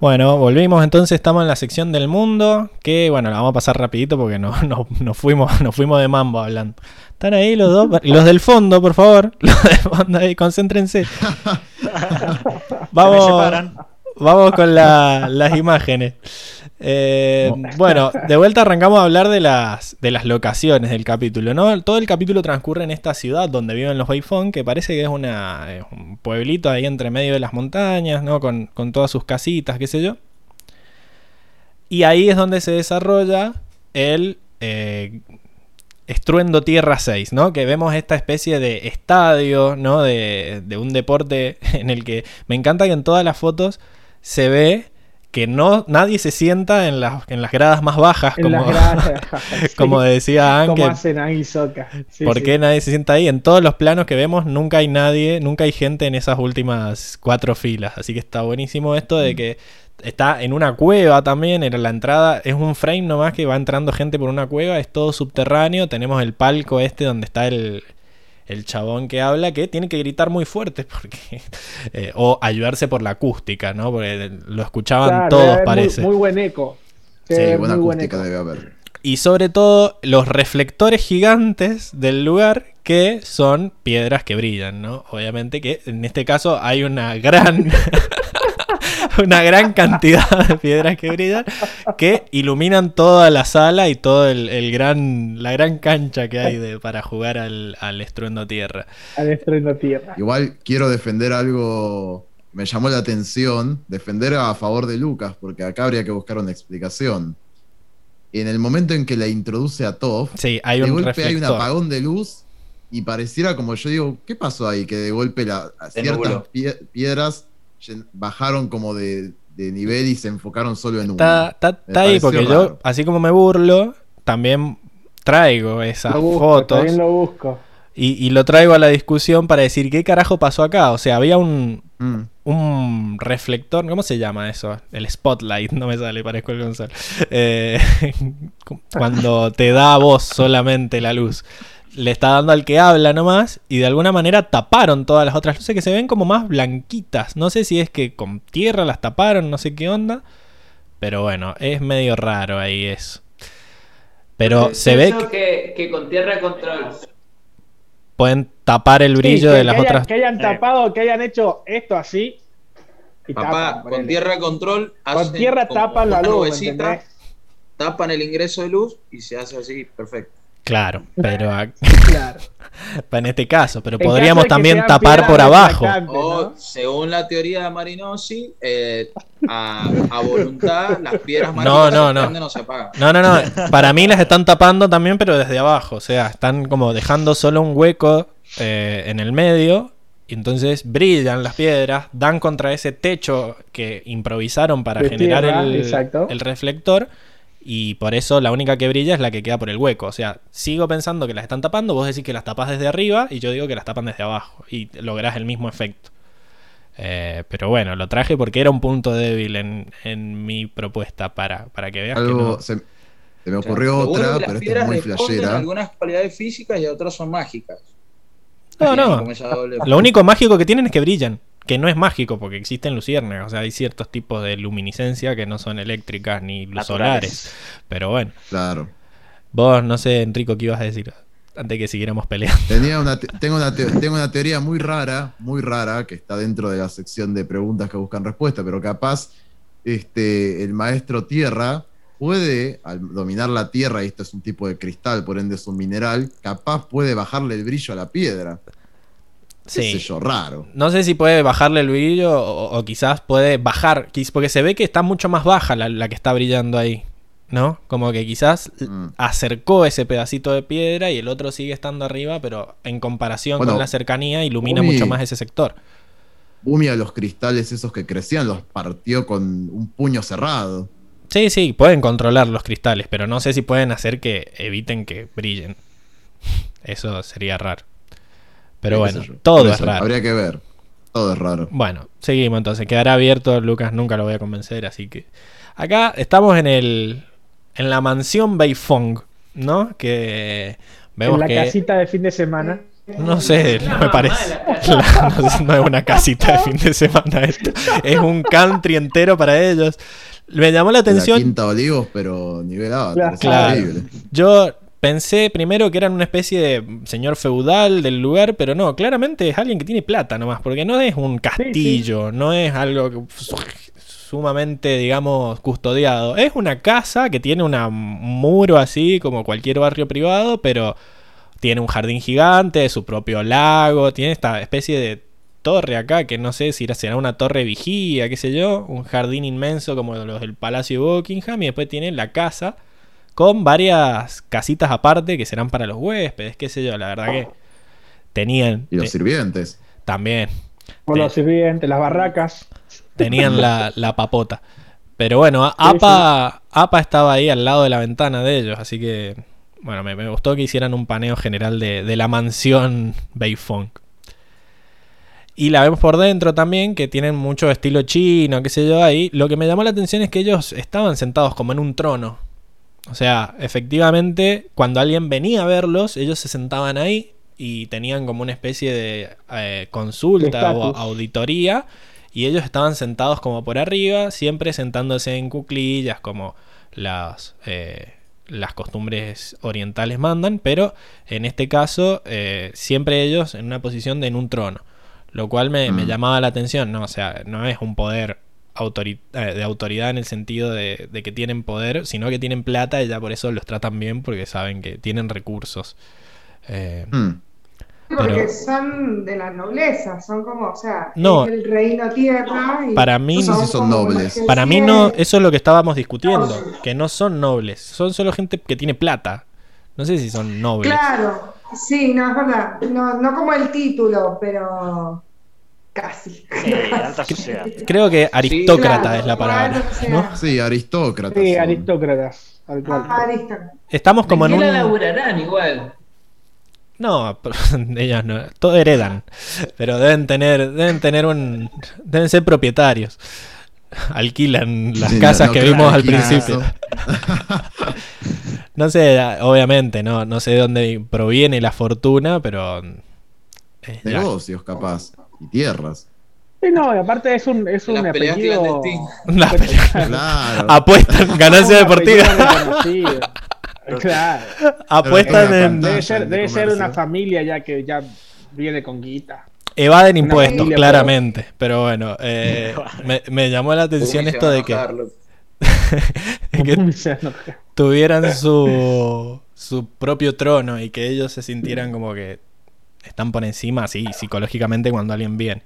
[SPEAKER 1] Bueno, volvimos entonces, estamos en la sección del mundo, que bueno, la vamos a pasar rapidito porque no, no, nos fuimos, nos fuimos de mambo hablando. Están ahí los dos, los del fondo, por favor, los del fondo ahí, concéntrense. Vamos, vamos con la- las imágenes. Eh, bueno, de vuelta arrancamos a hablar de las, de las locaciones del capítulo, ¿no? Todo el capítulo transcurre en esta ciudad donde viven los Beifong, que parece que es una, es un pueblito ahí entre medio de las montañas, ¿no? Con, con todas sus casitas, qué sé yo. Y ahí es donde se desarrolla el eh, Estruendo Tierra 6, ¿no? Que vemos esta especie de estadio, ¿no? De, de un deporte en el que me encanta que en todas las fotos se ve que no nadie se sienta en las, en las gradas más bajas,
[SPEAKER 4] En
[SPEAKER 1] como,
[SPEAKER 4] las gradas. Sí,
[SPEAKER 1] como decía Anke.
[SPEAKER 4] como hacen ahí Soca. Sí,
[SPEAKER 1] ¿Por
[SPEAKER 4] sí.
[SPEAKER 1] qué nadie se sienta ahí? En todos los planos que vemos nunca hay nadie, nunca hay gente en esas últimas cuatro filas. Así que está buenísimo esto de que está en una cueva también, en la entrada es un frame nomás que va entrando gente por una cueva, es todo subterráneo, tenemos el palco este donde está el, el chabón que habla que tiene que gritar muy fuerte porque eh, o ayudarse por la acústica, ¿no? Porque lo escuchaban
[SPEAKER 4] Claro,
[SPEAKER 1] todos parece.
[SPEAKER 4] Muy, muy buen eco.
[SPEAKER 1] Sí,
[SPEAKER 5] buena
[SPEAKER 4] muy buen
[SPEAKER 5] acústica
[SPEAKER 4] eco.
[SPEAKER 5] debe haber.
[SPEAKER 1] Y sobre todo los reflectores gigantes del lugar que son piedras que brillan, ¿no? Obviamente que en este caso hay una gran una gran cantidad de piedras que brillan que iluminan toda la sala y todo el, el gran la gran cancha que hay de, para jugar al, al estruendo tierra.
[SPEAKER 4] Al estreno tierra.
[SPEAKER 5] Igual quiero defender algo, me llamó la atención, defender a favor de Lucas, porque acá habría que buscar una explicación. En el momento en que la introduce a
[SPEAKER 1] Sí, hay
[SPEAKER 5] de
[SPEAKER 1] un
[SPEAKER 5] golpe hay un apagón de luz y pareciera como yo digo, ¿qué pasó ahí? Que de golpe la, ciertas pie- piedras bajaron como de, de nivel y se enfocaron solo en
[SPEAKER 1] Está,
[SPEAKER 5] una.
[SPEAKER 1] está- está ahí porque yo, así como me burlo, también traigo esas
[SPEAKER 4] Lo busco,
[SPEAKER 1] fotos.
[SPEAKER 4] también lo busco.
[SPEAKER 1] Y, y lo traigo a la discusión para decir qué carajo pasó acá. O sea, había un,
[SPEAKER 5] Mm.
[SPEAKER 1] un reflector, ¿cómo se llama eso? El spotlight, no me sale, parezco el Gonzalo. Eh, cuando te da a vos solamente la luz. Le está dando al que habla nomás y de alguna manera taparon todas las otras luces que se ven como más blanquitas. No sé si es que con tierra las taparon, no sé qué onda. Pero bueno, es medio raro ahí eso. Pero se ve que
[SPEAKER 7] que, que con tierra control.
[SPEAKER 1] pueden tapar el brillo
[SPEAKER 4] Sí, que-
[SPEAKER 1] de las
[SPEAKER 4] que hayan-
[SPEAKER 1] otras.
[SPEAKER 4] Que hayan tapado, que hayan hecho esto así. y
[SPEAKER 2] Papá,
[SPEAKER 4] tapan,
[SPEAKER 2] con tierra control.
[SPEAKER 4] Con tierra tapan la luz,
[SPEAKER 2] tapan el ingreso de luz y se hace así, perfecto.
[SPEAKER 1] Claro, pero a-
[SPEAKER 4] Claro.
[SPEAKER 1] en este caso, pero
[SPEAKER 4] En
[SPEAKER 1] podríamos
[SPEAKER 4] caso
[SPEAKER 1] también tapar por abajo.
[SPEAKER 2] O,
[SPEAKER 4] ¿no?
[SPEAKER 2] según la teoría de Marinosi, eh, a, a voluntad, las piedras
[SPEAKER 1] No, no,
[SPEAKER 2] se
[SPEAKER 1] no.
[SPEAKER 2] prenden o se apagan.
[SPEAKER 1] No, no, no. Para mí las están tapando también, pero desde abajo. O sea, están como dejando solo un hueco eh, en el medio. Y entonces brillan las piedras, dan contra ese techo que improvisaron para
[SPEAKER 4] De
[SPEAKER 1] generar
[SPEAKER 4] tierra,
[SPEAKER 1] el,
[SPEAKER 4] exacto.
[SPEAKER 1] el reflector. Y por eso la única que brilla es la que queda por el hueco. O sea, sigo pensando que las están tapando. Vos decís que las tapas desde arriba y yo digo que las tapan desde abajo. Y lográs el mismo efecto. Eh, pero bueno, lo traje porque era un punto débil en, en mi propuesta para, para que veas que
[SPEAKER 5] Algo,
[SPEAKER 1] no.
[SPEAKER 5] se, se me
[SPEAKER 2] O sea,
[SPEAKER 5] ocurrió otra, pero esta es muy flashera.
[SPEAKER 2] algunas cualidades físicas y otras son mágicas.
[SPEAKER 1] No, no. Lo único mágico que tienen es que brillan. Que no es mágico porque existen luciérnagas. O sea, hay ciertos tipos de luminiscencia que no son eléctricas ni
[SPEAKER 3] Naturales.
[SPEAKER 1] solares. Pero bueno,
[SPEAKER 5] Claro.
[SPEAKER 1] vos no sé, Enrico, qué ibas a decir antes de que siguiéramos peleando.
[SPEAKER 5] Tenía una te- tengo, una te- tengo una teoría muy rara, muy rara, que está dentro de la sección de preguntas que buscan respuesta, pero capaz este, el maestro Tierra puede, al dominar la Tierra, y esto es un tipo de cristal, por ende es un mineral, capaz puede bajarle el brillo a la piedra. Qué sé
[SPEAKER 1] Sí.
[SPEAKER 5] yo, raro.
[SPEAKER 1] No sé si puede bajarle el brillo o, o quizás puede bajar. Porque se ve que está mucho más baja la, la que está brillando ahí. ¿no? Como que quizás
[SPEAKER 5] Mm.
[SPEAKER 1] acercó ese pedacito de piedra y el otro sigue estando arriba, pero en comparación
[SPEAKER 5] Bueno,
[SPEAKER 1] con la cercanía ilumina
[SPEAKER 5] Bumi-
[SPEAKER 1] mucho más ese sector.
[SPEAKER 5] Bumi a los cristales esos que crecían los partió con un puño cerrado.
[SPEAKER 1] Sí, sí, pueden controlar los cristales, pero no sé si pueden hacer que eviten que brillen. Eso sería raro. Pero bueno, todo es raro.
[SPEAKER 5] Habría que ver. Todo es raro.
[SPEAKER 1] Bueno, seguimos entonces. Quedará abierto. Lucas nunca lo voy a convencer, así que. Acá estamos en el. En la mansión Beifong, ¿no? Que. Vemos
[SPEAKER 4] en la
[SPEAKER 1] que.
[SPEAKER 4] casita de fin de semana.
[SPEAKER 1] No sé, no, me parece. No, es- no es una casita de fin de semana esto. Es un country entero para ellos. Me llamó la
[SPEAKER 5] La
[SPEAKER 1] atención.
[SPEAKER 5] Quinta Olivos, pero nivel Avatar.
[SPEAKER 4] Claro.
[SPEAKER 1] Yo pensé primero que eran una especie de señor feudal del lugar, pero no, claramente es alguien que tiene plata nomás, porque no es un castillo, no es algo que- sumamente, digamos, custodiado. Es una casa que tiene un muro así, como cualquier barrio privado, pero tiene un jardín gigante, su propio lago, tiene esta especie de torre acá, que no sé si será una torre vigía, qué sé yo, un jardín inmenso como los del Palacio de Buckingham, y después tiene la casa con varias casitas aparte que serán para los huéspedes, qué sé yo, la verdad que tenían
[SPEAKER 5] Y los
[SPEAKER 1] te-
[SPEAKER 5] sirvientes.
[SPEAKER 1] también
[SPEAKER 4] Con los sirvientes, las barracas.
[SPEAKER 1] tenían la, la papota. Pero bueno, APA, APA estaba ahí al lado de la ventana de ellos, así que bueno, me, me gustó que hicieran un paneo general de, de la mansión Beifong. Y la vemos por dentro también, que tienen mucho estilo chino, qué sé yo, ahí. Lo que me llamó la atención es que ellos estaban sentados como en un trono. O sea, efectivamente, cuando alguien venía a verlos, ellos se sentaban ahí y tenían como una especie de eh, consulta
[SPEAKER 4] De
[SPEAKER 1] o auditoría. Y ellos estaban sentados como por arriba, siempre sentándose en cuclillas, como las, eh, las costumbres orientales mandan, pero en este caso, eh, siempre ellos en una posición de en un trono. Lo cual me, me
[SPEAKER 5] Mm.
[SPEAKER 1] llamaba la atención, ¿no? O sea, no es un poder autori- eh, de autoridad en el sentido de, de que tienen poder, sino que tienen plata y ya por eso los tratan bien porque saben que tienen recursos. Eh,
[SPEAKER 5] Hmm.
[SPEAKER 6] Porque
[SPEAKER 1] Pero-
[SPEAKER 6] son de la nobleza, son como, o sea,
[SPEAKER 1] No.
[SPEAKER 6] el reino tierra. Y
[SPEAKER 1] Para mí-
[SPEAKER 5] No sé si son nobles.
[SPEAKER 1] Para mí no, eso es lo que estábamos discutiendo, que no son nobles, son solo gente que tiene plata. No sé si son nobles.
[SPEAKER 6] Claro, sí, no, es verdad. No, no como el título, pero casi.
[SPEAKER 3] Eh, alta sociedad.
[SPEAKER 1] Creo que aristócrata es la palabra.
[SPEAKER 6] claro, o sea,
[SPEAKER 1] ¿no?
[SPEAKER 5] Sí, aristócratas.
[SPEAKER 4] Sí, aristócratas.
[SPEAKER 6] Aristócrata.
[SPEAKER 1] Estamos como en
[SPEAKER 7] ¿De qué la
[SPEAKER 1] un...
[SPEAKER 7] laburarán igual?
[SPEAKER 1] No, ellas no, todo heredan, pero deben tener, deben tener un, deben ser propietarios. Alquilan las
[SPEAKER 5] Sí,
[SPEAKER 1] casas
[SPEAKER 5] no
[SPEAKER 1] que vimos al principio. No sé, obviamente, no, no sé de dónde proviene la fortuna, pero eh.
[SPEAKER 5] Negocios, capaz. Y tierras.
[SPEAKER 4] Sí, no, y aparte es un, es un
[SPEAKER 2] Las peleas
[SPEAKER 4] apellido.
[SPEAKER 2] clandestinas.
[SPEAKER 1] La pelea-
[SPEAKER 5] Claro.
[SPEAKER 1] apuestan ganancia deportiva.
[SPEAKER 4] Claro.
[SPEAKER 1] apuestan en,
[SPEAKER 4] Debe ser,
[SPEAKER 5] de
[SPEAKER 4] debe ser una familia ya que ya viene con guita.
[SPEAKER 1] evaden impuestos,
[SPEAKER 4] familia,
[SPEAKER 1] claramente. Pero bueno, eh, me, me llamó la atención esto de que, que tuvieran su, su propio trono y que ellos se sintieran como que están por encima, así, psicológicamente cuando alguien viene.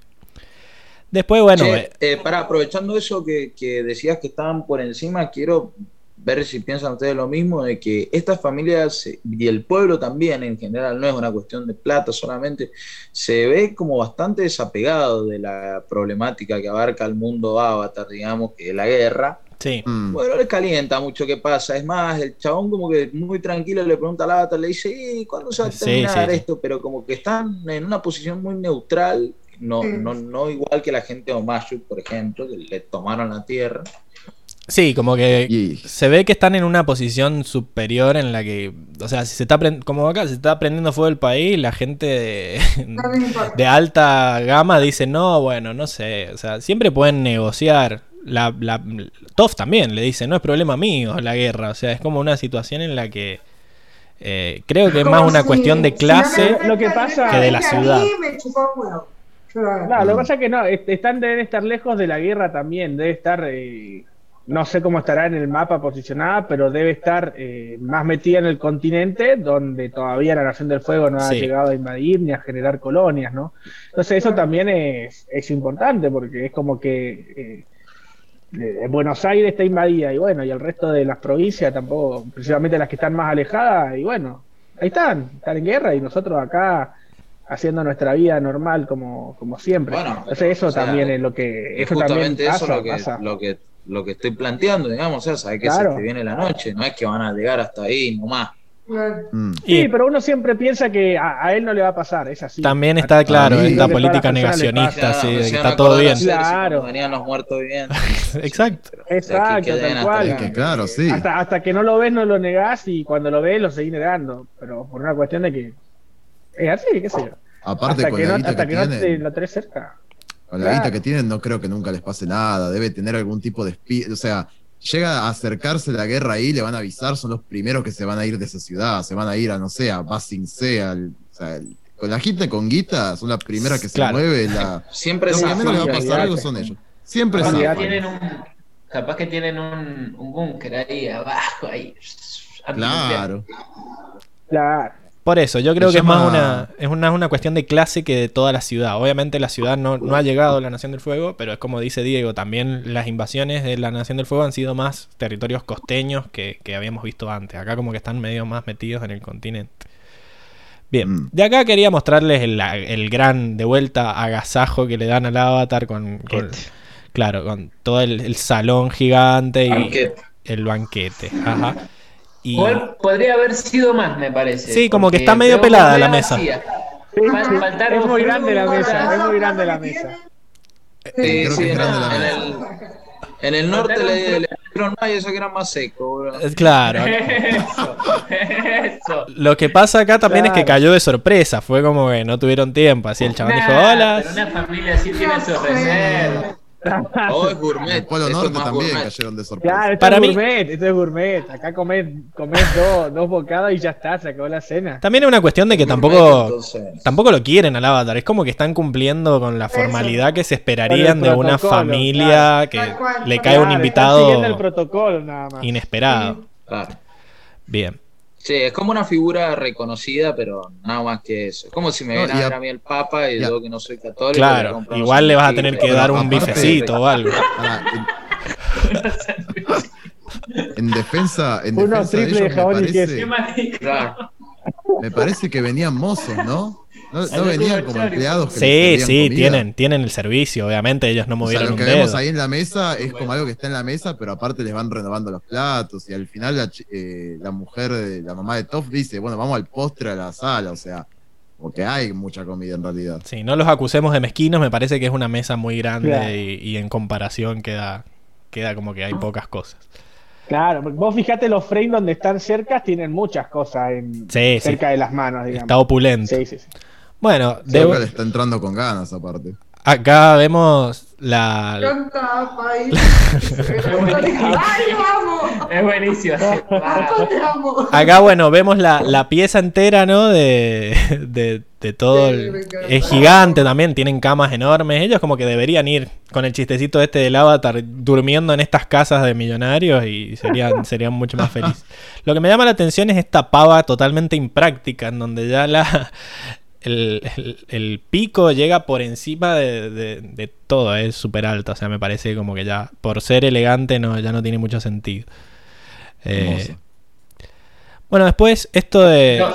[SPEAKER 1] Después, bueno,
[SPEAKER 2] Che,
[SPEAKER 1] eh,
[SPEAKER 2] eh, pará, aprovechando eso que, que decías que estaban por encima, quiero ver si piensan ustedes lo mismo, de que estas familias y el pueblo también en general, no es una cuestión de plata solamente, se ve como bastante desapegado de la problemática que abarca el mundo avatar, digamos, que es la guerra.
[SPEAKER 1] Sí.
[SPEAKER 5] Hmm.
[SPEAKER 2] Bueno, le calienta mucho qué pasa. Es más, el chabón como que muy tranquilo le pregunta al avatar, le dice, ¿y cuándo se va a terminar
[SPEAKER 1] sí, sí.
[SPEAKER 2] esto? Pero como que están en una posición muy neutral, no, no, no igual que la gente de Omashu, por ejemplo, que le tomaron la tierra.
[SPEAKER 1] Sí, como que se ve que están en una posición superior en la que, o sea, si se está como acá se está prendiendo fuego el país, la gente de, de alta gama dice, no, bueno, no sé, o sea, siempre pueden negociar. La, la, Toff también le dice, no es problema mío la guerra, o sea, es como una situación en la que eh, creo que es más una
[SPEAKER 6] si-
[SPEAKER 1] cuestión de
[SPEAKER 6] si
[SPEAKER 1] clase.
[SPEAKER 6] no
[SPEAKER 4] Lo que pasa-
[SPEAKER 1] que de la ciudad.
[SPEAKER 4] Claro, lo que pasa es que no, est- están, deben estar lejos de la guerra también, debe estar, eh, no sé cómo estará en el mapa posicionada, pero debe estar eh, más metida en el continente, donde todavía la Nación del Fuego no ha
[SPEAKER 1] Sí.
[SPEAKER 4] llegado a invadir ni a generar colonias, ¿no? Entonces eso también es, es importante, porque es como que eh, Buenos Aires está invadida y bueno, y el resto de las provincias tampoco, precisamente las que están más alejadas, y bueno, ahí están, están en guerra y nosotros acá haciendo nuestra vida normal como, como siempre.
[SPEAKER 2] Bueno,
[SPEAKER 4] Entonces eso
[SPEAKER 2] o sea,
[SPEAKER 4] también es lo que...
[SPEAKER 2] Es
[SPEAKER 4] Eso también
[SPEAKER 2] justamente
[SPEAKER 4] pasa,
[SPEAKER 2] eso lo que,
[SPEAKER 4] pasa.
[SPEAKER 2] lo que lo que estoy planteando, digamos, o sea, sabes que
[SPEAKER 4] Claro.
[SPEAKER 2] se te viene la noche, no es que van a llegar hasta ahí nomás.
[SPEAKER 5] Mm.
[SPEAKER 4] Sí,
[SPEAKER 1] Y
[SPEAKER 4] pero uno siempre piensa que a, a él no le va a pasar, es así.
[SPEAKER 1] también está claro esta política negacionista,
[SPEAKER 2] Claro,
[SPEAKER 1] sí, de que
[SPEAKER 2] recién
[SPEAKER 1] está todo bien.
[SPEAKER 4] Claro.
[SPEAKER 2] venían los muertos vivientes.
[SPEAKER 1] Exacto.
[SPEAKER 4] Exacto, tal cual.
[SPEAKER 5] que claro, sí.
[SPEAKER 4] Hasta, hasta que no lo ves, no lo negás y cuando lo ves, lo seguís negando. Pero por una cuestión de que es así, qué sé yo.
[SPEAKER 5] Aparte,
[SPEAKER 4] hasta
[SPEAKER 5] con
[SPEAKER 4] que
[SPEAKER 5] la
[SPEAKER 4] no, hasta
[SPEAKER 5] que
[SPEAKER 4] que no te lo tenés cerca.
[SPEAKER 5] con la
[SPEAKER 4] claro.
[SPEAKER 5] guita que tienen, no creo que nunca les pase nada. Debe tener algún tipo de espíritu. O sea, llega a acercarse la guerra ahí, le van a avisar, son los primeros que se van a ir de esa ciudad. Se van a ir a, no sé, a Basing Sea. al- o sea, el- con la guita con guita, son las primeras que se
[SPEAKER 1] Claro.
[SPEAKER 5] mueve. La,
[SPEAKER 2] Siempre
[SPEAKER 5] lo
[SPEAKER 2] se
[SPEAKER 5] que menos les va a pasar algo son ellos. Siempre
[SPEAKER 7] Capaz que
[SPEAKER 5] zafan.
[SPEAKER 7] tienen un, capaz que tienen un, un búnker ahí abajo, ahí.
[SPEAKER 5] Claro.
[SPEAKER 4] Claro.
[SPEAKER 1] Por eso, yo creo
[SPEAKER 5] Se
[SPEAKER 1] que es más una, es una, una cuestión de clase que de toda la ciudad. Obviamente la ciudad no, no ha llegado a la Nación del Fuego, pero es como dice Diego, también las invasiones de la Nación del Fuego han sido más territorios costeños que, que habíamos visto antes. Acá como que están medio más metidos en el continente. Bien,
[SPEAKER 5] Mm.
[SPEAKER 1] de acá quería mostrarles el, el gran, de vuelta, agasajo que le dan al avatar con, con- claro, con todo el, el salón gigante y
[SPEAKER 2] Banquete.
[SPEAKER 1] el banquete. Ajá. Y,
[SPEAKER 7] podría haber sido más, me parece.
[SPEAKER 1] Sí, como que está medio pelada la mesa.
[SPEAKER 7] vacía. Faltaron
[SPEAKER 4] es muy grande la mesa, es muy grande la mesa.
[SPEAKER 2] Sí,
[SPEAKER 5] Creo
[SPEAKER 2] sí,
[SPEAKER 5] que es
[SPEAKER 2] en,
[SPEAKER 5] grande la
[SPEAKER 2] en
[SPEAKER 5] mesa.
[SPEAKER 2] el, en el norte le, le dijeron más y eso que era más seco, bro.
[SPEAKER 1] eh, claro,
[SPEAKER 7] Eso, eso.
[SPEAKER 1] Lo que pasa acá también es que
[SPEAKER 4] Claro.
[SPEAKER 1] cayó de sorpresa. Fue como que no tuvieron tiempo. Así el chabón dijo, hola.
[SPEAKER 7] Pero una familia así tiene su reserva.
[SPEAKER 2] Oh, es gourmet.
[SPEAKER 5] El Polo Norte también
[SPEAKER 2] gourmet.
[SPEAKER 5] cayeron de sorpresa.
[SPEAKER 4] Claro, esto
[SPEAKER 1] Para
[SPEAKER 4] es
[SPEAKER 1] mí-
[SPEAKER 4] gourmet, esto es gourmet. Acá comés, comés dos, dos bocados y ya está, se acabó la cena.
[SPEAKER 1] También es una cuestión de que
[SPEAKER 2] Gourmet,
[SPEAKER 1] tampoco,
[SPEAKER 2] entonces.
[SPEAKER 1] tampoco lo quieren al avatar. Es como que están cumpliendo con la
[SPEAKER 6] Eso.
[SPEAKER 1] formalidad que se esperarían de una familia
[SPEAKER 6] claro.
[SPEAKER 1] que
[SPEAKER 6] cual.
[SPEAKER 1] le
[SPEAKER 6] Claro,
[SPEAKER 1] cae un
[SPEAKER 4] Claro, están siguiendo el
[SPEAKER 1] invitado
[SPEAKER 4] protocolo nada más.
[SPEAKER 1] inesperado.
[SPEAKER 2] Claro.
[SPEAKER 1] Bien.
[SPEAKER 2] Sí, es como una figura reconocida, pero nada más que eso. Es como si me
[SPEAKER 5] No,
[SPEAKER 2] viera a
[SPEAKER 5] y a-
[SPEAKER 2] ver a mí el Papa y
[SPEAKER 5] y a-
[SPEAKER 2] yo que no soy católico.
[SPEAKER 1] Claro, igual le vas a tener que dar un bifecito o algo.
[SPEAKER 5] En, en defensa, en
[SPEAKER 4] Unos
[SPEAKER 5] defensa de
[SPEAKER 4] triples de
[SPEAKER 5] ellos me
[SPEAKER 4] jabón y
[SPEAKER 7] Qué
[SPEAKER 5] parece.
[SPEAKER 2] Claro.
[SPEAKER 5] me parece que venían mozos, ¿no? No, no venían como empleados que
[SPEAKER 1] Sí, sí,
[SPEAKER 5] comida.
[SPEAKER 1] tienen, tienen el servicio. Obviamente ellos no
[SPEAKER 5] O sea,
[SPEAKER 1] movieron
[SPEAKER 5] lo
[SPEAKER 1] un
[SPEAKER 5] que vemos
[SPEAKER 1] dedo.
[SPEAKER 5] ahí en la mesa es como algo que está en la mesa, pero aparte les van renovando los platos y al final la, eh, la mujer, de, la mamá de Toff dice, bueno, vamos al postre a la sala, o sea, porque hay mucha comida en realidad.
[SPEAKER 1] Sí, no los acusemos de mezquinos. Me parece que es una mesa muy grande
[SPEAKER 4] Claro.
[SPEAKER 1] y, y en comparación queda, queda como que hay pocas cosas.
[SPEAKER 4] Claro, vos fijate los frames donde están cerca, tienen muchas cosas en,
[SPEAKER 1] Sí, sí.
[SPEAKER 4] cerca de las manos, digamos.
[SPEAKER 1] Está opulento.
[SPEAKER 4] Sí, sí, sí.
[SPEAKER 1] Bueno,
[SPEAKER 5] le está entrando con ganas aparte.
[SPEAKER 1] acá vemos la,
[SPEAKER 6] Canta, país. ¡Ay, amo!
[SPEAKER 7] Es buenísimo.
[SPEAKER 1] Acá, bueno, vemos la, la pieza entera, ¿no? De, de, de todo.
[SPEAKER 6] Sí,
[SPEAKER 1] el- es gigante también, tienen camas enormes. Ellos como que deberían ir con el chistecito este del avatar durmiendo en estas casas de millonarios y serían, serían mucho más felices. Lo que me llama la atención es esta pava totalmente impráctica, en donde ya la... El, el- el pico llega por encima de, de- de todo, es súper alto, o sea, me parece como que ya por ser elegante no, ya no tiene mucho sentido. Eh, bueno, después esto de...
[SPEAKER 7] No,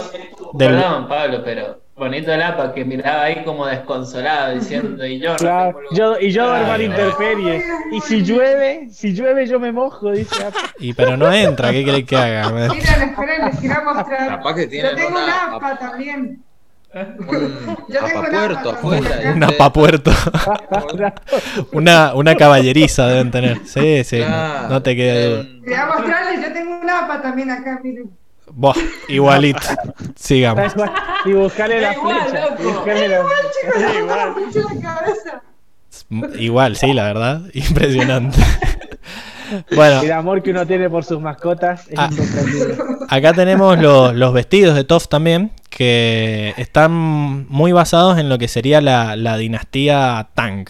[SPEAKER 1] del-
[SPEAKER 7] Perdón, Pablo, pero bonito el APA que miraba ahí como desconsolado diciendo y yo no
[SPEAKER 4] Claro,
[SPEAKER 7] tengo lugar".
[SPEAKER 4] yo, y yo
[SPEAKER 7] Claro.
[SPEAKER 4] intemperie. Y si llueve, si llueve yo me mojo, dice. Apa.
[SPEAKER 1] Y pero no entra, ¿qué querés que haga?
[SPEAKER 6] Miren, esperen, les quiero mostrar.
[SPEAKER 2] Capaz que tienen
[SPEAKER 6] Yo tengo
[SPEAKER 2] una-
[SPEAKER 6] una APA también.
[SPEAKER 2] Un apapuerto
[SPEAKER 6] APA
[SPEAKER 2] afuera.
[SPEAKER 6] también.
[SPEAKER 1] Una pa' puerto. una, una caballeriza deben tener. Sí, sí, no,
[SPEAKER 2] Claro.
[SPEAKER 1] no te quede duda.
[SPEAKER 2] Un-
[SPEAKER 6] Voy a mostrarles, yo tengo una APA también acá, miren.
[SPEAKER 1] Igualito. Sigamos.
[SPEAKER 4] Y buscarle la
[SPEAKER 7] igual,
[SPEAKER 4] flecha.
[SPEAKER 7] loco.
[SPEAKER 4] y buscarle la-
[SPEAKER 6] Chicos,
[SPEAKER 4] Da
[SPEAKER 6] tengo
[SPEAKER 4] igual.
[SPEAKER 6] la flecha en la cabeza.
[SPEAKER 1] Igual, sí, la verdad. Impresionante. Bueno,
[SPEAKER 4] El amor que uno tiene por sus mascotas es
[SPEAKER 1] Ah.
[SPEAKER 4] incomprendible.
[SPEAKER 1] acá tenemos los, los vestidos de Toph también, que están muy basados en lo que sería la, la dinastía Tang.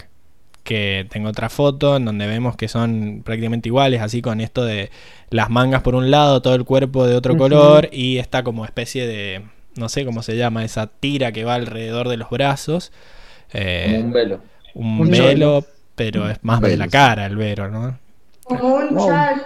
[SPEAKER 1] Que tengo otra foto en donde vemos que son prácticamente iguales, así con esto de las mangas por un lado, todo el cuerpo de otro color y esta como especie de, no sé cómo se llama, esa tira que va alrededor de los brazos. Eh,
[SPEAKER 2] como un velo.
[SPEAKER 1] un
[SPEAKER 4] Un
[SPEAKER 1] velo, pero es más de la cara el velo, ¿no?
[SPEAKER 6] Como un chal,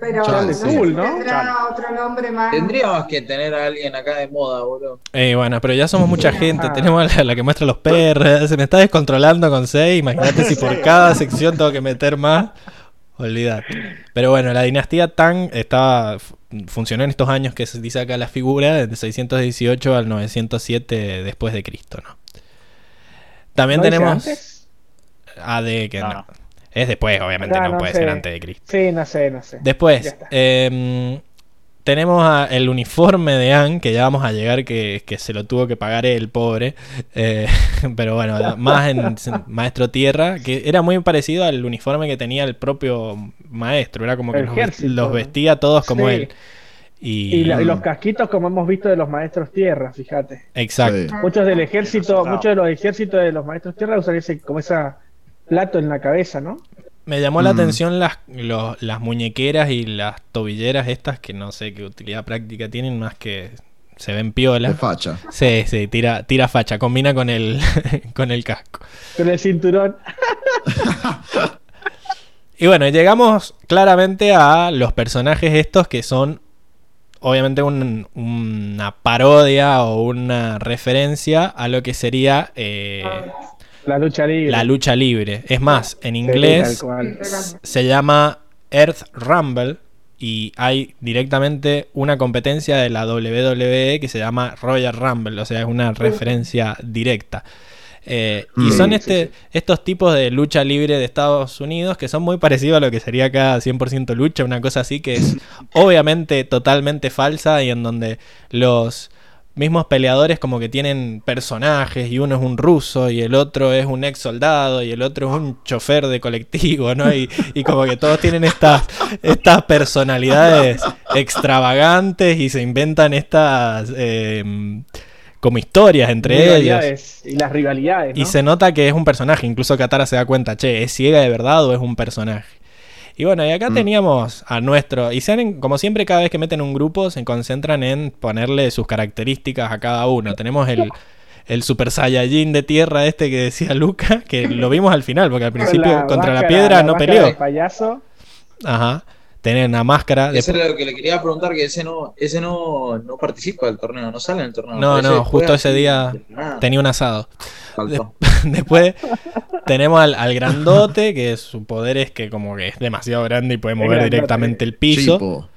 [SPEAKER 6] pero
[SPEAKER 5] Chal
[SPEAKER 6] no sé
[SPEAKER 4] Zul,
[SPEAKER 6] si
[SPEAKER 4] ¿no?
[SPEAKER 6] tendrá otro nombre más.
[SPEAKER 2] Tendríamos que tener a alguien acá de moda, boludo.
[SPEAKER 1] Eh, bueno, pero ya somos mucha gente.
[SPEAKER 4] Ah.
[SPEAKER 1] Tenemos la, la que muestra los perros. Se me está descontrolando con 6. Imagínate si por cada sección tengo que meter más. Olvidate. Pero bueno, la dinastía Tang estaba, fu- funcionó en estos años que se dice acá la figura, de 618 al 907 después de Cristo, ¿no? También
[SPEAKER 4] ¿No
[SPEAKER 1] tenemos
[SPEAKER 4] antes?
[SPEAKER 1] AD que
[SPEAKER 3] No,
[SPEAKER 1] no. Es después, obviamente, no,
[SPEAKER 4] no
[SPEAKER 1] puede
[SPEAKER 4] sé.
[SPEAKER 1] ser antes de Cristo.
[SPEAKER 4] Sí, no sé, no sé.
[SPEAKER 1] Después, em, tenemos a- el uniforme de Anne, que ya vamos a llegar, que, que se lo tuvo que pagar el pobre. Eh, pero bueno, más en Maestro Tierra, que era muy parecido al uniforme que tenía el propio maestro. Era como que los, vestía todos como
[SPEAKER 4] Sí.
[SPEAKER 1] él. Y,
[SPEAKER 4] Y, la- y los casquitos, como hemos visto de los maestros tierra, fíjate.
[SPEAKER 1] Exacto.
[SPEAKER 5] Sí.
[SPEAKER 4] Muchos del ejército, muchos de los ejércitos de los maestros tierra usan ese, como esa plato en la cabeza, ¿no?
[SPEAKER 1] Me llamó la
[SPEAKER 5] Mm.
[SPEAKER 1] atención las, los- las muñequeras y las tobilleras estas, que no sé qué utilidad práctica tienen, más que se ven piola.
[SPEAKER 5] De facha.
[SPEAKER 1] Sí, sí, tira, tira facha, combina con el, con el casco.
[SPEAKER 4] Con el cinturón.
[SPEAKER 1] Y bueno, llegamos claramente a los personajes estos que son obviamente un- una parodia o una referencia a lo que sería eh,
[SPEAKER 4] La lucha libre.
[SPEAKER 1] la lucha libre. Es más, en inglés se llama Earth Rumble y hay directamente una competencia de la WWE que se llama Royal Rumble, o sea, es una referencia directa. Eh, y
[SPEAKER 5] Mm.
[SPEAKER 1] son
[SPEAKER 4] Sí,
[SPEAKER 1] este,
[SPEAKER 4] sí,
[SPEAKER 1] estos tipos de lucha libre de Estados Unidos que son muy parecidos a lo que sería acá 100% lucha, una cosa así que es obviamente totalmente falsa y en donde los mismos peleadores como que tienen personajes y uno es un ruso y el otro es un ex soldado y el otro es un chofer de colectivo, ¿no? Y, y como que todos tienen estas, estas personalidades extravagantes y se inventan estas eh, como historias entre ellos.
[SPEAKER 4] Y las rivalidades.
[SPEAKER 1] Y se nota que es un personaje, incluso Katara se da cuenta, che, ¿es ciega de verdad o es un personaje? Y bueno, y acá
[SPEAKER 5] Mm.
[SPEAKER 1] teníamos a nuestro, y sean, como siempre, cada vez que meten un grupo, se concentran en ponerle sus características a cada uno. Tenemos el, el Super Saiyajin de tierra este que decía Luca, que lo vimos al final, porque al principio contra la piedra no peleó.
[SPEAKER 4] de payaso.
[SPEAKER 1] Ajá. Tener una máscara.
[SPEAKER 2] Eso
[SPEAKER 1] después-
[SPEAKER 2] era lo que le quería preguntar, que ese no, ese no, no participa del torneo, no sale en el torneo.
[SPEAKER 1] No,
[SPEAKER 2] Ese
[SPEAKER 1] no, justo ese día
[SPEAKER 2] de
[SPEAKER 1] Tenía un asado.
[SPEAKER 2] faltó.
[SPEAKER 1] Después tenemos al, al grandote, que su poder es que como que es demasiado grande y puede mover directamente el piso.
[SPEAKER 5] Chipo.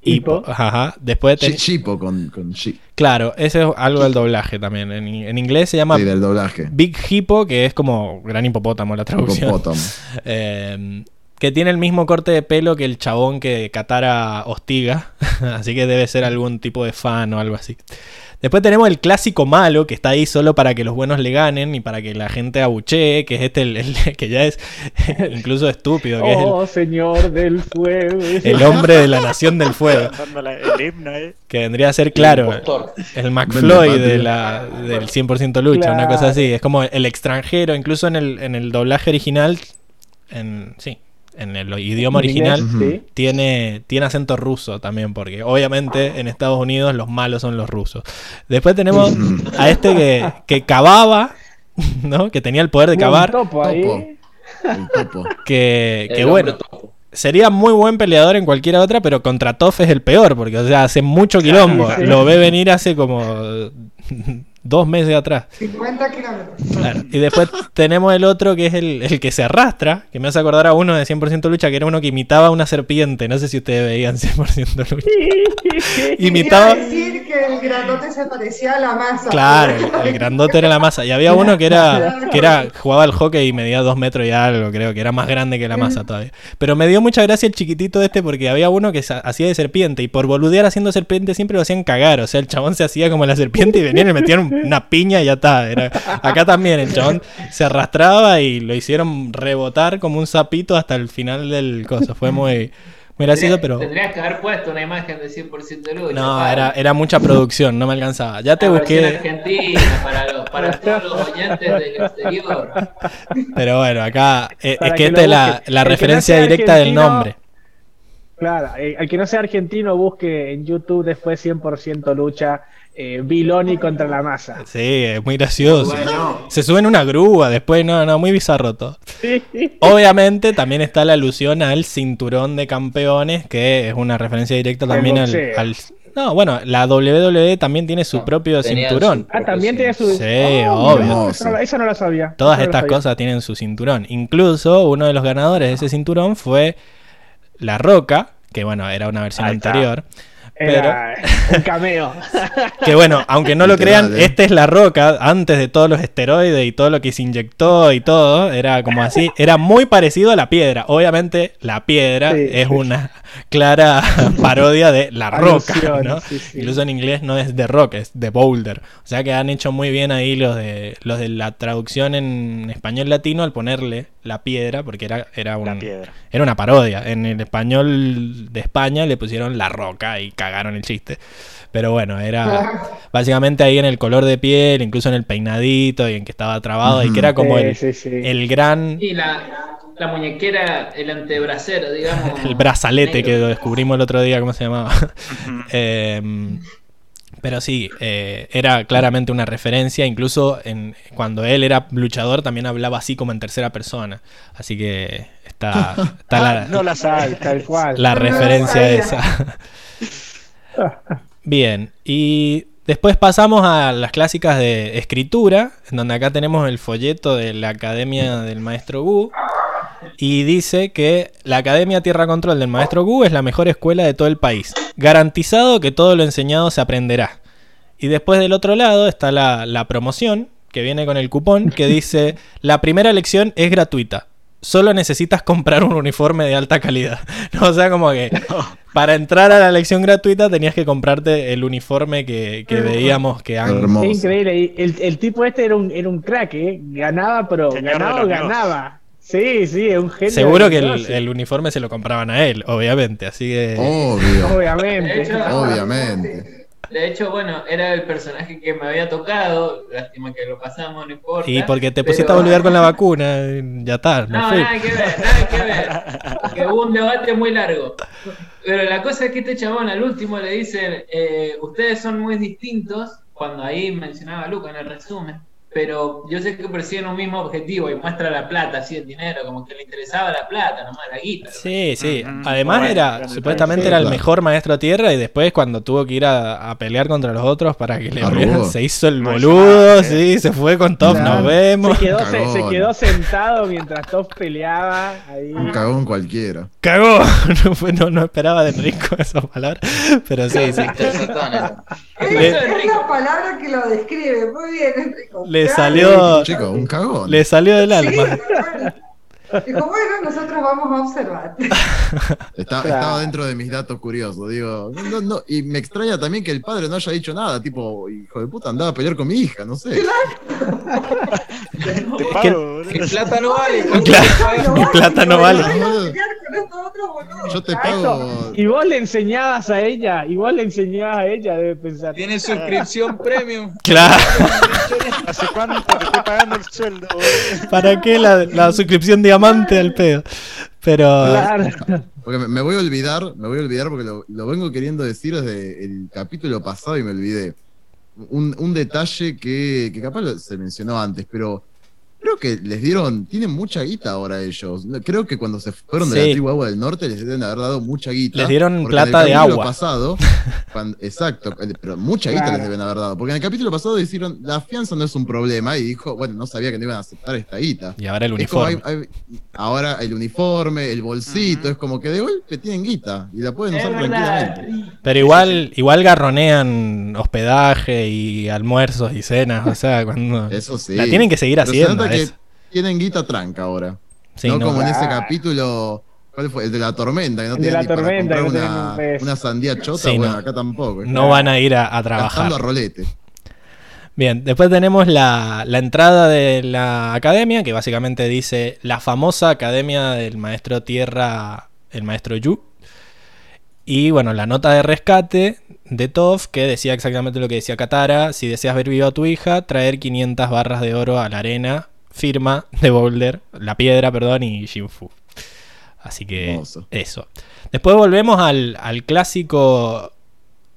[SPEAKER 4] Hipo.
[SPEAKER 1] ajá. Después, ten-
[SPEAKER 5] Chi- Chipo con, con
[SPEAKER 1] claro, ese es algo del doblaje también. En, en inglés se llama
[SPEAKER 5] Sí, del doblaje.
[SPEAKER 1] Big Hippo, que es como gran hipopótamo la traducción.
[SPEAKER 5] Hipopótamo.
[SPEAKER 1] Eh, que tiene el mismo corte de pelo que el chabón que Katara hostiga. así que debe ser algún tipo de fan o algo así. Después tenemos el clásico malo que está ahí solo para que los buenos le ganen y para que la gente abuchee, que es este el, el- que ya es incluso estúpido, que
[SPEAKER 4] Oh, señor del fuego.
[SPEAKER 1] el, el hombre de la nación del fuego,
[SPEAKER 3] el himno, eh.
[SPEAKER 1] que vendría a ser claro el McFloy
[SPEAKER 5] Vende
[SPEAKER 1] de la, del 100% lucha, una cosa así. Es como el extranjero, incluso en el, en el doblaje original, en, sí, en el idioma original,
[SPEAKER 4] Sí.
[SPEAKER 1] tiene, tiene acento ruso también, porque obviamente en Estados Unidos los malos son los rusos. Después tenemos a este que, que cavaba, ¿no? Que tenía el poder de
[SPEAKER 4] Un
[SPEAKER 1] cavar,
[SPEAKER 4] topo ahí.
[SPEAKER 5] Topo. El topo.
[SPEAKER 1] que, que
[SPEAKER 2] El
[SPEAKER 1] bueno,
[SPEAKER 2] topo.
[SPEAKER 1] sería muy buen peleador en cualquiera otra, pero contra Toff es el peor, porque o sea, hace mucho quilombo.
[SPEAKER 4] sí.
[SPEAKER 1] Lo ve venir hace como dos meses atrás.
[SPEAKER 6] 50 kilómetros.
[SPEAKER 1] Claro. Y después tenemos el otro que es el, el que se arrastra, que me hace acordar a uno de 100% lucha, que era uno que imitaba a una serpiente. No sé si ustedes veían 100% lucha. Imitaba...
[SPEAKER 6] Decir que el grandote se parecía a la masa.
[SPEAKER 1] Claro, el, el grandote era la masa. Y había uno que era, que era, jugaba al hockey y medía dos metros y algo, creo que era más grande que la masa todavía. Pero me dio mucha gracia el chiquitito este porque había uno que hacía de serpiente y por boludear haciendo serpiente siempre lo hacían cagar. O sea, el chabón se hacía como la serpiente y venían y le metían una piña y ya está. Era- acá también el chabón se arrastraba y lo hicieron rebotar como un sapito hasta el final del coso. Fue muy, muy gracioso, pero...
[SPEAKER 7] Tendrías que haber puesto una imagen de 100% lucha.
[SPEAKER 1] No,
[SPEAKER 7] para-
[SPEAKER 1] era, era mucha producción, no me alcanzaba. Ya te
[SPEAKER 7] la
[SPEAKER 1] busqué...
[SPEAKER 7] argentina para, los, para todos los oyentes del exterior.
[SPEAKER 1] Pero bueno, acá eh, es que
[SPEAKER 4] que
[SPEAKER 1] esta es la,
[SPEAKER 4] no
[SPEAKER 1] referencia directa del nombre.
[SPEAKER 4] Claro, eh, al que no sea argentino busque en YouTube después 100% lucha eh, Biloni contra la masa.
[SPEAKER 1] Sí, es muy gracioso.
[SPEAKER 7] Bueno,
[SPEAKER 1] Se sube en una grúa después, no, no, muy bizarro todo.
[SPEAKER 4] Sí.
[SPEAKER 1] Obviamente también está la alusión al cinturón de campeones, que es una referencia directa
[SPEAKER 4] Al
[SPEAKER 1] también al, al- No, bueno, la WWE también tiene su propio cinturón.
[SPEAKER 2] su-
[SPEAKER 4] Ah, también tiene su.
[SPEAKER 1] Sí,
[SPEAKER 4] Oh,
[SPEAKER 1] obvio.
[SPEAKER 4] no, Eso no, la- eso no lo sabía.
[SPEAKER 1] Todas estas
[SPEAKER 4] sabía.
[SPEAKER 1] cosas tienen su cinturón. Incluso uno de los ganadores de ese cinturón fue La Roca, que bueno, era una versión
[SPEAKER 3] Ahí está.
[SPEAKER 4] Era un cameo.
[SPEAKER 1] Que bueno, aunque no lo crean,
[SPEAKER 5] ¿eh?
[SPEAKER 1] este es La Roca, antes de todos los esteroides y todo lo que se inyectó y todo, era como así, era muy parecido a la piedra. Obviamente, la piedra
[SPEAKER 4] Sí,
[SPEAKER 1] es
[SPEAKER 4] sí.
[SPEAKER 1] una clara parodia de La Roca, ¿no?
[SPEAKER 4] sí, sí.
[SPEAKER 1] Incluso en inglés no es The Rock, es The Boulder. O sea que han hecho muy bien ahí los de los de la traducción en español latino al ponerle la piedra, porque era, era un,
[SPEAKER 3] La piedra.
[SPEAKER 1] era una parodia. En el español de España le pusieron la roca y cagaron el chiste. Pero bueno, era básicamente ahí en el color de piel, incluso en el peinadito y en que estaba trabado y que era como
[SPEAKER 4] Sí,
[SPEAKER 1] el,
[SPEAKER 4] sí, sí.
[SPEAKER 1] el gran
[SPEAKER 7] y la, la muñequera, el antebracero, digamos.
[SPEAKER 1] el brazalete
[SPEAKER 7] negro.
[SPEAKER 1] que lo descubrimos el otro día, ¿cómo se llamaba? Em, pero sí, eh, era claramente una referencia, incluso en, cuando él era luchador también hablaba así como en tercera persona. Así que está, está la,
[SPEAKER 3] No la
[SPEAKER 4] Tal,
[SPEAKER 3] sabes.
[SPEAKER 4] tal cual.
[SPEAKER 1] la
[SPEAKER 6] No
[SPEAKER 1] referencia esa. Bien, y después pasamos a las clásicas de escritura, en donde acá tenemos el folleto de la Academia del Maestro Gu. Y dice que la Academia Tierra Control del Maestro Gu es la mejor escuela de todo el país. Garantizado que todo lo enseñado se aprenderá. Y después del otro lado está la, la promoción, que viene con el cupón, que dice, la primera lección es gratuita. Solo necesitas comprar un uniforme de alta calidad. No, o sea, como que para entrar a la lección gratuita tenías que comprarte el uniforme que, que veíamos que han...
[SPEAKER 4] Es increíble. El, el tipo este era un, era un crack, ¿eh? Ganaba, pero
[SPEAKER 3] Señor
[SPEAKER 4] ganaba, ganaba. Sí, sí, es un genio.
[SPEAKER 1] Seguro que el, uniforme se lo compraban a él, obviamente. Así que...
[SPEAKER 5] Obvio,
[SPEAKER 7] De
[SPEAKER 4] Obviamente.
[SPEAKER 7] hecho,
[SPEAKER 5] obviamente.
[SPEAKER 7] de hecho, bueno, era el personaje que me había tocado. Lástima que lo pasamos, no importa.
[SPEAKER 1] Y porque te
[SPEAKER 7] pero-
[SPEAKER 1] pusiste a boludear con la vacuna, ya está, me
[SPEAKER 7] No,
[SPEAKER 1] fui.
[SPEAKER 7] nada que ver, nada que ver. Porque hubo un debate muy largo. Pero la cosa es que este chabón al último le dicen, eh, ustedes son muy distintos, cuando ahí mencionaba a Luca en el resumen, pero yo sé que persiguen un mismo objetivo y muestra la plata, así el dinero, como que le interesaba la plata, nomás la guita.
[SPEAKER 1] Sí, sí. Además
[SPEAKER 3] Bueno,
[SPEAKER 1] era,
[SPEAKER 3] bueno,
[SPEAKER 1] supuestamente
[SPEAKER 4] sí,
[SPEAKER 1] era el
[SPEAKER 5] claro.
[SPEAKER 1] mejor maestro tierra y después cuando tuvo que ir a, a pelear contra los otros para que le volvieran, se hizo el boludo,
[SPEAKER 3] nada,
[SPEAKER 1] sí, se fue con Top,
[SPEAKER 4] Claro.
[SPEAKER 1] nos vemos.
[SPEAKER 4] Se quedó, se, se
[SPEAKER 5] Cagón.
[SPEAKER 4] quedó sentado mientras Top peleaba ahí.
[SPEAKER 5] Un cagón cualquiera.
[SPEAKER 1] Cagó. No, fue- no, no esperaba de Enrico esa palabra, pero sí, sí.
[SPEAKER 6] Es, la palabra que lo describe. Muy bien, Enrico.
[SPEAKER 1] Le
[SPEAKER 6] Claro.
[SPEAKER 1] salió,
[SPEAKER 5] Chico, un cagón.
[SPEAKER 1] le salió del
[SPEAKER 6] Sí,
[SPEAKER 1] alma.
[SPEAKER 6] bueno. Dijo, bueno, nosotros vamos a observar.
[SPEAKER 5] Está-
[SPEAKER 4] Claro.
[SPEAKER 5] Estaba dentro de mis datos curiosos, digo. no, no, y me extraña también que el padre no haya dicho nada, tipo, hijo de puta, andaba a pelear con mi hija, no sé.
[SPEAKER 3] Te
[SPEAKER 1] que-
[SPEAKER 3] pago,
[SPEAKER 2] Mi
[SPEAKER 3] boludo.
[SPEAKER 2] plata no vale.
[SPEAKER 1] Claro, mi plata no vale.
[SPEAKER 5] Yo te
[SPEAKER 6] Claro.
[SPEAKER 5] pago.
[SPEAKER 4] Y vos le enseñabas a ella, y vos le enseñabas a ella, debe pensar.
[SPEAKER 2] Tiene suscripción premium.
[SPEAKER 1] Claro,
[SPEAKER 3] ¿Hace cuánto te estoy pagando el sueldo? boludo?
[SPEAKER 1] ¿para qué la, la suscripción diamante al pedo? Pero
[SPEAKER 4] Claro.
[SPEAKER 5] Porque me, voy a olvidar, me voy a olvidar porque lo, lo vengo queriendo decir desde el capítulo pasado y me olvidé. Un, un detalle que, que capaz se mencionó antes, pero creo que les dieron, tienen mucha guita ahora ellos. Creo que cuando se fueron de
[SPEAKER 1] Sí.
[SPEAKER 5] la tribu Agua del Norte les deben haber dado mucha guita.
[SPEAKER 1] Les dieron
[SPEAKER 5] porque en el
[SPEAKER 1] plata de
[SPEAKER 5] capítulo
[SPEAKER 1] agua.
[SPEAKER 5] pasado, cuando- exacto, pero mucha guita
[SPEAKER 4] Claro.
[SPEAKER 5] les deben haber dado. Porque en el capítulo pasado dijeron, la fianza no es un problema y dijo, bueno, no sabía que no iban a aceptar esta guita.
[SPEAKER 1] y ahora el uniforme.
[SPEAKER 5] hay- hay- ahora el uniforme, el bolsito, es como que de golpe tienen guita y la pueden
[SPEAKER 7] Es
[SPEAKER 5] usar
[SPEAKER 7] verdad.
[SPEAKER 5] tranquilamente.
[SPEAKER 1] Pero igual, igual garronean hospedaje y almuerzos y cenas, o sea, cuando
[SPEAKER 5] Eso sí.
[SPEAKER 1] la tienen que seguir
[SPEAKER 5] Pero
[SPEAKER 1] haciendo.
[SPEAKER 5] Que tienen guita tranca ahora.
[SPEAKER 1] Sí,
[SPEAKER 5] no,
[SPEAKER 1] no.
[SPEAKER 5] como en ese
[SPEAKER 4] Claro.
[SPEAKER 5] capítulo, ¿cuál fue? El de la tormenta, que no
[SPEAKER 4] El de la
[SPEAKER 5] para
[SPEAKER 4] tormenta,
[SPEAKER 5] comprar
[SPEAKER 4] no
[SPEAKER 5] una,
[SPEAKER 4] un peso.
[SPEAKER 5] una sandía chota,
[SPEAKER 1] Sí,
[SPEAKER 5] bueno,
[SPEAKER 1] no.
[SPEAKER 5] acá tampoco.
[SPEAKER 1] No van a ir a, a trabajar.
[SPEAKER 5] a rolete.
[SPEAKER 1] Bien, después tenemos la, la entrada de la academia, que básicamente dice la famosa academia del maestro Tierra, el maestro Yu. Y bueno, la nota de rescate de Toph, que decía exactamente lo que decía Katara. Si deseas ver viva a tu hija, traer 500 barras de oro a la arena. Firma de Boulder, la piedra, perdón, y Shinfu. Así que
[SPEAKER 5] Hermoso.
[SPEAKER 1] eso. Después volvemos al, al clásico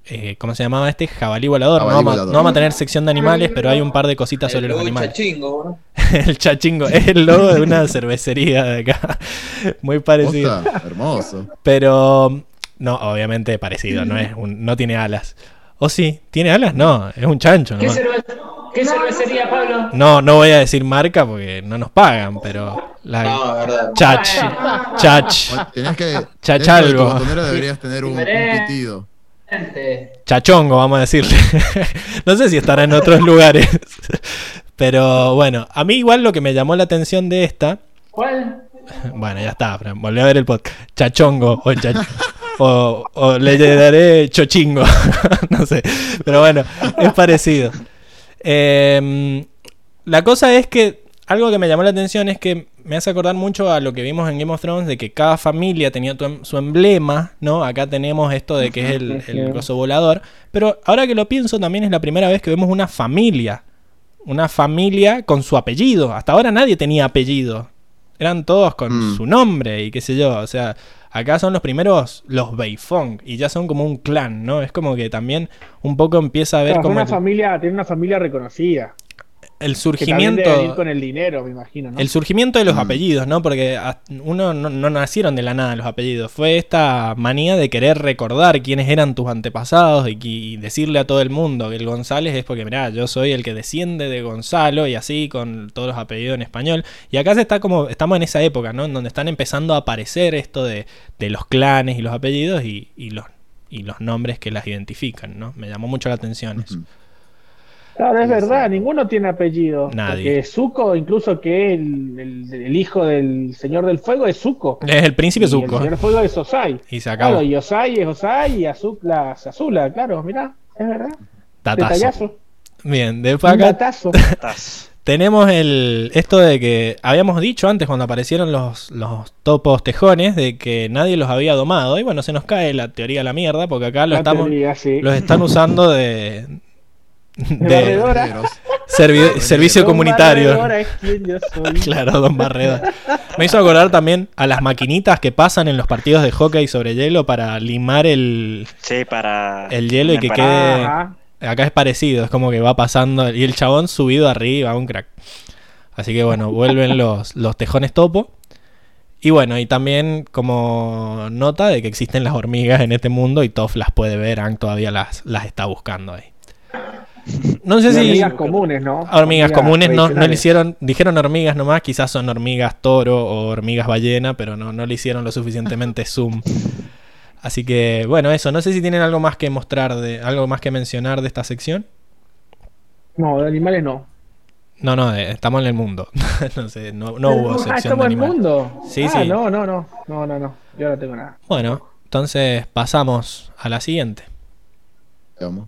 [SPEAKER 1] eh, ¿cómo se llamaba este? Jabalí volador.
[SPEAKER 5] Jabalí
[SPEAKER 1] no, vamos,
[SPEAKER 5] volador.
[SPEAKER 1] no vamos a tener sección de animales, pero hay un par de cositas sobre
[SPEAKER 2] El
[SPEAKER 1] los animales.
[SPEAKER 2] chachingo, ¿no?
[SPEAKER 1] el chachingo es el logo de una cervecería de acá. Muy parecido.
[SPEAKER 5] Posta, hermoso.
[SPEAKER 1] Pero no, obviamente parecido, no es un- no tiene alas. ¿O sí? ¿Tiene alas? No, es un chancho
[SPEAKER 7] ¿Qué,
[SPEAKER 1] nomás.
[SPEAKER 7] Qué cervecería, Pablo?
[SPEAKER 1] No, no voy a decir marca porque no nos pagan, pero la
[SPEAKER 2] No, verdad.
[SPEAKER 1] Chach, Chach,
[SPEAKER 5] Tenías que.
[SPEAKER 1] Chachalgo.
[SPEAKER 5] deberías tener un, un pitido.
[SPEAKER 1] Chachongo, vamos a decirle. no sé si estará en otros lugares. Pero bueno, a mí igual lo que me llamó la atención de esta,
[SPEAKER 7] ¿Cuál?
[SPEAKER 1] bueno, ya está, Fran, volví a ver el podcast. Chachongo o, chach- o, o le daré chochingo, no sé, pero bueno, es parecido. Eh, la cosa es que algo que me llamó la atención es que me hace acordar mucho a lo que vimos en Game of Thrones de que cada familia tenía em- su emblema, ¿no? Acá tenemos esto de que es el, el coso volador, pero ahora que lo pienso también es la primera vez que vemos una familia, una familia con su apellido. Hasta ahora nadie tenía apellido. Eran todos con
[SPEAKER 5] Mm.
[SPEAKER 1] su nombre y qué sé yo, o sea, acá son los primeros los Beifong y ya son como un clan, ¿no? Es como que también un poco empieza a ver como
[SPEAKER 4] una
[SPEAKER 1] el,
[SPEAKER 4] familia, tiene una familia reconocida.
[SPEAKER 1] El
[SPEAKER 4] Que debe
[SPEAKER 1] surgimiento
[SPEAKER 4] con el dinero, me imagino, ¿no?
[SPEAKER 1] el surgimiento de los
[SPEAKER 5] Mm.
[SPEAKER 1] apellidos, ¿no? Porque uno no, no nacieron de la nada los apellidos. Fue esta manía de querer recordar quiénes eran tus antepasados y decirle a todo el mundo que el González es porque, mirá, yo soy el que desciende de Gonzalo y así con todos los apellidos en español. Y acá se está como, estamos en esa época, ¿no? En donde están empezando a aparecer esto de, de los clanes y los apellidos y, y los, y los nombres que las identifican, ¿no? Me llamó mucho la atención eso.
[SPEAKER 4] Claro, es verdad,
[SPEAKER 5] sí.
[SPEAKER 4] ninguno tiene apellido.
[SPEAKER 1] Nadie.
[SPEAKER 4] Porque Zuko, incluso que el, el- el hijo del Señor del Fuego es Zuko.
[SPEAKER 1] Es el príncipe
[SPEAKER 4] Y El
[SPEAKER 1] Zuko.
[SPEAKER 4] Señor del Fuego es Osai.
[SPEAKER 1] Y se acabó.
[SPEAKER 4] Claro, y Osai es Osai y Azula es Azula, claro, mirá, es verdad.
[SPEAKER 1] Datazo.
[SPEAKER 4] Detallazo.
[SPEAKER 1] Bien, después
[SPEAKER 4] Un
[SPEAKER 1] acá
[SPEAKER 4] datazo.
[SPEAKER 3] Estás.
[SPEAKER 1] Tenemos el esto de que habíamos dicho antes cuando aparecieron los, los topos tejones de que nadie los había domado. Y bueno, se nos cae la teoría a la mierda porque acá lo
[SPEAKER 4] La
[SPEAKER 1] estamos,
[SPEAKER 4] teoría, sí.
[SPEAKER 1] los están usando de, de servi- servicio
[SPEAKER 4] Don
[SPEAKER 1] comunitario.
[SPEAKER 4] Barredora es quien yo soy.
[SPEAKER 1] Claro, Don Barreda. Me hizo acordar también a las maquinitas que pasan en los partidos de hockey sobre hielo para limar el,
[SPEAKER 3] Sí, para.
[SPEAKER 1] el hielo y que quede...
[SPEAKER 4] Ajá.
[SPEAKER 1] Acá es parecido, es como que va pasando y el chabón subido arriba, un crack. Así que bueno, vuelven los, los tejones topo. Y bueno, y también como nota de que existen las hormigas en este mundo y Toff las puede ver, Ang todavía las, las está buscando ahí. No sé si
[SPEAKER 4] hormigas comunes, ¿no?
[SPEAKER 1] hormigas comunes no, no le hicieron, dijeron hormigas nomás, quizás son hormigas toro o hormigas ballena, pero no, no le hicieron lo suficientemente zoom. Así que bueno, eso, no sé si tienen algo más que mostrar, de algo más que mencionar de esta sección.
[SPEAKER 4] No, de animales no.
[SPEAKER 1] No, no, eh, estamos en el mundo. no sé, no, no hubo
[SPEAKER 4] ah,
[SPEAKER 1] sección de
[SPEAKER 4] estamos en el mundo.
[SPEAKER 1] Sí,
[SPEAKER 4] ah,
[SPEAKER 1] sí.
[SPEAKER 4] No, no, no. No, no, no. Yo no tengo nada.
[SPEAKER 1] Bueno, entonces pasamos a la siguiente.
[SPEAKER 5] Veamos.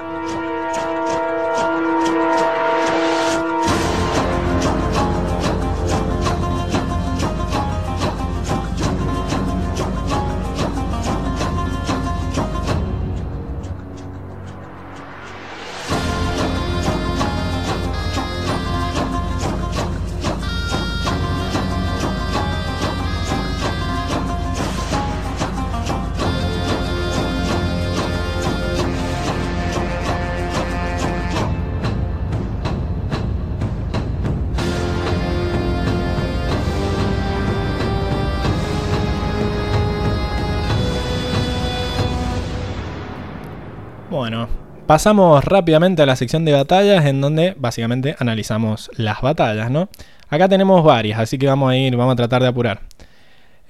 [SPEAKER 1] Bueno, pasamos rápidamente a la sección de batallas en donde básicamente analizamos las batallas, ¿no? Acá tenemos varias, así que vamos a ir, vamos a tratar de apurar.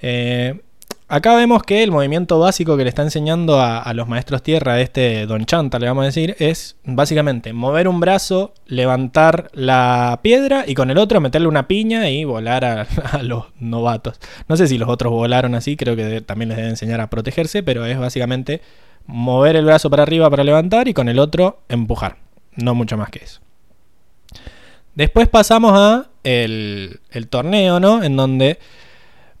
[SPEAKER 1] Eh, acá vemos que el movimiento básico que le está enseñando a, los maestros tierra, este Don Chanta, le vamos a decir, es básicamente mover un brazo, levantar la piedra y con el otro meterle una piña y volar a, a los novatos. No sé si los otros volaron así, creo que también les debe enseñar a protegerse, pero es básicamente mover el brazo para arriba para levantar y con el otro empujar. No mucho más que eso. Después pasamos a el, el torneo, ¿no? En donde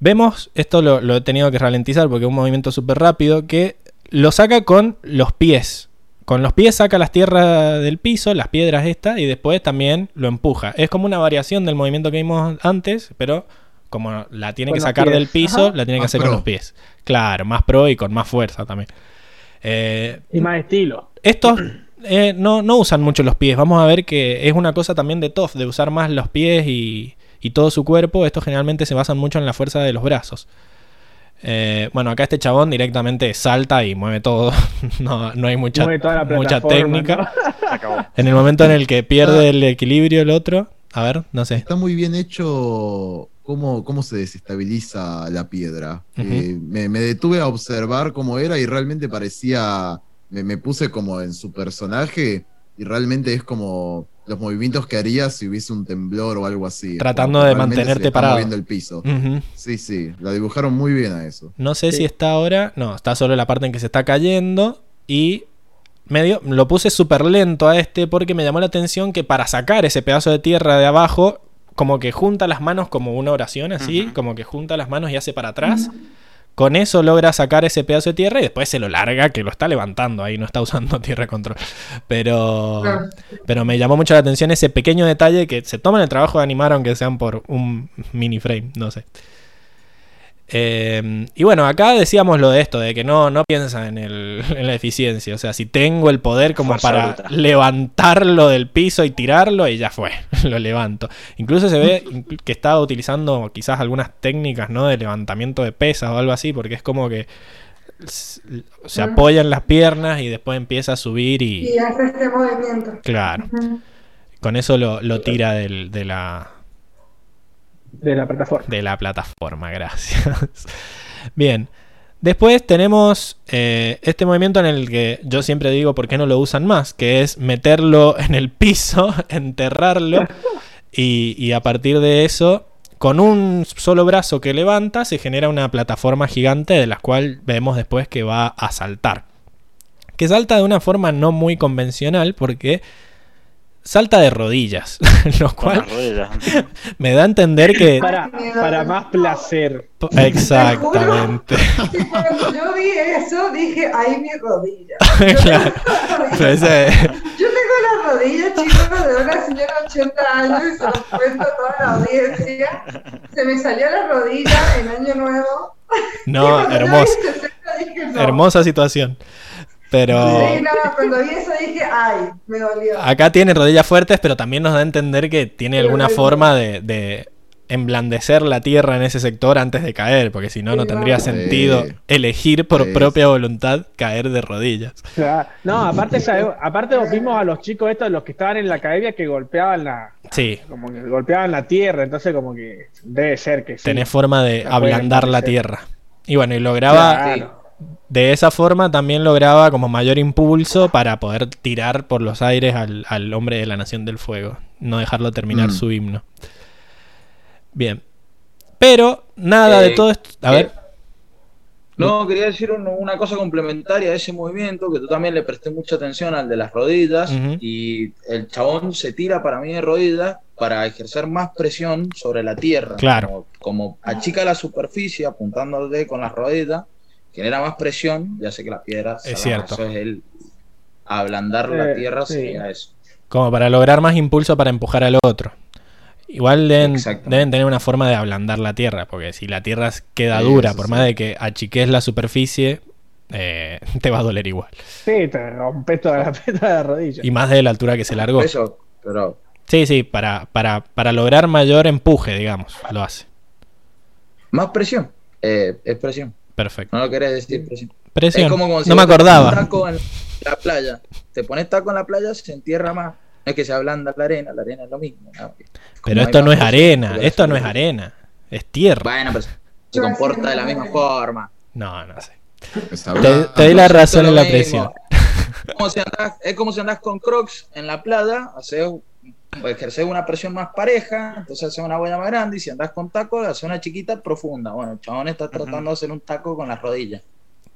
[SPEAKER 1] vemos, esto lo, lo he tenido que ralentizar porque es un movimiento súper rápido, que lo saca con los pies. Con los pies saca las tierras del piso, las piedras estas, y después también lo empuja. Es como una variación del movimiento que vimos antes, pero como la tiene
[SPEAKER 4] Con
[SPEAKER 1] que sacar
[SPEAKER 4] pies.
[SPEAKER 1] del piso,
[SPEAKER 4] Ajá.
[SPEAKER 1] la tiene que
[SPEAKER 5] Más
[SPEAKER 1] hacer con los pies. Claro, más pro y con más fuerza también. Eh,
[SPEAKER 4] Y más estilo.
[SPEAKER 1] estos eh, no, no usan mucho los pies. Vamos a ver que es una cosa también de Toff, de usar más los pies y, y todo su cuerpo. Estos generalmente se basan mucho en la fuerza de los brazos. Eh, bueno, acá este chabón directamente salta y mueve todo. no, no hay mucha, mucha técnica. En el momento en el que pierde el equilibrio el otro. A ver, no sé.
[SPEAKER 5] Está muy bien hecho cómo, cómo se desestabiliza la piedra. Eh, me, me detuve a observar cómo era y realmente parecía. Me, me puse como en su personaje y realmente es como los movimientos que haría si hubiese un temblor o algo así.
[SPEAKER 1] Tratando
[SPEAKER 5] Como
[SPEAKER 1] de mantenerte
[SPEAKER 5] se le está
[SPEAKER 1] parado.
[SPEAKER 5] moviendo el piso. Sí, sí, la dibujaron muy bien a eso.
[SPEAKER 1] No sé
[SPEAKER 4] Sí.
[SPEAKER 1] si está ahora. No, está solo la parte en que se está cayendo. Y medio. Lo puse súper lento a este porque me llamó la atención que para sacar ese pedazo de tierra de abajo, como que junta las manos como una oración así, como que junta las manos y hace para atrás. Con eso logra sacar ese pedazo de tierra y después se lo larga, que lo está levantando ahí, no está usando tierra control. Pero, pero me llamó mucho la atención ese pequeño detalle que se toman el trabajo de animar, aunque sean por un mini frame, no sé. Eh, y bueno, acá decíamos lo de esto, de que no, no piensa en, el- en la eficiencia. O sea, si tengo el poder como
[SPEAKER 3] Fuerza
[SPEAKER 1] para
[SPEAKER 3] bruta.
[SPEAKER 1] levantarlo del piso y tirarlo, y ya fue, lo levanto. Incluso se ve que estaba utilizando quizás algunas técnicas ¿no? de levantamiento de pesas o algo así, porque es como que se apoya en las piernas y después empieza a subir y...
[SPEAKER 6] Y hace este movimiento.
[SPEAKER 1] Claro, con eso lo, lo tira del- de la,
[SPEAKER 4] De la plataforma.
[SPEAKER 1] de la plataforma, gracias. Bien, después tenemos eh, este movimiento en el que yo siempre digo por qué no lo usan más, que es meterlo en el piso, enterrarlo y, y a partir de eso, con un solo brazo que levanta, se genera una plataforma gigante de la cual vemos después que va a saltar. Que salta de una forma no muy convencional porque salta de rodillas, lo cual
[SPEAKER 3] rodillas.
[SPEAKER 1] me da a entender que...
[SPEAKER 4] Para, para más placer.
[SPEAKER 1] Exactamente.
[SPEAKER 6] Cuando yo vi eso, dije, ay, mi rodilla.
[SPEAKER 1] Claro. Pero ese-
[SPEAKER 6] Yo tengo la rodilla, chicos, de una señora de 80 años y se los cuento a toda la audiencia. Se me salió la rodilla en Año Nuevo.
[SPEAKER 1] No,
[SPEAKER 6] yo
[SPEAKER 1] hermoso.
[SPEAKER 6] dije, no.
[SPEAKER 1] Hermosa situación. Pero
[SPEAKER 6] Sí, no, cuando vi eso dije, ay, me dolió.
[SPEAKER 1] acá tiene rodillas fuertes, pero también nos da a entender que tiene
[SPEAKER 6] Sí,
[SPEAKER 1] alguna forma de, de emblandecer la tierra en ese sector antes de caer, porque si no, no tendría sentido
[SPEAKER 5] Sí.
[SPEAKER 1] elegir por
[SPEAKER 5] Sí,
[SPEAKER 1] propia voluntad caer de rodillas.
[SPEAKER 4] Claro. No, aparte, aparte vimos a los chicos estos, los que estaban en la academia, que golpeaban la,
[SPEAKER 1] Sí,
[SPEAKER 4] como que golpeaban la tierra, entonces como que debe ser que sí.
[SPEAKER 1] tenés forma de ablandar la tierra. Y bueno, y lograba,
[SPEAKER 4] Claro.
[SPEAKER 1] De esa forma también lograba como mayor impulso para poder tirar por los aires al, al hombre de la Nación del Fuego, no dejarlo terminar
[SPEAKER 5] Mm.
[SPEAKER 1] su himno. Bien. Pero nada de
[SPEAKER 2] Eh,
[SPEAKER 1] todo esto... A
[SPEAKER 2] eh,
[SPEAKER 1] ver,
[SPEAKER 2] No, quería decir un- una cosa complementaria a ese movimiento, que tú también le presté mucha atención al de las rodillas, y el chabón se tira para mí de rodillas para ejercer más presión sobre la tierra.
[SPEAKER 1] Claro.
[SPEAKER 2] Como, como achica la superficie apuntándole con las rodillas, genera más presión y hace que las piedras...
[SPEAKER 1] Es
[SPEAKER 2] salgan.
[SPEAKER 1] cierto.
[SPEAKER 2] Eso es el ablandar la tierra,
[SPEAKER 4] sí.
[SPEAKER 2] sería eso.
[SPEAKER 1] como para lograr más impulso para empujar al otro. Igual deben, deben tener una forma de ablandar la tierra, porque si la tierra queda
[SPEAKER 5] Sí,
[SPEAKER 1] dura, por
[SPEAKER 5] sí.
[SPEAKER 1] más de que achiques la superficie, eh, te va a doler igual.
[SPEAKER 4] Sí, te rompes toda la, toda la rodilla.
[SPEAKER 1] Y más de la altura que se largó.
[SPEAKER 2] Eso, pero
[SPEAKER 1] Sí, sí, para, para, para lograr mayor empuje, digamos, lo hace.
[SPEAKER 2] más presión. Eh, es presión.
[SPEAKER 1] Perfecto.
[SPEAKER 2] No lo querés decir presión.
[SPEAKER 1] Presión.
[SPEAKER 2] Es como si
[SPEAKER 1] no me
[SPEAKER 2] te
[SPEAKER 1] acordaba.
[SPEAKER 2] taco en la playa. Te pones taco en la playa, se entierra más. No es que se ablanda la arena, la arena es lo mismo.
[SPEAKER 1] Pero esto no es arena, esto no es arena, es tierra.
[SPEAKER 2] Bueno, pero se comporta de la misma forma.
[SPEAKER 1] No, no sé. Te, te doy la razón en la presión.
[SPEAKER 2] Como si andás- es como si andás con crocs en la playa, haces, ejerces una presión más pareja, entonces haces una huella más grande, y si andás con taco, haces una chiquita profunda. Bueno, el chabón está tratando de hacer un taco con las rodillas.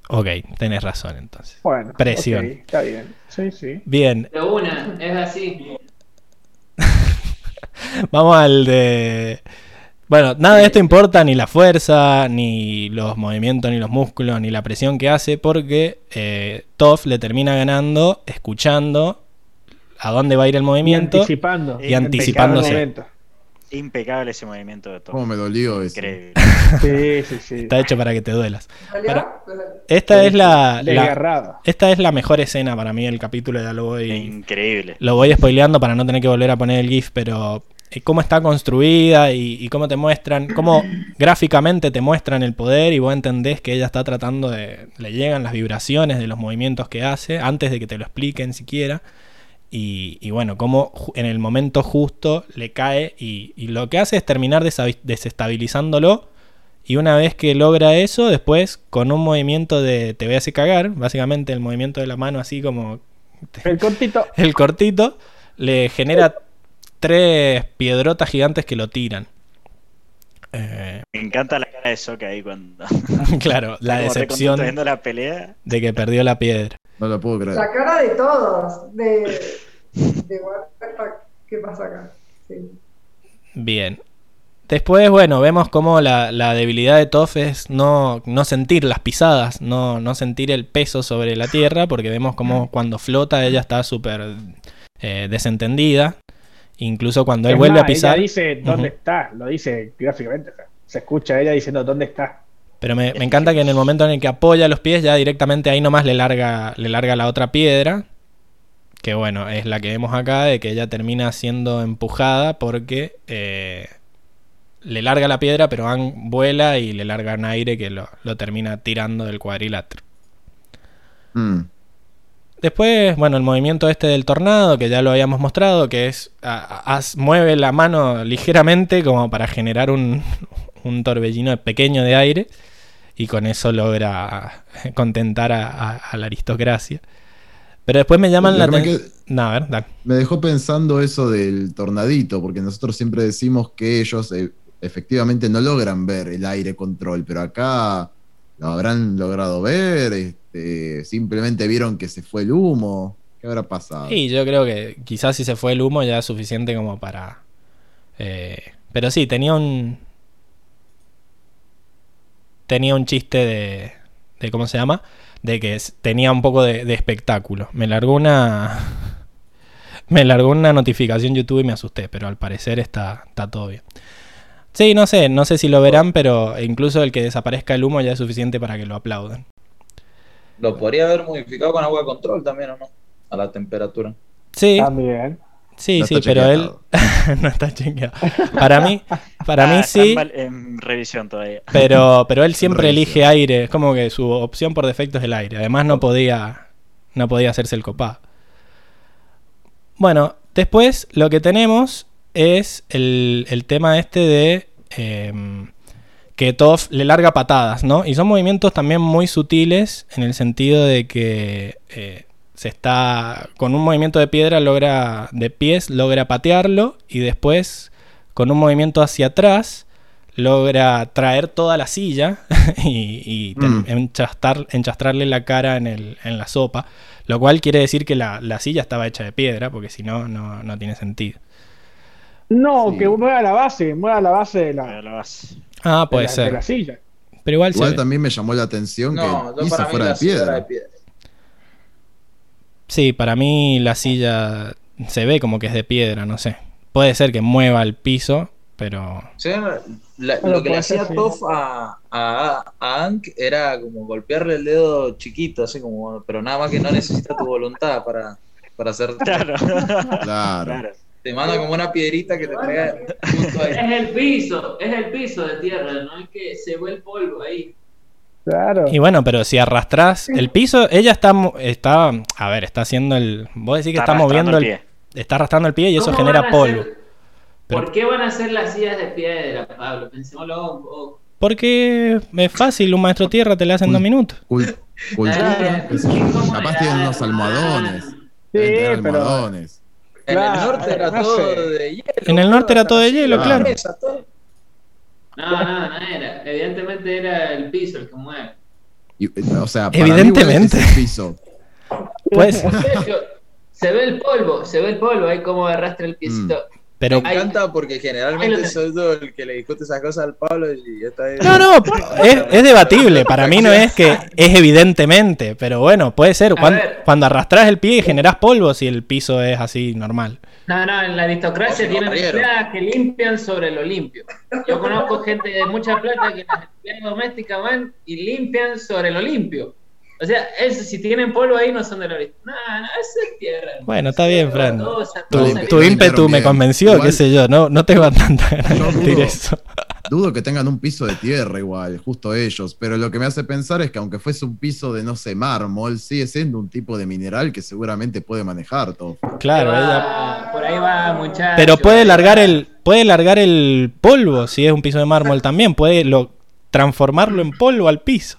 [SPEAKER 1] Ok, tenés razón entonces.
[SPEAKER 4] Bueno,
[SPEAKER 1] Presión.
[SPEAKER 4] está bien. Sí, sí.
[SPEAKER 1] Bien,
[SPEAKER 7] Pero una, es así.
[SPEAKER 1] vamos al de... Bueno, nada de esto importa, ni la fuerza, ni los movimientos, ni los músculos, ni la presión que hace, porque eh, Toph le termina ganando escuchando a dónde va a ir el
[SPEAKER 4] Y
[SPEAKER 1] movimiento.
[SPEAKER 4] anticipando.
[SPEAKER 1] Y anticipándose.
[SPEAKER 4] Cada momento.
[SPEAKER 3] Impecable ese movimiento de
[SPEAKER 5] Cómo
[SPEAKER 3] todo.
[SPEAKER 5] me dolió eso.
[SPEAKER 3] Increíble.
[SPEAKER 4] Sí, sí, sí.
[SPEAKER 1] Está hecho para que te duelas. Esta es la, la- esta es la mejor escena para mí del capítulo, ya lo voy,
[SPEAKER 3] Increíble.
[SPEAKER 1] lo voy spoileando para no tener que volver a poner el GIF, pero eh, cómo está construida y, y cómo te muestran, cómo gráficamente te muestran el poder y vos entendés que ella está tratando de, le llegan las vibraciones de los movimientos que hace antes de que te lo expliquen siquiera. Y, y bueno, cómo ju- en el momento justo le cae y, y lo que hace es terminar desestabilizándolo. Y una vez que logra eso, después con un movimiento de te voy a hacer cagar, básicamente el movimiento de la mano así como
[SPEAKER 4] El cortito.
[SPEAKER 1] el cortito, le genera tres piedrotas gigantes que lo tiran. Eh,
[SPEAKER 3] Me encanta la cara de Soka ahí cuando.
[SPEAKER 1] claro, la
[SPEAKER 3] como
[SPEAKER 1] decepción
[SPEAKER 3] viendo la pelea.
[SPEAKER 1] de que perdió la piedra.
[SPEAKER 5] No lo puedo creer.
[SPEAKER 6] La cara de todos. De, de ¿Qué pasa acá? Sí.
[SPEAKER 1] Bien. Después, bueno, vemos cómo la, la debilidad de Toph es no, no sentir las pisadas, no, no sentir el peso sobre la tierra, porque vemos como cuando flota ella está súper eh, desentendida. Incluso cuando él
[SPEAKER 4] Es
[SPEAKER 1] vuelve a pisar.
[SPEAKER 4] Ella dice dónde está, lo dice gráficamente. o sea, se escucha a ella diciendo dónde está.
[SPEAKER 1] Pero me, me encanta que en el momento en el que apoya los pies, ya directamente ahí nomás le larga, le larga la otra piedra. Que bueno, es la que vemos acá, de que ella termina siendo empujada porque eh, le larga la piedra, pero Aang vuela y le larga un aire que lo, lo termina tirando del cuadrilátero.
[SPEAKER 5] Mm.
[SPEAKER 1] Después, bueno, el movimiento este del tornado, que ya lo habíamos mostrado, que es a- a- as- mueve la mano ligeramente como para generar un, un torbellino pequeño de aire y con eso logra contentar a la aristocracia. Pero después me llaman la atención...
[SPEAKER 5] qued-
[SPEAKER 1] No, a ver, dale.
[SPEAKER 5] Me dejó pensando eso del tornadito, porque nosotros siempre decimos que ellos eh, efectivamente no logran ver el aire control, pero acá lo habrán logrado ver, este, simplemente vieron que se fue el humo. ¿Qué habrá pasado?
[SPEAKER 1] Y yo creo que quizás si se fue el humo ya es suficiente como para... eh, pero sí, tenía un... Tenía un chiste de... de ¿Cómo se llama? De que tenía un poco de, de espectáculo. Me largó una... Me largó una notificación YouTube y me asusté, pero al parecer está, está todo bien. Sí, no sé, no sé si lo verán, pero incluso el que desaparezca el humo ya es suficiente para que lo aplaudan.
[SPEAKER 2] Lo podría haber modificado con agua de control también, ¿o no? A la temperatura.
[SPEAKER 1] Sí,
[SPEAKER 4] También.
[SPEAKER 1] Sí,
[SPEAKER 5] No
[SPEAKER 1] sí, pero él no está chequeado. Para mí, para
[SPEAKER 3] Ah,
[SPEAKER 1] mí sí,
[SPEAKER 3] En, revisión todavía.
[SPEAKER 1] pero, pero él siempre elige aire. Es como que su opción por defecto es el aire. Además no podía, no podía hacerse el copado. Bueno, después lo que tenemos es el, el tema este de em, que Toph le larga patadas, ¿no? Y son movimientos también muy sutiles en el sentido de que eh, se está con un movimiento de piedra logra de pies logra patearlo y después con un movimiento hacia atrás logra traer toda la silla y,
[SPEAKER 5] Mm.
[SPEAKER 1] enchastar- enchastrarle la cara en, el- en la sopa, lo cual quiere decir que la, la silla estaba hecha de piedra, porque si no, no, no tiene sentido.
[SPEAKER 4] No,
[SPEAKER 5] Sí.
[SPEAKER 4] que mueva la base, mueva la base de la,
[SPEAKER 3] lo vas.
[SPEAKER 1] Ah,
[SPEAKER 4] de
[SPEAKER 1] puede
[SPEAKER 4] la- de
[SPEAKER 1] ser.
[SPEAKER 4] la silla.
[SPEAKER 1] Pero igual,
[SPEAKER 5] Igual también me llamó la atención
[SPEAKER 2] No,
[SPEAKER 5] que
[SPEAKER 2] para mí
[SPEAKER 5] fuera
[SPEAKER 2] la
[SPEAKER 5] de
[SPEAKER 2] era
[SPEAKER 5] piedra.
[SPEAKER 2] de piedra.
[SPEAKER 1] Sí, para mí la silla se ve como que es de piedra, no sé. Puede ser que mueva el piso, pero...
[SPEAKER 2] Sí, la-
[SPEAKER 4] Bueno,
[SPEAKER 2] lo que le hacía
[SPEAKER 4] sí.
[SPEAKER 2] Toff a, a, a Ank era como golpearle el dedo chiquito, así como, pero nada más que no necesita tu voluntad para, para hacer.
[SPEAKER 3] Claro.
[SPEAKER 5] Claro.
[SPEAKER 2] Te manda como una piedrita que te traiga justo ahí.
[SPEAKER 7] Es el piso, es el piso de tierra, no es que se ve el polvo ahí.
[SPEAKER 4] Claro.
[SPEAKER 1] Y bueno, pero si arrastras el piso, ella está, mo- está, a ver, está haciendo el, vos decís que está, moviendo
[SPEAKER 3] el
[SPEAKER 1] el,
[SPEAKER 3] pie.
[SPEAKER 1] está arrastrando el pie y eso
[SPEAKER 7] ¿Cómo
[SPEAKER 1] genera polvo.
[SPEAKER 7] hacer-
[SPEAKER 1] Pero-
[SPEAKER 7] ¿Por qué van a hacer las sillas de piedra, Pablo? Pensémoslo un poco.
[SPEAKER 1] Porque es fácil, un maestro tierra te le hace en dos minutos.
[SPEAKER 5] Cul- cultura, qué sé yo.
[SPEAKER 7] ¿Cómo
[SPEAKER 5] Capaz tienen unos almohadones.
[SPEAKER 4] Sí,
[SPEAKER 5] tener
[SPEAKER 4] pero-
[SPEAKER 5] almohadones.
[SPEAKER 2] En
[SPEAKER 4] Claro,
[SPEAKER 2] el norte era
[SPEAKER 4] no
[SPEAKER 2] todo
[SPEAKER 4] sé.
[SPEAKER 2] de hielo.
[SPEAKER 1] En el norte era todo de hielo,
[SPEAKER 2] la
[SPEAKER 5] claro.
[SPEAKER 7] No, no, no era. Evidentemente era el piso el que mueve.
[SPEAKER 5] Y, eh, o sea, para mí,
[SPEAKER 1] Evidentemente.
[SPEAKER 5] igual es el piso.
[SPEAKER 1] Pues,
[SPEAKER 7] se ve el polvo, se ve el polvo, ahí como arrastra el piecito.
[SPEAKER 1] pero
[SPEAKER 2] Me encanta porque
[SPEAKER 7] Ahí
[SPEAKER 2] generalmente soy yo el que le discute esas cosas al Pablo y esta es...
[SPEAKER 1] No, no, es, es debatible. Para mí no es que es evidentemente, pero bueno, puede ser. Cuando, cuando arrastras el pie y generas polvo si el piso es así normal.
[SPEAKER 7] No, no, en la aristocracia tienen empleadas que limpian sobre lo limpio. Yo conozco gente de mucha plata que las empleadas domésticas van y limpian sobre lo limpio. O sea, eso, si tienen polvo ahí no son de la aristocracia. No, no, eso es tierra.
[SPEAKER 1] Bueno, está bien, Fran.
[SPEAKER 7] Todo
[SPEAKER 1] Tu,
[SPEAKER 7] todo
[SPEAKER 1] ímpetu me convenció,
[SPEAKER 5] Igual-
[SPEAKER 1] qué sé yo, no, no tengo tanta ganas de
[SPEAKER 5] Yo
[SPEAKER 1] decir
[SPEAKER 5] dudo.
[SPEAKER 1] eso.
[SPEAKER 5] Dudo que tengan un piso de tierra igual, justo ellos, pero lo que me hace pensar es que aunque fuese un piso de, no sé, mármol, sigue siendo un tipo de mineral que seguramente puede manejar todo.
[SPEAKER 1] Claro,
[SPEAKER 7] Por ahí
[SPEAKER 1] ella.
[SPEAKER 7] va, Por ahí va, muchachos.
[SPEAKER 1] Pero puede largar el, puede largar el polvo si es un piso de mármol también, puede lo, transformarlo en polvo al piso.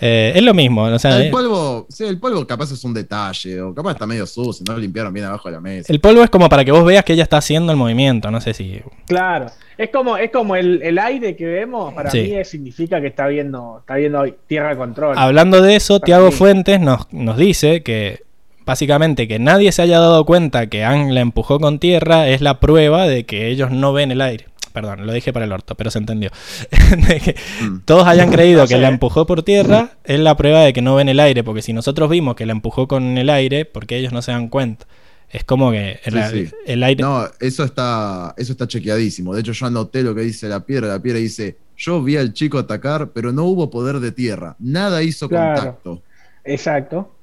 [SPEAKER 1] Eh, es lo mismo, o sea,
[SPEAKER 5] El
[SPEAKER 1] eh,
[SPEAKER 5] polvo, sí, el polvo capaz es un detalle, o capaz está medio sucio, no lo limpiaron bien abajo de la mesa.
[SPEAKER 1] el polvo es como para que vos veas que ella está haciendo el movimiento, no sé si...
[SPEAKER 4] Claro. Es como, es como el, el aire que vemos, para
[SPEAKER 1] Sí.
[SPEAKER 4] mí significa que está viendo, está viendo tierra control.
[SPEAKER 1] Hablando de eso,
[SPEAKER 4] Para
[SPEAKER 1] Tiago
[SPEAKER 4] mí.
[SPEAKER 1] Fuentes nos, nos dice que básicamente que nadie se haya dado cuenta que Ang la empujó con tierra es la prueba de que ellos no ven el aire. Perdón, lo dije para el orto, pero se entendió. De que
[SPEAKER 5] Mm.
[SPEAKER 1] todos hayan creído
[SPEAKER 3] No
[SPEAKER 1] que la empujó por tierra es la prueba de que no ven el aire, porque si nosotros vimos que la empujó con el aire, porque ellos no se dan cuenta. Es como que el,
[SPEAKER 5] Sí, sí.
[SPEAKER 1] el aire...
[SPEAKER 5] No, eso está, eso está chequeadísimo. De hecho, yo anoté lo que dice la piedra. La piedra dice: Yo vi al chico atacar, pero no hubo poder de tierra. Nada hizo
[SPEAKER 4] Claro.
[SPEAKER 5] contacto.
[SPEAKER 4] Exacto.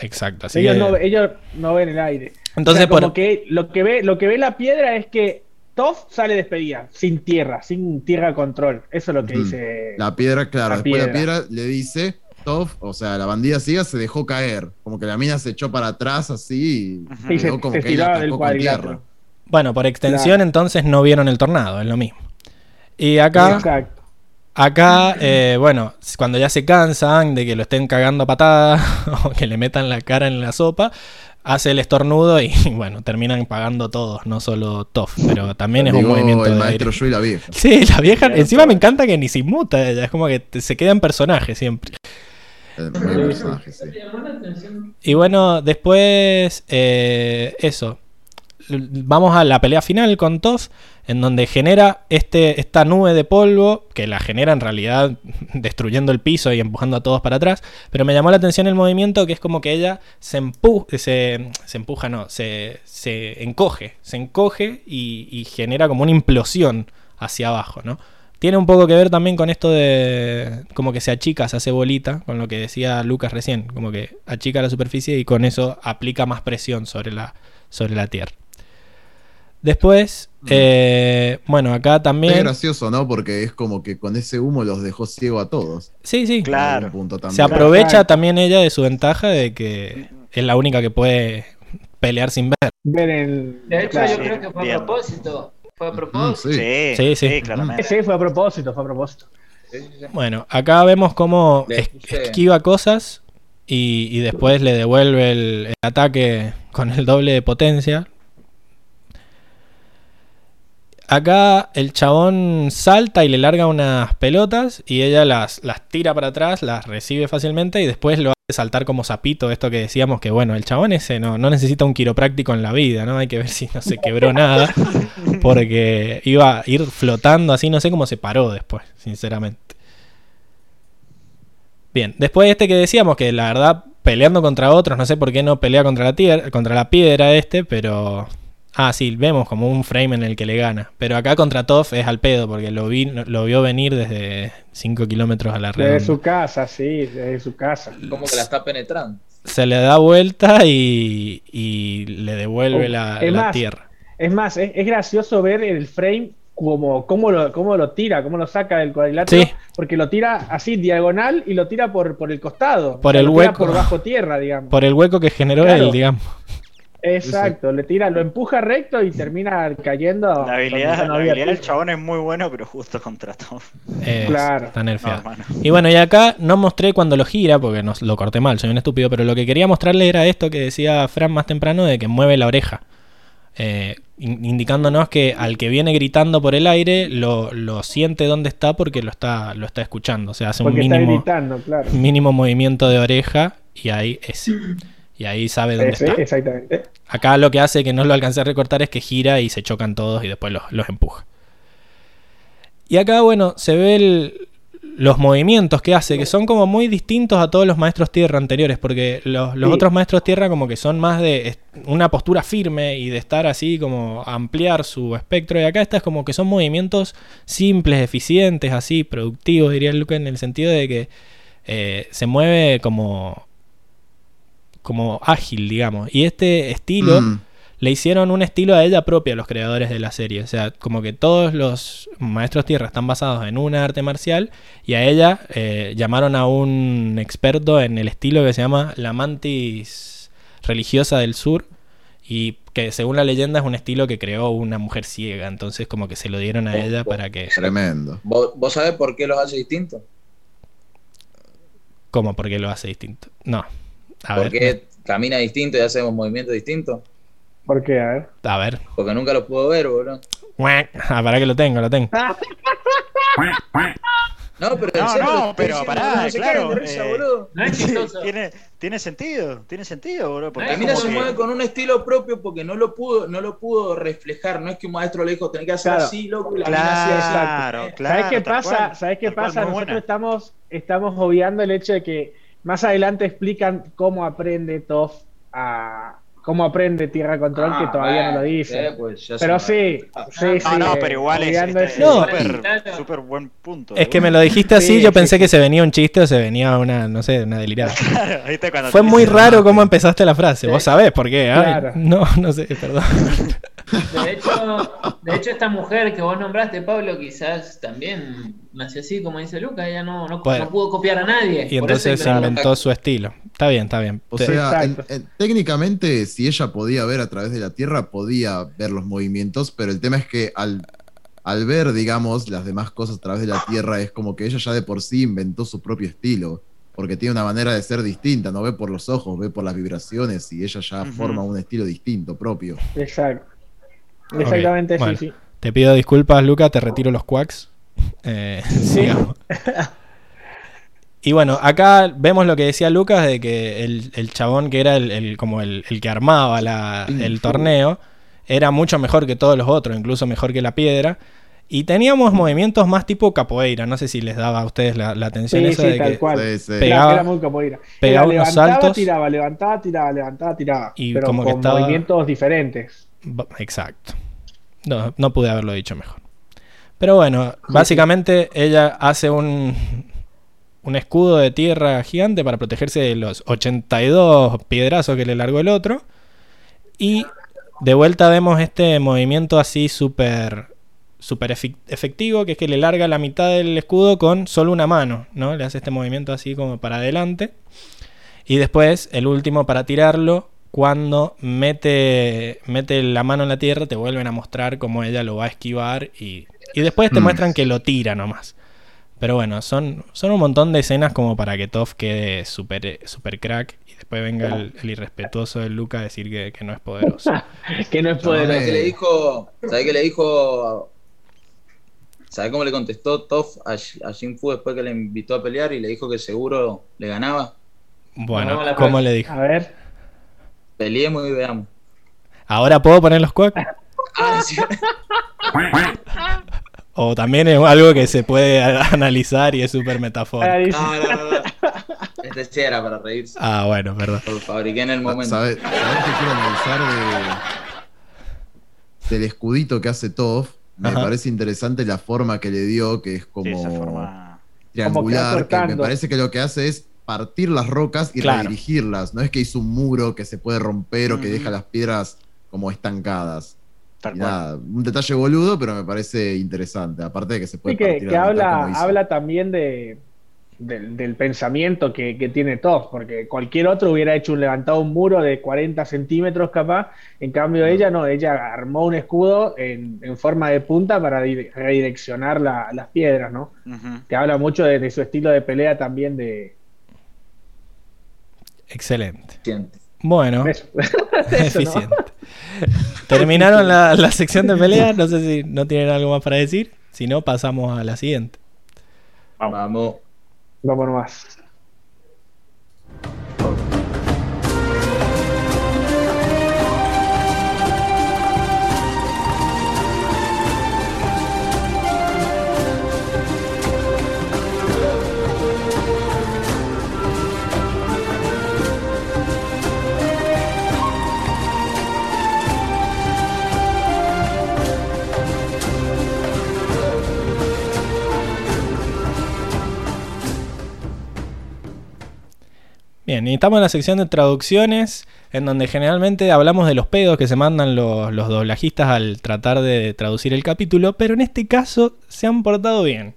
[SPEAKER 1] Exacto, así
[SPEAKER 4] ellos,
[SPEAKER 1] que-
[SPEAKER 4] no, ellos no ven el aire.
[SPEAKER 1] Entonces,
[SPEAKER 4] O sea, como
[SPEAKER 1] por-
[SPEAKER 4] que lo que ve, lo que ve la piedra es que Toff sale despedida, sin tierra, sin tierra control. Eso es lo que dice.
[SPEAKER 5] La piedra, claro,
[SPEAKER 4] La
[SPEAKER 5] después la
[SPEAKER 4] piedra.
[SPEAKER 5] piedra le dice: Toff, o sea, la bandida ciega se dejó caer. Como que la mina se echó para atrás así y
[SPEAKER 4] Sí, se-
[SPEAKER 5] quedó como
[SPEAKER 4] se
[SPEAKER 5] que ella
[SPEAKER 4] tiraba del
[SPEAKER 5] atacó con
[SPEAKER 4] cuadrilátero.
[SPEAKER 5] tierra.
[SPEAKER 1] Bueno, por extensión
[SPEAKER 4] Claro.
[SPEAKER 1] entonces no vieron el tornado, es lo mismo. Y acá...
[SPEAKER 4] Exacto.
[SPEAKER 1] Acá, eh, bueno, cuando ya se cansan de que lo estén cagando a patadas o que le metan la cara en la sopa, hace el estornudo y bueno, terminan pagando todos, no solo Toff, pero también es un movimiento
[SPEAKER 5] el
[SPEAKER 1] de
[SPEAKER 5] maestro
[SPEAKER 1] aire.
[SPEAKER 5] yo y la vieja.
[SPEAKER 1] Sí, la vieja, encima me encanta que ni se inmuta ella, es como que te- se queda en personaje siempre.
[SPEAKER 5] El personaje, sí.
[SPEAKER 7] Atención.
[SPEAKER 1] Y bueno, después, eh, eso. Vamos a la pelea final con Toff, en donde genera este, esta nube de polvo, que la genera en realidad destruyendo el piso y empujando a todos para atrás. Pero me llamó la atención el movimiento, que es como que ella se, se empuja, no, se, se encoge, se encoge y, y genera como una implosión hacia abajo, ¿no? Tiene un poco que ver también con esto de como que se achica, se hace bolita, con lo que decía Lucas recién, como que achica la superficie y con eso aplica más presión sobre la, sobre la tierra. Después, eh, bueno, acá
[SPEAKER 5] Es
[SPEAKER 1] también...
[SPEAKER 5] gracioso, ¿no? Porque es como que con ese humo los dejó ciego a todos.
[SPEAKER 1] Sí, sí.
[SPEAKER 3] Claro.
[SPEAKER 5] Punto también.
[SPEAKER 1] Se aprovecha también ella de su ventaja de que es la única que puede pelear sin ver.
[SPEAKER 4] Ver el.
[SPEAKER 7] De hecho,
[SPEAKER 4] claro.
[SPEAKER 7] yo creo que fue a propósito. Fue a
[SPEAKER 5] Mm,
[SPEAKER 7] propósito.
[SPEAKER 5] sí.
[SPEAKER 3] Sí,
[SPEAKER 1] Sí,
[SPEAKER 3] sí,
[SPEAKER 1] sí.
[SPEAKER 3] claramente.
[SPEAKER 4] Sí, fue a propósito, fue a propósito.
[SPEAKER 1] Bueno, acá vemos cómo es- esquiva cosas y, y después le devuelve el, el ataque con el doble de potencia. Acá el chabón salta y le larga unas pelotas y ella las, las tira para atrás, las recibe fácilmente y después lo hace saltar como sapito. Esto que decíamos que bueno, el chabón ese no, no necesita un quiropráctico en la vida, ¿no? Hay que ver si no se quebró nada porque iba a ir flotando así, no sé cómo se paró después, sinceramente. Bien, después este que decíamos que la verdad peleando contra otros, no sé por qué no pelea contra la contra la piedra este, pero ah, sí, vemos como un frame en el que le gana, pero acá contra Toff es al pedo porque lo vi lo vio venir desde 5 kilómetros a la
[SPEAKER 4] Desde
[SPEAKER 1] redonda.
[SPEAKER 4] su casa, sí, desde su casa.
[SPEAKER 2] Como que la está penetrando.
[SPEAKER 1] Se le da vuelta y, y le devuelve
[SPEAKER 4] Oh,
[SPEAKER 1] la,
[SPEAKER 4] es
[SPEAKER 1] la
[SPEAKER 4] más,
[SPEAKER 1] tierra.
[SPEAKER 4] Es más, es, es gracioso ver el frame como cómo lo, cómo lo tira, cómo lo saca del cuadrilátero,
[SPEAKER 1] Sí.
[SPEAKER 4] porque lo tira así diagonal y lo tira por, por el costado.
[SPEAKER 1] Por
[SPEAKER 4] O sea,
[SPEAKER 1] el
[SPEAKER 4] lo tira
[SPEAKER 1] hueco.
[SPEAKER 4] por bajo tierra, digamos.
[SPEAKER 1] Por el hueco que generó
[SPEAKER 4] Claro.
[SPEAKER 1] él, digamos.
[SPEAKER 4] Exacto, le tira, lo empuja recto y termina cayendo.
[SPEAKER 3] La habilidad,
[SPEAKER 4] no
[SPEAKER 3] la habilidad del chabón es muy bueno, pero justo contra todo.
[SPEAKER 1] Es-
[SPEAKER 4] Claro.
[SPEAKER 1] Está
[SPEAKER 3] No,
[SPEAKER 1] nerfeado.
[SPEAKER 3] hermano.
[SPEAKER 1] Y bueno, y acá no mostré cuando lo gira, porque nos lo corté mal, soy un estúpido, pero lo que quería mostrarle era esto que decía Fran más temprano de que mueve la oreja. Eh, in- indicándonos que al que viene gritando por el aire lo, lo siente donde está porque lo está, lo está escuchando. O sea, hace un
[SPEAKER 4] Porque está
[SPEAKER 1] mínimo,
[SPEAKER 4] gritando, claro.
[SPEAKER 1] mínimo movimiento de oreja y ahí ese. Y ahí sabe dónde está.
[SPEAKER 4] exactamente.
[SPEAKER 1] Acá lo que hace que no lo alcancé a recortar es que gira y se chocan todos y después los, los empuja. Y acá, bueno, se ve el- los movimientos que hace, que son como muy distintos a todos los maestros tierra anteriores, porque los, los
[SPEAKER 4] Sí.
[SPEAKER 1] otros maestros tierra como que son más de una postura firme y de estar así como ampliar su espectro, y acá esta es como que son movimientos simples, eficientes, así, productivos, diría Luca, en el sentido de que eh, se mueve como, como ágil, digamos. Y este estilo
[SPEAKER 5] Mm,
[SPEAKER 1] le hicieron un estilo a ella propia los creadores de la serie. O sea, como que todos los maestros tierra están basados en una arte marcial y a ella eh, llamaron a un experto en el estilo que se llama la mantis religiosa del sur y que según la leyenda es un estilo que creó una mujer ciega. Entonces como que se lo dieron a ella para que...
[SPEAKER 5] tremendo.
[SPEAKER 2] ¿Vos, vos sabés por qué los hace distintos?
[SPEAKER 1] ¿Cómo? Porque lo hace distinto. No. A ver.
[SPEAKER 2] Porque camina distinto y hacemos movimientos distintos.
[SPEAKER 4] ¿Por qué? A ver.
[SPEAKER 1] A ver.
[SPEAKER 2] Porque nunca los puedo ver, boludo.
[SPEAKER 1] Ah, para que lo tengo, lo tengo.
[SPEAKER 2] No, pero
[SPEAKER 3] No,
[SPEAKER 2] serio,
[SPEAKER 3] no,
[SPEAKER 2] lo
[SPEAKER 3] pero pará,
[SPEAKER 2] no se
[SPEAKER 3] claro,
[SPEAKER 2] risa,
[SPEAKER 3] eh,
[SPEAKER 2] boludo.
[SPEAKER 7] No es
[SPEAKER 3] tiene, tiene sentido, tiene sentido, bro. Porque como
[SPEAKER 2] se
[SPEAKER 3] que-
[SPEAKER 2] mueve con un estilo propio porque no lo pudo, no lo pudo reflejar. No es que un maestro le dijo, tenés que hacer
[SPEAKER 4] Claro.
[SPEAKER 2] así, loco, y la mina hacía así.
[SPEAKER 3] Claro, claro.
[SPEAKER 4] ¿Sabes qué pasa?
[SPEAKER 3] cual,
[SPEAKER 4] ¿Sabes qué
[SPEAKER 3] cual,
[SPEAKER 4] pasa? Nosotros
[SPEAKER 3] buena.
[SPEAKER 4] estamos, estamos obviando el hecho de que más adelante explican cómo aprende Toff a cómo aprende Tierra Control, que
[SPEAKER 2] Ah,
[SPEAKER 4] todavía no lo dice.
[SPEAKER 2] eh, pues
[SPEAKER 4] pero
[SPEAKER 2] se-
[SPEAKER 4] sí,
[SPEAKER 2] Ah,
[SPEAKER 4] sí,
[SPEAKER 3] No,
[SPEAKER 4] sí.
[SPEAKER 3] no,
[SPEAKER 4] eh,
[SPEAKER 3] pero igual es, este,
[SPEAKER 4] ese-
[SPEAKER 1] No.
[SPEAKER 3] súper, buen punto.
[SPEAKER 1] Es que me lo dijiste así,
[SPEAKER 4] Sí,
[SPEAKER 1] yo
[SPEAKER 4] sí,
[SPEAKER 1] pensé
[SPEAKER 4] sí.
[SPEAKER 1] que se venía un chiste o se venía una, no sé, una delirada.
[SPEAKER 3] Claro, ¿viste? Cuando
[SPEAKER 1] Fue muy raro cómo empezaste la frase. Vos sabés por qué. Ay,
[SPEAKER 4] Claro.
[SPEAKER 1] No, no sé, perdón.
[SPEAKER 7] De hecho, de hecho, esta mujer que vos nombraste, Pablo, quizás también nació así, como dice Luca, ella no, no,
[SPEAKER 1] Bueno.
[SPEAKER 7] no pudo copiar a nadie.
[SPEAKER 1] Y entonces se
[SPEAKER 7] inventó-
[SPEAKER 1] su estilo. Está bien, está bien.
[SPEAKER 5] O sea, en-
[SPEAKER 4] Exacto.
[SPEAKER 5] en- técnicamente, si ella podía ver a través de la Tierra, podía ver los movimientos, pero el tema es que al, al ver, digamos, las demás cosas a través de la Tierra, es como que ella ya de por sí inventó su propio estilo, porque tiene una manera de ser distinta, no ve por los ojos, ve por las vibraciones, y ella ya forma un estilo distinto, propio.
[SPEAKER 4] Exacto. Exactamente,
[SPEAKER 1] bueno.
[SPEAKER 4] sí, sí.
[SPEAKER 1] Te pido disculpas, Luca, te retiro los quacks. Eh, sigamos. Y bueno, acá vemos lo que decía Lucas de que el, el chabón que era el, el- como el, el que armaba la- el torneo era mucho mejor que todos los otros, incluso mejor que la piedra. Y teníamos movimientos más tipo capoeira, no sé si les daba a ustedes la, la atención
[SPEAKER 4] Sí,
[SPEAKER 1] eso
[SPEAKER 4] sí,
[SPEAKER 1] de
[SPEAKER 4] tal
[SPEAKER 1] que
[SPEAKER 4] cual.
[SPEAKER 5] Sí, sí.
[SPEAKER 4] Era-
[SPEAKER 1] Pegaba-
[SPEAKER 4] era muy capoeira.
[SPEAKER 1] pegaba
[SPEAKER 4] Era
[SPEAKER 1] unos
[SPEAKER 4] levantaba,
[SPEAKER 1] saltos.
[SPEAKER 4] tiraba, levantaba, tiraba, levantaba, tiraba.
[SPEAKER 1] Y
[SPEAKER 4] pero
[SPEAKER 1] como que
[SPEAKER 4] con
[SPEAKER 1] estaba-
[SPEAKER 4] movimientos diferentes.
[SPEAKER 1] Exacto. No, no pude haberlo dicho mejor. Pero bueno, básicamente ella hace un, un escudo de tierra gigante para protegerse de los 82 piedrazos que le largó el otro. Y de vuelta vemos este movimiento así súper efi- efectivo, que es que le larga la mitad del escudo con solo una mano, ¿no? Le hace este movimiento así como para adelante. Y después el último para tirarlo, cuando mete, mete la mano en la tierra, te vuelven a mostrar cómo ella lo va a esquivar y, y después te
[SPEAKER 5] Mm.
[SPEAKER 1] muestran que lo tira nomás. Pero bueno, son, son un montón de escenas como para que Toff quede super, super crack y después venga el, el irrespetuoso de Luca a decir que, que no es poderoso.
[SPEAKER 4] que no es poderoso.
[SPEAKER 2] ¿Sabés qué le dijo? ¿Sabés qué le dijo? ¿Sabés cómo le contestó Toff a, a Jin Fu después que le invitó a pelear y le dijo que seguro le ganaba?
[SPEAKER 1] Bueno, ¿cómo le dijo?
[SPEAKER 4] A ver.
[SPEAKER 2] Peleemos y veamos.
[SPEAKER 1] ¿Ahora puedo poner los quacks?
[SPEAKER 2] Ah, sí.
[SPEAKER 1] O también es algo que se puede analizar y es súper metafórico.
[SPEAKER 2] No, no, no, no. Este sí era para reírse.
[SPEAKER 1] Ah, bueno, perdón.
[SPEAKER 2] Lo fabriqué en el momento.
[SPEAKER 5] ¿Sabes sabés qué quiero analizar de, del escudito que hace Toff? Me
[SPEAKER 1] Ajá.
[SPEAKER 5] parece interesante la forma que le dio, que es
[SPEAKER 3] Sí,
[SPEAKER 5] como
[SPEAKER 3] esa forma.
[SPEAKER 5] triangular, que, me parece que lo que hace es partir las rocas y
[SPEAKER 1] Claro.
[SPEAKER 5] redirigirlas. No es que hizo un muro que se puede romper o que deja las piedras como estancadas. Nada, un detalle boludo, pero me parece interesante. Aparte de que se puede
[SPEAKER 4] Sí, que,
[SPEAKER 5] partir
[SPEAKER 4] que habla, habla también de, del, del pensamiento que, que tiene Toff, porque cualquier otro hubiera hecho un levantado un muro de 40 centímetros capaz, en cambio ella no, ella armó un escudo en, en forma de punta para di- redireccionar la- las piedras, ¿no?
[SPEAKER 3] Ujú.
[SPEAKER 4] Que habla mucho de, de su estilo de pelea también de
[SPEAKER 1] Excelente.
[SPEAKER 2] Siente.
[SPEAKER 1] Bueno,
[SPEAKER 4] eso. Eso, ¿no?
[SPEAKER 1] eficiente. Terminaron la, la sección de pelea. No sé si no tienen algo más para decir. Si no, pasamos a la siguiente.
[SPEAKER 2] Vamos.
[SPEAKER 4] Vamos nomás.
[SPEAKER 1] Bien, y estamos en la sección de traducciones, en donde generalmente hablamos de los pedos que se mandan los, los doblajistas al tratar de traducir el capítulo, pero en este caso se han portado bien.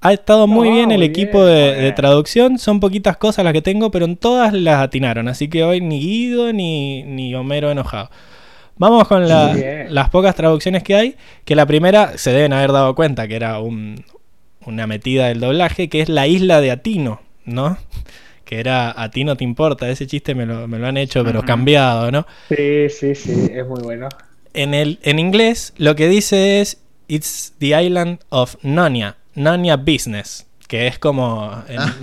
[SPEAKER 1] Ha estado muy
[SPEAKER 4] Ah,
[SPEAKER 1] bien el equipo de, traducción, son poquitas cosas las que tengo, pero en todas las atinaron, así que hoy ni Guido ni, ni Homero enojado. Vamos con la- las pocas traducciones que hay, que la primera se deben haber dado cuenta que era un- una metida del doblaje, que es la isla de Atino, ¿no? Que era A ti no te importa, ese chiste me lo, me lo han hecho, pero cambiado, ¿no?
[SPEAKER 4] Sí, sí, sí, es muy bueno.
[SPEAKER 1] En, el, en inglés lo que dice es It's the island of Narnia, Narnia Business, que es como... en-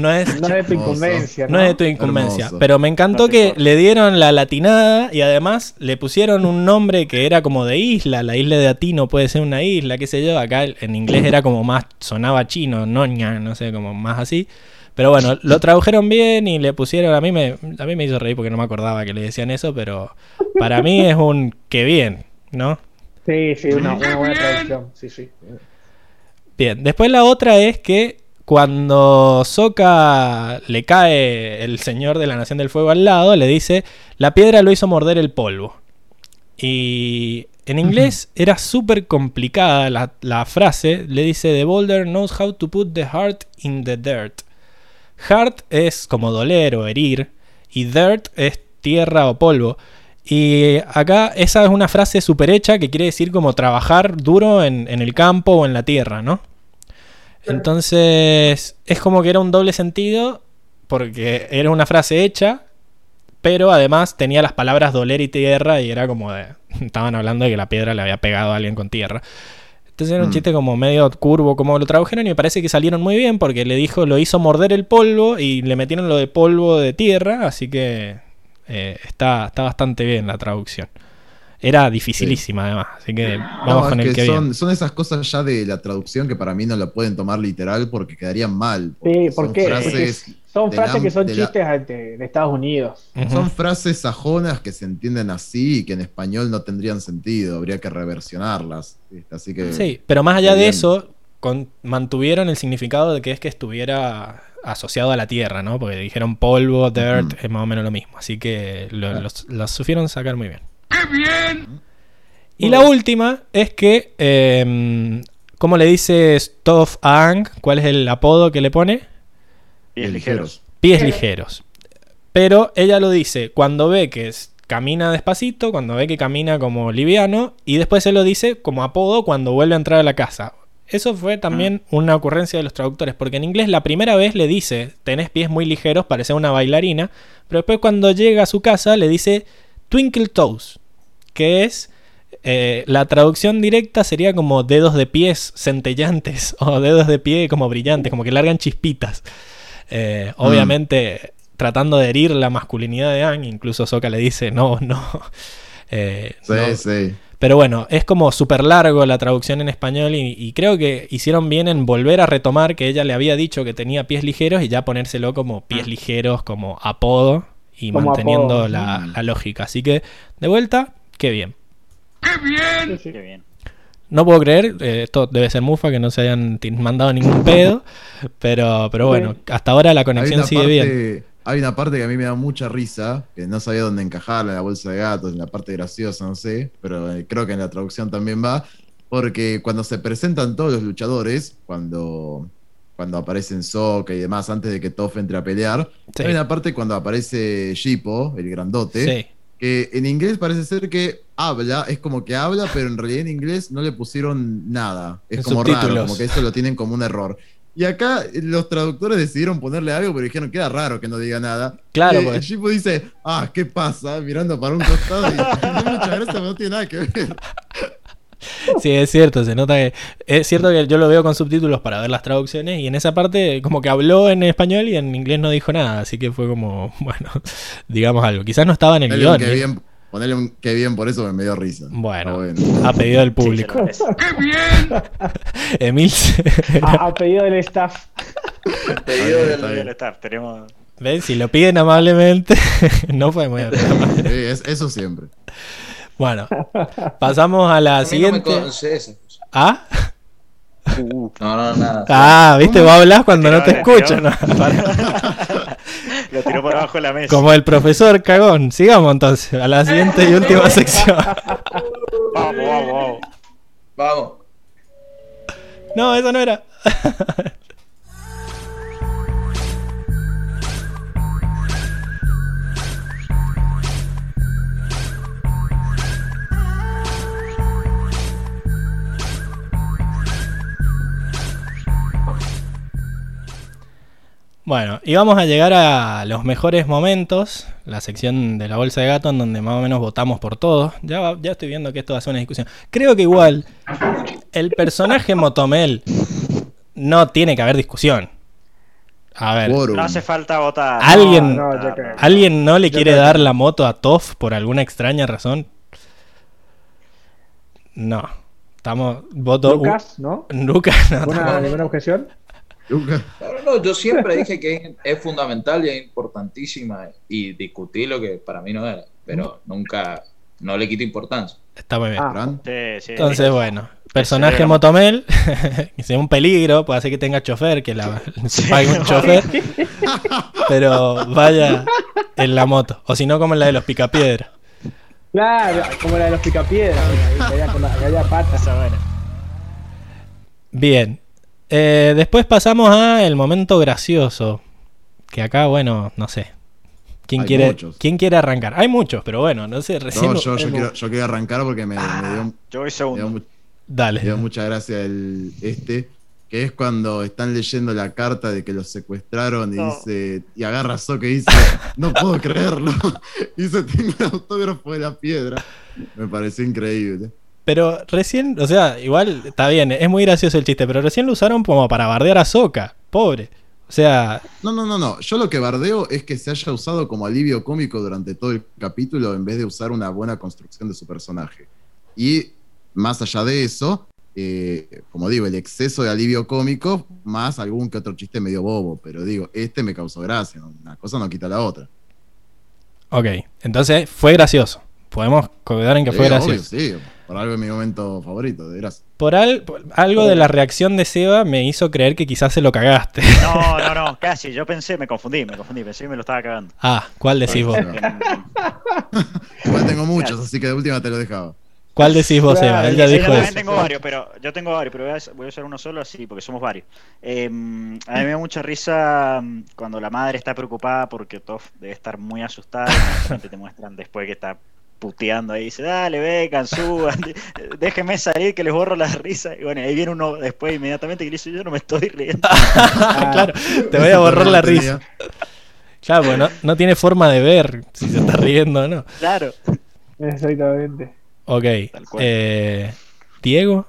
[SPEAKER 1] no es...
[SPEAKER 4] No es de tu incumbencia,
[SPEAKER 1] No
[SPEAKER 4] ¿no?
[SPEAKER 1] es de tu incumbencia,
[SPEAKER 5] Hermoso.
[SPEAKER 1] pero me encantó que
[SPEAKER 3] importa.
[SPEAKER 1] le dieron la latinada y además le pusieron un nombre que era como de isla, la isla de Atino puede ser una isla, qué sé yo, acá en inglés era como más, sonaba chino, noña, no sé, como más así. Pero bueno, lo tradujeron bien y le pusieron, a mí me, a mí me hizo reír porque no me acordaba que le decían eso, pero para mí es un que bien, ¿no?
[SPEAKER 4] Sí, sí, una, una buena traducción. Sí, sí.
[SPEAKER 1] Bien, después la otra es que cuando Soka le cae el señor de la Nación del Fuego al lado, le dice, la piedra lo hizo morder el polvo. Y en inglés era súper complicada la, la frase, le dice, The boulder knows how to put the heart in the dirt. Heart es como doler o herir, y dirt es tierra o polvo. Y acá esa es una frase super hecha que quiere decir como trabajar duro en, en el campo o en la tierra, ¿no? Entonces es como que era un doble sentido porque era una frase hecha, pero además tenía las palabras doler y tierra y era como de... Estaban hablando de que la piedra le había pegado a alguien con tierra. Entonces era un
[SPEAKER 5] Mm.
[SPEAKER 1] chiste como medio curvo como lo tradujeron y me parece que salieron muy bien porque le dijo, lo hizo morder el polvo y le metieron lo de polvo de tierra, así que eh, está, está bastante bien la traducción. Era dificilísima además, así que vamos
[SPEAKER 5] No,
[SPEAKER 1] con el
[SPEAKER 5] que
[SPEAKER 1] que
[SPEAKER 5] son,
[SPEAKER 1] bien.
[SPEAKER 5] son esas cosas ya de la traducción que para mí no la pueden tomar literal porque quedarían mal.
[SPEAKER 4] Sí,
[SPEAKER 5] son
[SPEAKER 4] ¿por qué?
[SPEAKER 5] frases,
[SPEAKER 4] Porque son frases
[SPEAKER 5] la-
[SPEAKER 4] que son
[SPEAKER 5] de la-
[SPEAKER 4] chistes de, de Estados Unidos.
[SPEAKER 5] Son frases sajonas que se entienden así y que en español no tendrían sentido. Habría que reversionarlas. Así que.
[SPEAKER 1] Sí, pero más allá de
[SPEAKER 5] bien.
[SPEAKER 1] eso, con- mantuvieron el significado de que es que estuviera asociado a la tierra, ¿no? Porque dijeron polvo, dirt,
[SPEAKER 5] Ujú.
[SPEAKER 1] es más o menos lo mismo. Así que lo,
[SPEAKER 5] Claro.
[SPEAKER 1] los, los supieron sacar muy bien. Y la última es que, eh, ¿cómo le dice Stoff a Ang? ¿Cuál es el apodo que le pone?
[SPEAKER 3] Pies ligeros.
[SPEAKER 1] Pies ligeros. Pero ella lo dice cuando ve que es- camina despacito, cuando ve que camina como liviano, y después se lo dice como apodo cuando vuelve a entrar a la casa. Eso fue también una ocurrencia de los traductores, porque en inglés la primera vez le dice, tenés pies muy ligeros, parece una bailarina, pero después cuando llega a su casa le dice twinkle toes, que es eh, la traducción directa sería como dedos de pies centellantes o dedos de pie como brillantes, como que largan chispitas. Eh, obviamente tratando de herir la masculinidad de Ang, incluso Soka le dice no, no. Eh,
[SPEAKER 5] Sí,
[SPEAKER 1] no.
[SPEAKER 5] sí.
[SPEAKER 1] Pero bueno, es como súper largo la traducción en español y, y creo que hicieron bien en volver a retomar que ella le había dicho que tenía pies ligeros y ya ponérselo como pies ligeros, como apodo y
[SPEAKER 4] Como
[SPEAKER 1] manteniendo
[SPEAKER 4] apodo.
[SPEAKER 1] la,
[SPEAKER 5] Mm.
[SPEAKER 1] la lógica. Así que, de vuelta, qué bien.
[SPEAKER 4] Sí, sí.
[SPEAKER 3] Qué bien.
[SPEAKER 1] No puedo creer, eh, esto debe ser mufa que no se hayan mandado ningún pedo, pero, pero bueno, hasta ahora la conexión sigue bien.
[SPEAKER 5] parte, hay una parte que a mí me da mucha risa, que no sabía dónde encajarla, en la bolsa de gatos, en la parte graciosa, no sé, pero eh, creo que en la traducción también va, porque cuando se presentan todos los luchadores, cuando, cuando aparecen Soka y demás, antes de que Toph entre a pelear,
[SPEAKER 1] Sí.
[SPEAKER 5] hay una parte cuando aparece Shippo, el grandote,
[SPEAKER 1] Sí.
[SPEAKER 5] que en inglés parece ser que habla, es como que habla, pero en realidad en inglés no le pusieron nada. Es
[SPEAKER 1] En
[SPEAKER 5] como raro,
[SPEAKER 1] subtítulos.
[SPEAKER 5] como que eso lo tienen como un error. Y acá eh, los traductores decidieron ponerle algo, pero dijeron, queda raro que no diga nada.
[SPEAKER 1] Claro,
[SPEAKER 5] y,
[SPEAKER 1] pues.
[SPEAKER 5] el Shippo dice, ah, ¿qué pasa? Mirando para un costado y "No, muchas gracias, pero no tiene nada que ver.
[SPEAKER 1] Sí, es cierto, se nota que. Es cierto que yo lo veo con subtítulos para ver las traducciones y en esa parte, como que habló en español y en inglés no dijo nada, así que fue como, bueno, digamos algo. Quizás no estaba en el guion.
[SPEAKER 5] que
[SPEAKER 1] ¿eh?
[SPEAKER 5] bien, ponele un que bien, por eso me dio risa.
[SPEAKER 1] Bueno,
[SPEAKER 5] Está
[SPEAKER 1] a pedido del
[SPEAKER 3] Sí,
[SPEAKER 1] público.
[SPEAKER 3] lo merece.
[SPEAKER 1] Emil,
[SPEAKER 4] A, a pedido del staff.
[SPEAKER 3] Pedido
[SPEAKER 5] bien,
[SPEAKER 3] del,
[SPEAKER 5] bien.
[SPEAKER 3] staff. Tenemos.
[SPEAKER 1] ¿ves? Si lo piden amablemente, no fue muy amable.
[SPEAKER 5] Sí, es- eso siempre.
[SPEAKER 1] Bueno, pasamos a la
[SPEAKER 2] A mí no me
[SPEAKER 1] siguiente.
[SPEAKER 2] cosas.
[SPEAKER 1] ¿Ah?
[SPEAKER 2] No, no, nada.
[SPEAKER 1] Ah, viste, vos hablas cuando no te
[SPEAKER 3] Tiró, Lo tiró por abajo de la mesa.
[SPEAKER 1] Como el profesor cagón. Sigamos entonces a la siguiente y última sección.
[SPEAKER 3] Vamos, vamos, vamos.
[SPEAKER 2] Vamos.
[SPEAKER 1] No, eso no era. Bueno, y vamos a llegar a los mejores momentos, la sección de la bolsa de gato en donde más o menos votamos por todos. Ya, va- ya estoy viendo que esto va a ser una discusión. Creo que igual el personaje Motomel no tiene que haber discusión. A ver.
[SPEAKER 3] No hace falta votar.
[SPEAKER 1] ¿Alguien-
[SPEAKER 4] No.
[SPEAKER 1] ¿alguien no le
[SPEAKER 4] Yo
[SPEAKER 1] quiere dar la moto a Toff por alguna extraña razón? No. Estamos. Voto.
[SPEAKER 4] Lucas, ¿no?
[SPEAKER 1] Lucas, no.
[SPEAKER 4] ¿Alguna, ¿Ninguna objeción?
[SPEAKER 2] No, no, yo siempre dije que es, es fundamental y es importantísima y discutí lo que para mí no era, pero nunca, no le quito importancia.
[SPEAKER 1] Está muy bien.
[SPEAKER 4] Ah.
[SPEAKER 5] Fran.
[SPEAKER 3] Sí, sí.
[SPEAKER 1] Entonces, bueno, personaje. Motomel, que sea un peligro, puede hacer que tenga chofer, que la, se pague un chofer, pero vaya en la moto, o si no, como en la de los picapiedras.
[SPEAKER 4] Claro, como la de los picapiedras, que había patas.
[SPEAKER 1] Bien, Eh, después pasamos a el momento gracioso, que acá, bueno, no sé. ¿Quién
[SPEAKER 5] Hay
[SPEAKER 1] quiere,
[SPEAKER 5] muchos.
[SPEAKER 1] ¿Quién quiere arrancar? Hay muchos, pero bueno, no sé, recién...
[SPEAKER 5] No, yo, yo, quiero, yo quiero arrancar porque me, me dio,
[SPEAKER 3] Yo voy
[SPEAKER 5] me dio
[SPEAKER 3] segundo.
[SPEAKER 1] Dale.
[SPEAKER 5] me dio mucha gracia el este, que es cuando están leyendo la carta de que los secuestraron y
[SPEAKER 3] No.
[SPEAKER 5] dice, y agarra a Soke y dice, no puedo creerlo. Y dice, tengo el autógrafo de la piedra. Me pareció increíble.
[SPEAKER 1] Pero recién, o sea, igual está bien, es muy gracioso el chiste, pero recién lo usaron como para bardear a Soca, pobre. O sea,
[SPEAKER 5] No, no, no, no. Yo lo que bardeo es que se haya usado como alivio cómico durante todo el capítulo en vez de usar una buena construcción de su personaje. Y más allá de eso, eh, como digo, el exceso de alivio cómico, más algún que otro chiste medio bobo. Pero digo, este me causó gracia. Una cosa no quita la otra.
[SPEAKER 1] ok, entonces fue gracioso. Podemos quedar en que fue gracioso.
[SPEAKER 5] obvio, sí, por algo es mi momento favorito, de gracia.
[SPEAKER 1] Por, al- por algo de la reacción de Seba me hizo creer que quizás se lo cagaste.
[SPEAKER 3] No, no, no, casi. Yo pensé, me confundí, me confundí. Pensé que me lo estaba cagando.
[SPEAKER 1] Ah, ¿cuál decís vos?
[SPEAKER 5] Igual tengo muchos, así que de última te lo dejaba.
[SPEAKER 1] ¿Cuál decís vos,
[SPEAKER 4] Claro,
[SPEAKER 1] Seba? Él ya
[SPEAKER 4] sí,
[SPEAKER 1] dijo
[SPEAKER 3] yo también
[SPEAKER 1] eso.
[SPEAKER 3] tengo varios, pero yo tengo varios, pero voy a, voy a usar uno solo así, porque somos varios. Eh, a mí me da mucha risa mm, cuando la madre está preocupada porque Toff debe estar muy asustada y te muestran después que está puteando ahí, dice, dale, vengan, suban, déjenme salir que les borro la risa. Y bueno, ahí viene uno después inmediatamente que le dice, yo no me estoy riendo.
[SPEAKER 1] claro, te voy a borrar la risa. Claro, porque no, no tiene forma de ver si se está riendo o no.
[SPEAKER 3] Claro.
[SPEAKER 4] Exactamente.
[SPEAKER 1] Ok, eh, Diego.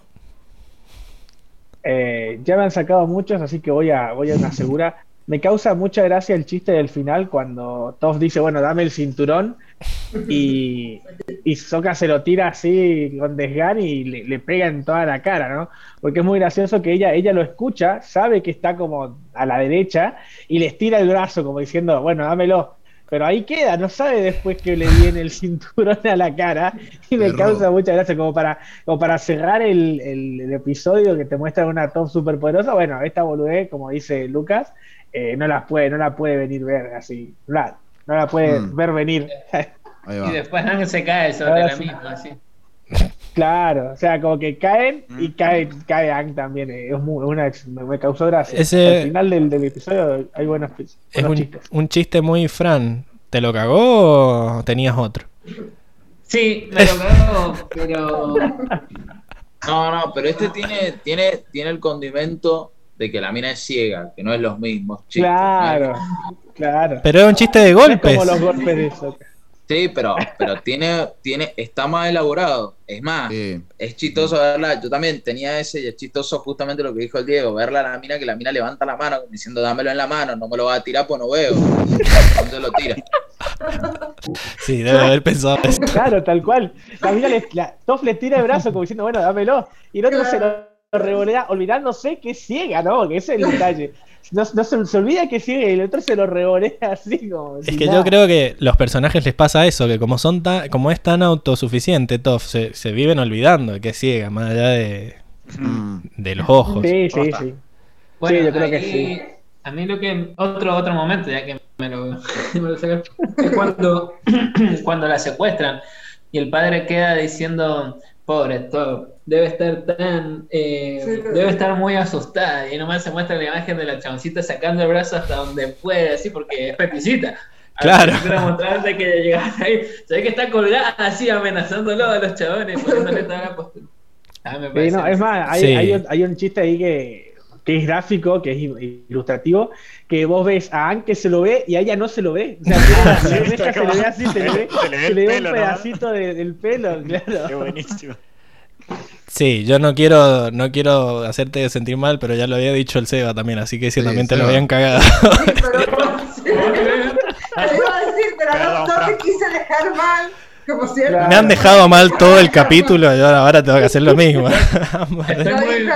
[SPEAKER 4] Eh, ya me han sacado muchos, así que voy a, voy a una segura. Me causa mucha gracia el chiste del final cuando Toff dice, bueno, dame el cinturón y, y Sokka se lo tira así con desgán y le, le pega en toda la cara, ¿no? Porque es muy gracioso que ella, ella lo escucha, sabe que está como a la derecha y le estira el brazo como diciendo, bueno, dámelo. Pero ahí queda, no sabe después que le viene el cinturón a la cara y me
[SPEAKER 5] Error.
[SPEAKER 4] causa mucha gracia como para, como para cerrar el, el- el episodio que te muestra una top super poderosa. Bueno, esta boludez, como dice Lucas, eh, no la puede, no la puede venir ver así, no no la puede
[SPEAKER 5] Mm.
[SPEAKER 4] ver venir.
[SPEAKER 5] Ahí
[SPEAKER 7] Y después se cae sobre la misma, así.
[SPEAKER 4] Claro, o sea, como que caen y
[SPEAKER 3] Mm.
[SPEAKER 4] cae, cae Ang también. eh, Es muy, una, me, me causó gracia.
[SPEAKER 1] Ese-
[SPEAKER 4] Al final del, del episodio hay buenos,
[SPEAKER 1] Es
[SPEAKER 4] buenos
[SPEAKER 1] un,
[SPEAKER 4] chistes.
[SPEAKER 1] un chiste muy Fran. ¿Te lo cagó o tenías otro?
[SPEAKER 7] Sí, me lo cago, pero.
[SPEAKER 2] No, no, pero este tiene, tiene, tiene el condimento de que la mina es ciega, que no es los mismos chistes.
[SPEAKER 4] Claro, claro.
[SPEAKER 1] Pero es un chiste de
[SPEAKER 4] No es
[SPEAKER 1] golpes.
[SPEAKER 4] como los golpes de Sokka.
[SPEAKER 2] Sí, pero, pero tiene, tiene, está más elaborado. Es más,
[SPEAKER 5] Sí.
[SPEAKER 2] es chistoso verla. Yo también tenía ese y es chistoso justamente lo que dijo el Diego, verla a la mina que la mina levanta la mano diciendo dámelo en la mano, no me lo va a tirar pues no veo. Entonces lo tira.
[SPEAKER 1] Sí, debe haber pensado eso.
[SPEAKER 4] Claro, tal cual. La mina le, la, Toph le tira el brazo como diciendo, bueno, dámelo. Y el otro se lo revolea, olvidándose que es ciega, ¿no? Que ese es el detalle. No, no se, se olvida que es ciega y el otro se lo revolea así como.
[SPEAKER 1] Es que
[SPEAKER 4] nada.
[SPEAKER 1] yo creo que los personajes les pasa eso, que como son tan, como es tan autosuficiente, Toff, se, se viven olvidando de que es ciega, más allá de,
[SPEAKER 5] Mm.
[SPEAKER 1] de los ojos.
[SPEAKER 4] Sí, sí, sí.
[SPEAKER 7] Bueno,
[SPEAKER 4] yo creo que sí.
[SPEAKER 7] A mí lo que. Otro, otro momento, ya que me lo, me lo saqué. Es cuando, cuando la secuestran y el padre queda diciendo, pobre todo, debe estar tan, eh,
[SPEAKER 6] Sí, pero-
[SPEAKER 7] debe estar muy asustada y nomás se muestra la imagen de la chaboncita sacando el brazo hasta donde puede, así porque es peticita.
[SPEAKER 1] Claro.
[SPEAKER 7] Para mostrarte que llegaste ahí, se ve que está colgada así amenazándolo a los chabones, poniéndole toda la postura. Ah, me
[SPEAKER 4] Sí,
[SPEAKER 7] parece
[SPEAKER 4] no, es más, hay,
[SPEAKER 1] Sí.
[SPEAKER 4] hay un, hay un chiste ahí que, que es gráfico, que es il- ilustrativo, que vos ves a Anne que se lo ve y a ella no se lo ve. O sea, tiene la, oreja se le ve así, se le ve,
[SPEAKER 3] Se le ve
[SPEAKER 4] se
[SPEAKER 3] el
[SPEAKER 4] le ve
[SPEAKER 3] pelo,
[SPEAKER 4] un
[SPEAKER 3] ¿no?
[SPEAKER 4] pedacito de- del pelo,
[SPEAKER 3] Qué
[SPEAKER 4] claro.
[SPEAKER 3] buenísimo.
[SPEAKER 1] Sí, yo no quiero, no quiero hacerte sentir mal, pero ya lo había dicho el Seba también, así que sí,
[SPEAKER 5] Sí,
[SPEAKER 1] también te lo habían cagado.
[SPEAKER 6] Sí, pero sí. Te iba a decir, pero
[SPEAKER 3] Perdón,
[SPEAKER 6] no, no te quise dejar mal, como siempre.
[SPEAKER 4] Claro.
[SPEAKER 1] Me han dejado mal todo el capítulo y ahora, ahora tengo que hacer lo mismo.
[SPEAKER 7] Estoy muy-.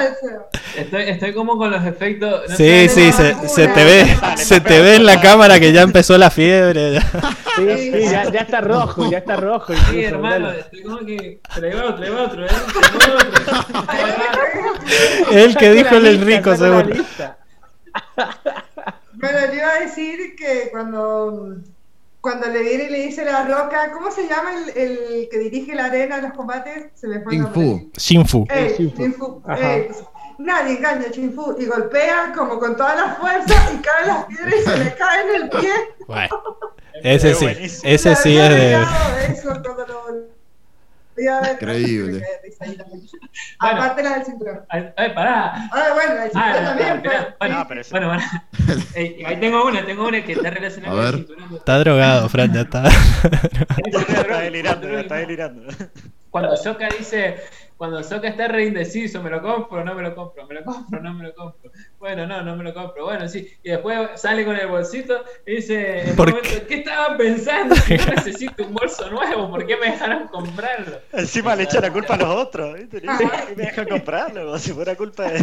[SPEAKER 7] Estoy, estoy como con los efectos. no
[SPEAKER 1] Sí, sí, se, se te ve,
[SPEAKER 3] dale,
[SPEAKER 1] se te ve en la cámara que ya empezó la fiebre.
[SPEAKER 4] Sí, sí, ya, ya está rojo, ya está rojo.
[SPEAKER 7] Sí, hermano,
[SPEAKER 4] dale.
[SPEAKER 7] estoy como que. Traigo otro, traigo otro, ¿eh? Traigo otro.
[SPEAKER 1] El que dijo el Enrico, seguro.
[SPEAKER 6] Bueno, le iba a decir que cuando, cuando le viene y le dice la roca, ¿cómo se llama el, el que dirige la arena de los combates? Se me fue.
[SPEAKER 1] Shinfu.
[SPEAKER 6] Eh,
[SPEAKER 4] Shinfu.
[SPEAKER 6] Eh, pues, nadie engaña a Shinfu y golpea como con toda la fuerza y caen las piedras y se le cae en el pie.
[SPEAKER 1] Bueno, ese sí, ese sí es de...
[SPEAKER 6] Eso lo.
[SPEAKER 5] Increíble.
[SPEAKER 6] Aparte la del cinturón.
[SPEAKER 7] Ay, ay, pará.
[SPEAKER 6] Ah, bueno, la del cinturón también.
[SPEAKER 7] no,
[SPEAKER 6] pero-
[SPEAKER 7] bueno,
[SPEAKER 3] No, pero eso-
[SPEAKER 7] bueno, bueno. Eh, ahí tengo una, tengo una que está relacionada
[SPEAKER 5] A
[SPEAKER 7] con el
[SPEAKER 5] ver.
[SPEAKER 7] cinturón.
[SPEAKER 1] Está drogado, Fran, ya está.
[SPEAKER 3] Está delirando, está delirando.
[SPEAKER 7] Cuando Soka dice, cuando Soka está re indeciso, me lo compro, no me lo compro, me lo compro, no me lo compro. Bueno, no, no me lo compro. Bueno, sí. Y después sale con el bolsito y dice,
[SPEAKER 1] ¿Por
[SPEAKER 7] momento, ¿qué estaban pensando? Si no necesito un bolso nuevo, ¿por qué me dejaron comprarlo?
[SPEAKER 3] Encima le echa la culpa a los otros. ¿viste? Le dice, "Ay, me dejan comprarlo, como si fuera culpa de.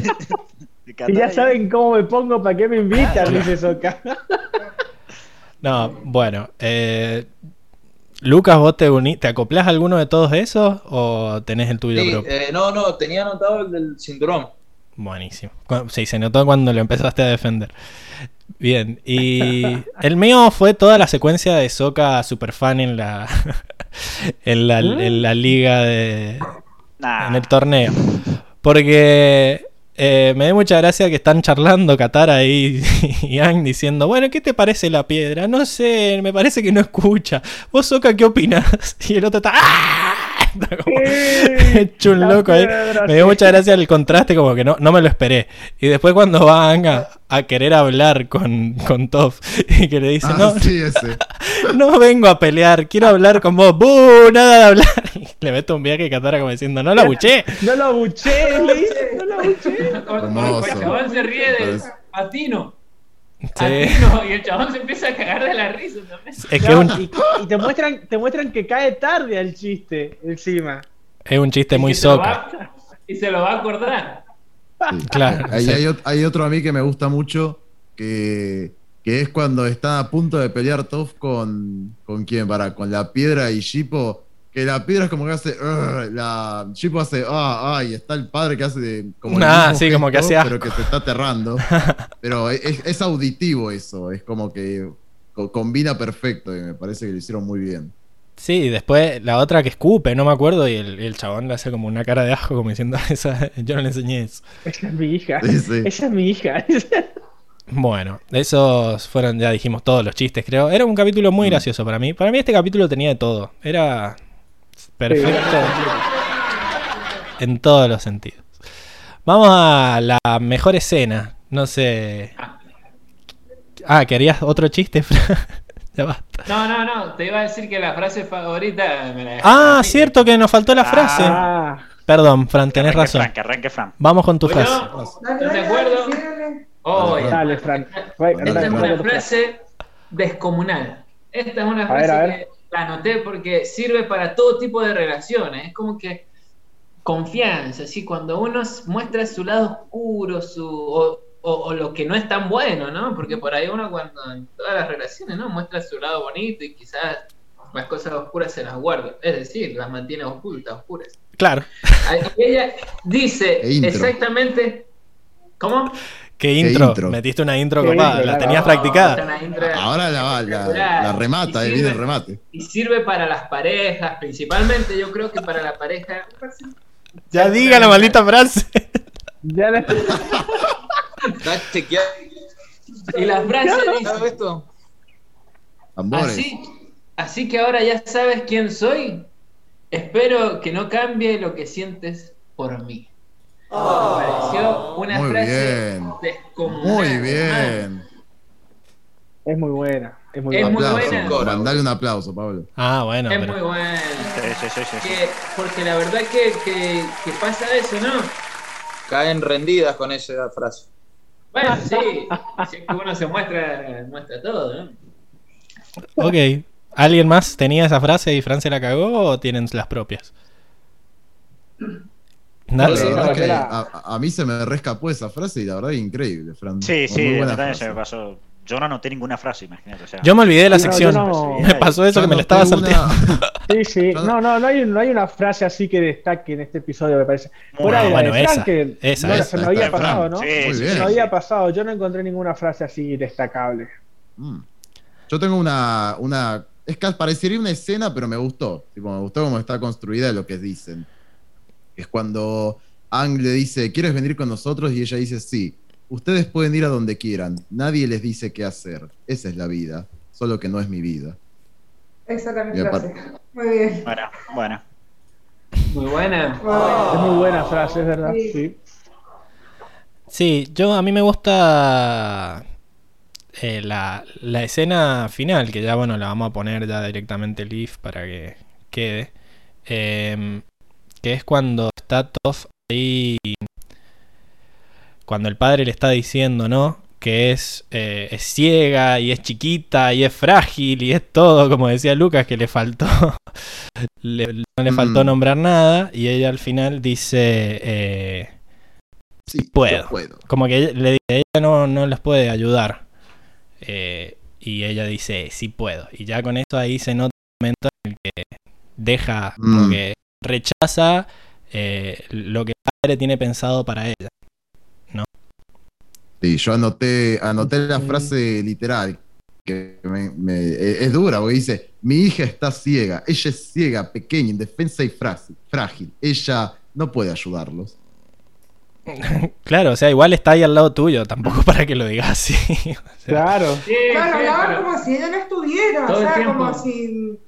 [SPEAKER 3] de
[SPEAKER 4] Y ya saben cómo me pongo, ¿para qué me invitan? Dice Soca.
[SPEAKER 1] No, bueno. Eh, Lucas, ¿vos te, uní, te acoplás a alguno de todos esos o tenés el tuyo
[SPEAKER 2] Sí,
[SPEAKER 1] propio?
[SPEAKER 2] eh, no, no, tenía anotado el del cinturón.
[SPEAKER 1] Buenísimo. Sí, se notó cuando lo empezaste a defender. Bien, y el mío fue toda la secuencia de Soca Superfan en la, en la, en la liga de,
[SPEAKER 3] Nah.
[SPEAKER 1] en el torneo. Porque eh, me dio mucha gracia que están charlando Katara y, y Aang diciendo, bueno, ¿qué te parece la piedra? No sé, me parece que no escucha. ¿Vos, Soka, qué opinas? Y el otro está... ¡Ah! Está como hecho un
[SPEAKER 4] La
[SPEAKER 1] loco ahí. Me dio mucha gracia el contraste, como que no, no me lo esperé. Y después cuando va a, a querer hablar con, con Toph y que le dice,
[SPEAKER 5] Ah,
[SPEAKER 1] no,
[SPEAKER 5] sí, ese.
[SPEAKER 1] no vengo a pelear, quiero hablar con vos. ¡Buh! Nada de hablar. Y le meto un viaje y Katara como diciendo, no la buché.
[SPEAKER 4] No lo abuché, le dice, no lo abuché.
[SPEAKER 5] Hermoso.
[SPEAKER 7] Se ríe de Patino. Y el chabón se empieza a cagar de la risa también.
[SPEAKER 1] Es que es un,
[SPEAKER 4] y, y te muestran, te muestran que cae tarde al chiste encima.
[SPEAKER 1] es un chiste muy
[SPEAKER 7] Y se lo
[SPEAKER 1] soca.
[SPEAKER 7] va- Y se lo va a acordar.
[SPEAKER 5] Sí.
[SPEAKER 1] Claro,
[SPEAKER 5] Ahí
[SPEAKER 1] sí.
[SPEAKER 5] hay, ot- hay otro a mí que me gusta mucho, que, que es cuando está a punto de pelear Toph con, con quién, para, con la piedra y Shippo, que la piedra es como que hace, la Shippo hace, ah, ah, y está el padre que hace de, como el
[SPEAKER 1] Ah,
[SPEAKER 5] mismo
[SPEAKER 1] sí, como que hace asco.
[SPEAKER 5] pero que se está aterrando. pero es, es auditivo eso, es como que co- combina perfecto y me parece que lo hicieron muy bien.
[SPEAKER 1] Sí, y después la otra que escupe, no me acuerdo, y el, el chabón le hace como una cara de asco, como diciendo, esa, yo no le enseñé eso.
[SPEAKER 4] Esa es mi hija.
[SPEAKER 5] Sí, sí.
[SPEAKER 4] Esa es mi hija.
[SPEAKER 1] Bueno, esos fueron, ya dijimos, todos los chistes, creo. Era un capítulo muy gracioso para mí. Para mí este capítulo tenía de todo. Era perfecto en todos los sentidos. Vamos a la mejor escena. No sé. Ah, ¿querías otro chiste? Fran? ya basta.
[SPEAKER 7] No, no, no. Te iba a decir que la frase favorita me la
[SPEAKER 1] Ah, cierto que nos faltó la frase.
[SPEAKER 4] Ah,
[SPEAKER 1] Perdón, Fran, tenés
[SPEAKER 3] Arranque
[SPEAKER 1] razón.
[SPEAKER 3] Fran, que arranque Fran.
[SPEAKER 1] Vamos con tu
[SPEAKER 7] Bueno,
[SPEAKER 1] frase.
[SPEAKER 6] Dale,
[SPEAKER 7] ¿Estás de
[SPEAKER 6] dale,
[SPEAKER 7] acuerdo?
[SPEAKER 6] dale, síguele.
[SPEAKER 7] Oh,
[SPEAKER 5] Dale,
[SPEAKER 7] ya.
[SPEAKER 4] dale, Fran.
[SPEAKER 5] Dale,
[SPEAKER 7] Esta es una frase descomunal. Esta es una
[SPEAKER 4] A ver,
[SPEAKER 7] frase
[SPEAKER 4] a ver.
[SPEAKER 7] que la anoté porque sirve para todo tipo de relaciones. Es como que confianza, así cuando uno muestra su lado oscuro, su o, o- o lo que no es tan bueno, ¿no? Porque por ahí uno cuando en todas las relaciones, ¿no? Muestra su lado bonito y quizás las cosas oscuras se las guarda. Es decir, las mantiene ocultas, oscuras.
[SPEAKER 1] Claro.
[SPEAKER 7] Ella dice
[SPEAKER 5] E
[SPEAKER 7] exactamente. ¿Cómo?
[SPEAKER 1] ¿Qué intro?
[SPEAKER 5] intro?
[SPEAKER 1] Metiste una intro copada,
[SPEAKER 4] intro,
[SPEAKER 1] la
[SPEAKER 4] la
[SPEAKER 1] tenías practicada.
[SPEAKER 7] Una intro
[SPEAKER 5] Ahora la, la, la remata,
[SPEAKER 7] Y
[SPEAKER 5] ahí viene el remate.
[SPEAKER 7] Y sirve para las parejas, principalmente yo creo que para la pareja.
[SPEAKER 1] Ya diga la maldita frase.
[SPEAKER 4] Ya
[SPEAKER 2] ¿Estás chequeado
[SPEAKER 7] Y la frase dice,
[SPEAKER 2] esto?
[SPEAKER 7] Así, así que ahora ya sabes quién soy. Espero que no cambie lo que sientes por mí. Me pareció una
[SPEAKER 5] Muy
[SPEAKER 7] frase
[SPEAKER 5] bien.
[SPEAKER 7] descomunal.
[SPEAKER 5] Muy bien.
[SPEAKER 4] Es muy buena. Es muy
[SPEAKER 7] Es
[SPEAKER 4] buena.
[SPEAKER 7] muy
[SPEAKER 5] aplauso.
[SPEAKER 7] buena.
[SPEAKER 5] Mandale un aplauso, Pablo.
[SPEAKER 1] Ah, bueno,
[SPEAKER 7] Es
[SPEAKER 1] pero-
[SPEAKER 7] muy bueno.
[SPEAKER 3] Sí, sí, sí, sí, sí.
[SPEAKER 7] Que- porque la verdad que, que, que pasa eso, ¿no?
[SPEAKER 2] Caen rendidas con esa frase.
[SPEAKER 7] Bueno, sí, si es que uno se muestra, muestra todo, ¿no?
[SPEAKER 1] Ok. ¿Alguien más tenía esa frase y Fran se la cagó o tienen las propias?
[SPEAKER 4] Sí, no,
[SPEAKER 5] que a, a mí se me rescapó esa frase y la verdad es increíble, Fran.
[SPEAKER 3] Sí,
[SPEAKER 5] Muy
[SPEAKER 3] sí, también se me pasó. Yo no anoté ninguna frase, imagínate. O sea,
[SPEAKER 1] Yo me olvidé de la
[SPEAKER 4] no,
[SPEAKER 1] sección.
[SPEAKER 4] no-
[SPEAKER 1] Me pasó eso
[SPEAKER 5] Yo
[SPEAKER 1] que me la estaba salteando.
[SPEAKER 5] una-
[SPEAKER 4] Sí, sí. No, no, no hay, no hay una frase así que destaque en este episodio, me parece. Fuera de la
[SPEAKER 1] bueno,
[SPEAKER 4] de Frank,
[SPEAKER 1] esa,
[SPEAKER 4] que
[SPEAKER 1] esa,
[SPEAKER 4] no,
[SPEAKER 1] esa,
[SPEAKER 4] se me había pasado, ¿no?
[SPEAKER 3] Sí,
[SPEAKER 5] Muy
[SPEAKER 3] sí,
[SPEAKER 5] bien.
[SPEAKER 4] Se me había pasado. Yo no encontré ninguna frase así destacable.
[SPEAKER 5] Mm. Yo tengo una, una. Es que parecería una escena, pero me gustó. Tipo, me gustó cómo está construida lo que dicen. Es cuando Ang le dice, ¿quieres venir con nosotros? Y ella dice, sí. Ustedes pueden ir a donde quieran. Nadie les dice qué hacer. Esa es la vida. Solo que no es mi vida.
[SPEAKER 6] Esa era mi
[SPEAKER 5] Y
[SPEAKER 6] frase.
[SPEAKER 5] aparte-
[SPEAKER 6] Muy bien.
[SPEAKER 3] Bueno, bueno.
[SPEAKER 7] Muy buena.
[SPEAKER 4] Es muy buena frase, es verdad.
[SPEAKER 6] Sí.
[SPEAKER 4] Sí.
[SPEAKER 1] Sí, yo a mí me gusta eh, la, la escena final, que ya bueno, la vamos a poner ya directamente live para que quede. Em, que es cuando está Toph ahí. Cuando el padre le está diciendo, ¿no? Que es, eh, es ciega y es chiquita y es frágil y es todo, como decía Lucas, que le faltó. le- no le faltó
[SPEAKER 5] Mm.
[SPEAKER 1] nombrar nada. Y ella al final dice. eh,
[SPEAKER 5] Sí,
[SPEAKER 1] Puedo. como que ella- le dice, ella no, no los puede ayudar. Eh, y ella dice, sí puedo. Y ya con eso ahí se nota un momento en el que deja, como
[SPEAKER 5] Mm.
[SPEAKER 1] que rechaza eh, lo que el padre tiene pensado para ella.
[SPEAKER 5] Sí, yo anoté, anoté la frase literal, que me- me- e- es dura, porque dice, mi hija está ciega, ella es ciega, pequeña, indefensa y frágil, frágil. ella no puede ayudarlos.
[SPEAKER 1] Claro, o sea, igual está ahí al lado tuyo, tampoco para que lo digas así. O sea,
[SPEAKER 4] Claro.
[SPEAKER 7] Sí,
[SPEAKER 6] Claro,
[SPEAKER 7] sí, pero-
[SPEAKER 6] como si ella no estuviera,
[SPEAKER 7] Todo
[SPEAKER 6] o sea, como si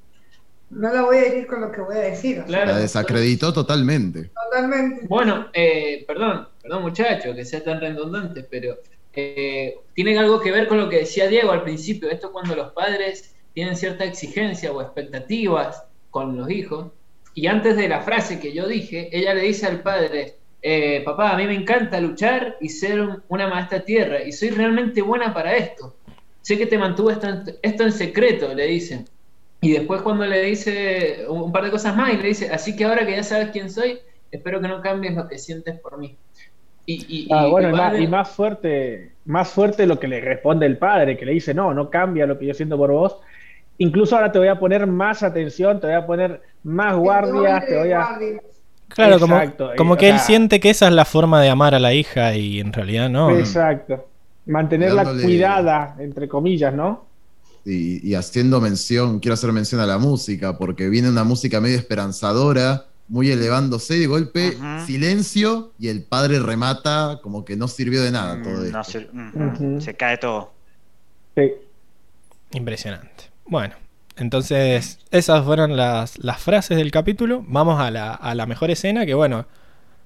[SPEAKER 6] no la voy a herir con lo que voy a decir. o sea,
[SPEAKER 7] Claro.
[SPEAKER 5] La desacreditó totalmente.
[SPEAKER 6] totalmente.
[SPEAKER 7] Bueno, eh, perdón, perdón muchachos, que sea tan redundante, pero eh, tiene algo que ver con lo que decía Diego al principio. Esto cuando los padres tienen cierta exigencia o expectativas con los hijos. Y antes de la frase que yo dije, ella le dice al padre, eh, papá, a mí me encanta luchar y ser un- una maestra tierra, y soy realmente buena para esto. Sé que te mantuvo esto en, esto en secreto, le dicen. Y después cuando le dice un par de cosas más y le dice, así que ahora que ya sabes quién soy, espero que no cambies lo que sientes por mí. Y, y-
[SPEAKER 4] Ah,
[SPEAKER 7] y-
[SPEAKER 4] bueno,
[SPEAKER 7] y
[SPEAKER 4] más,
[SPEAKER 7] de-
[SPEAKER 4] y más fuerte, más fuerte lo que le responde el padre, que le dice, no, no cambia lo que yo siento por vos. Incluso ahora te voy a poner más atención, te voy a poner más guardias, te voy a...
[SPEAKER 6] Guardias.
[SPEAKER 1] claro, como,
[SPEAKER 4] Exacto,
[SPEAKER 1] como
[SPEAKER 4] o
[SPEAKER 1] que él
[SPEAKER 4] sea-
[SPEAKER 1] siente que esa es la forma de amar a la hija y en realidad no.
[SPEAKER 4] Exacto. Mantenerla
[SPEAKER 5] Dándole-
[SPEAKER 4] cuidada, entre comillas, ¿no?
[SPEAKER 5] Y, y haciendo mención, quiero hacer mención a la música, porque viene una música medio esperanzadora, muy elevándose, de golpe silencio, y el padre remata como que no sirvió de nada todo
[SPEAKER 3] Mm,
[SPEAKER 5] esto.
[SPEAKER 3] no sé, mm. Se cae todo.
[SPEAKER 4] Sí.
[SPEAKER 1] Impresionante. Bueno, entonces esas fueron las, las frases del capítulo. Vamos a la, a la mejor escena, que bueno,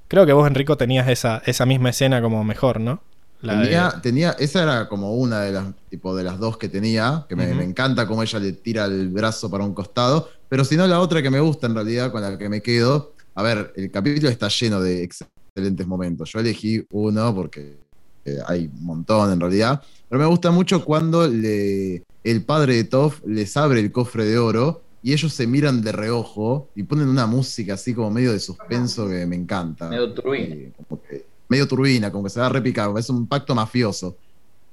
[SPEAKER 1] creo que vos, Enrico, tenías esa, esa misma escena como mejor, ¿no? La de-
[SPEAKER 5] Tenía, tenía, esa era como una de las, tipo, de las dos que tenía, que me, encanta cómo ella le tira el brazo para un costado, pero si no la otra que me gusta en realidad, con la que me quedo, a ver, el capítulo está lleno de excelentes momentos. Yo elegí uno porque eh, hay un montón en realidad, pero me gusta mucho cuando le, el padre de Toph les abre el cofre de oro y ellos se miran de reojo y ponen una música así como medio de suspenso que me encanta.
[SPEAKER 2] Medio.
[SPEAKER 5] Eh, como que- medio turbina, como que se va a repicar, es un pacto mafioso.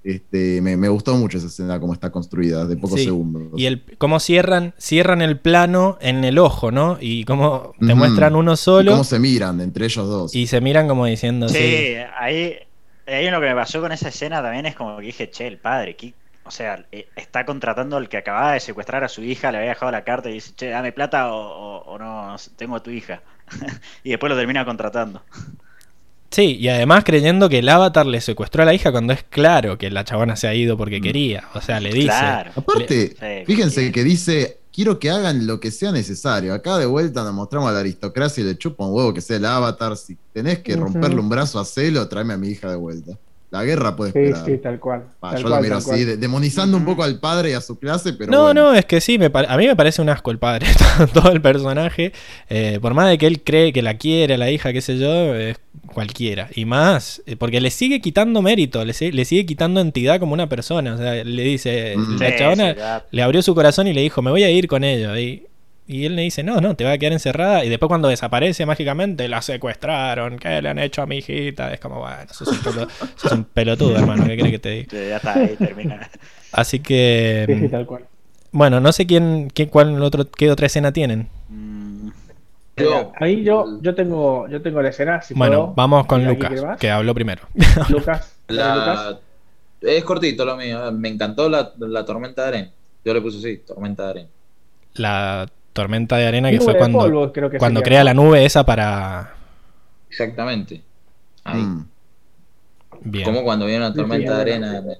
[SPEAKER 5] Este, me, me gustó mucho esa escena como está construida, de pocos
[SPEAKER 1] Sí,
[SPEAKER 5] segundos.
[SPEAKER 1] Y el, cómo cierran, cierran el plano en el ojo, ¿no? Y cómo te muestran uno
[SPEAKER 5] Y
[SPEAKER 1] solo
[SPEAKER 5] cómo se miran entre ellos dos.
[SPEAKER 1] y se miran como diciendo,
[SPEAKER 3] Sí,
[SPEAKER 1] sí.
[SPEAKER 3] ahí ahí lo que me pasó con esa escena también es como que dije, che, el padre, ¿qué- o sea, eh, está contratando al que acababa de secuestrar a su hija, le había dejado la carta y dice, che, dame plata o, o- o no, tengo a tu hija. y después lo termina contratando.
[SPEAKER 1] Sí, y además creyendo que el avatar le secuestró a la hija cuando es claro que la chabona se ha ido porque
[SPEAKER 5] Mm.
[SPEAKER 1] quería. O sea, le dice.
[SPEAKER 3] Claro.
[SPEAKER 5] Aparte,
[SPEAKER 3] Sí,
[SPEAKER 5] fíjense que dice, quiero que hagan lo que sea necesario. Acá de vuelta nos mostramos a la aristocracia y le chupa un huevo que sea el avatar. Si tenés que romperle un brazo a celo, tráeme a mi hija de vuelta. La guerra puede
[SPEAKER 4] Sí,
[SPEAKER 5] esperar.
[SPEAKER 4] sí, tal cual.
[SPEAKER 5] Ah,
[SPEAKER 4] tal
[SPEAKER 5] yo
[SPEAKER 4] cual,
[SPEAKER 5] lo miro así,
[SPEAKER 4] cual.
[SPEAKER 5] demonizando un poco al padre y a su clase, pero
[SPEAKER 1] no,
[SPEAKER 5] bueno.
[SPEAKER 1] no, es que sí, me a mí me parece un asco el padre, todo el personaje. Eh, por más de que él cree que la quiere, a la hija, qué sé yo, es cualquiera. Y más, eh, porque le sigue quitando mérito, le, si- le sigue quitando entidad como una persona. O sea, le dice,
[SPEAKER 5] Mm.
[SPEAKER 1] la chabona
[SPEAKER 3] sí,
[SPEAKER 1] le abrió su corazón y le dijo, me voy a ir con ellos. Y, y él le dice, no, no, te va a quedar encerrada. Y después cuando desaparece mágicamente, la secuestraron. ¿Qué le han hecho a mi hijita? Es como, bueno, sos un, pelo- sos un pelotudo, hermano, ¿qué crees que te diga?
[SPEAKER 3] Sí, ya está, ahí termina.
[SPEAKER 1] Así que,
[SPEAKER 4] Sí, sí, tal cual.
[SPEAKER 1] bueno, no sé quién, qué, cuál otro, qué otra escena tienen.
[SPEAKER 3] Mm,
[SPEAKER 2] Yo-
[SPEAKER 4] Ahí yo, yo tengo, yo tengo la escena. Si
[SPEAKER 1] Bueno,
[SPEAKER 4] puedo.
[SPEAKER 1] vamos con
[SPEAKER 4] ¿Alguien
[SPEAKER 1] Lucas, que habló primero.
[SPEAKER 4] Lucas.
[SPEAKER 2] La-
[SPEAKER 4] Lucas.
[SPEAKER 2] Es cortito lo mío. Me encantó la, la tormenta de arena. Yo le puse así, tormenta de arena.
[SPEAKER 1] La tormenta de arena que
[SPEAKER 4] Nube
[SPEAKER 1] fue cuando,
[SPEAKER 4] polvo, creo que
[SPEAKER 1] cuando
[SPEAKER 4] sería.
[SPEAKER 1] crea la nube esa para...
[SPEAKER 2] Exactamente. Ahí.
[SPEAKER 5] Mm.
[SPEAKER 1] Bien.
[SPEAKER 2] Como cuando viene una tormenta
[SPEAKER 4] sí,
[SPEAKER 2] de arena en,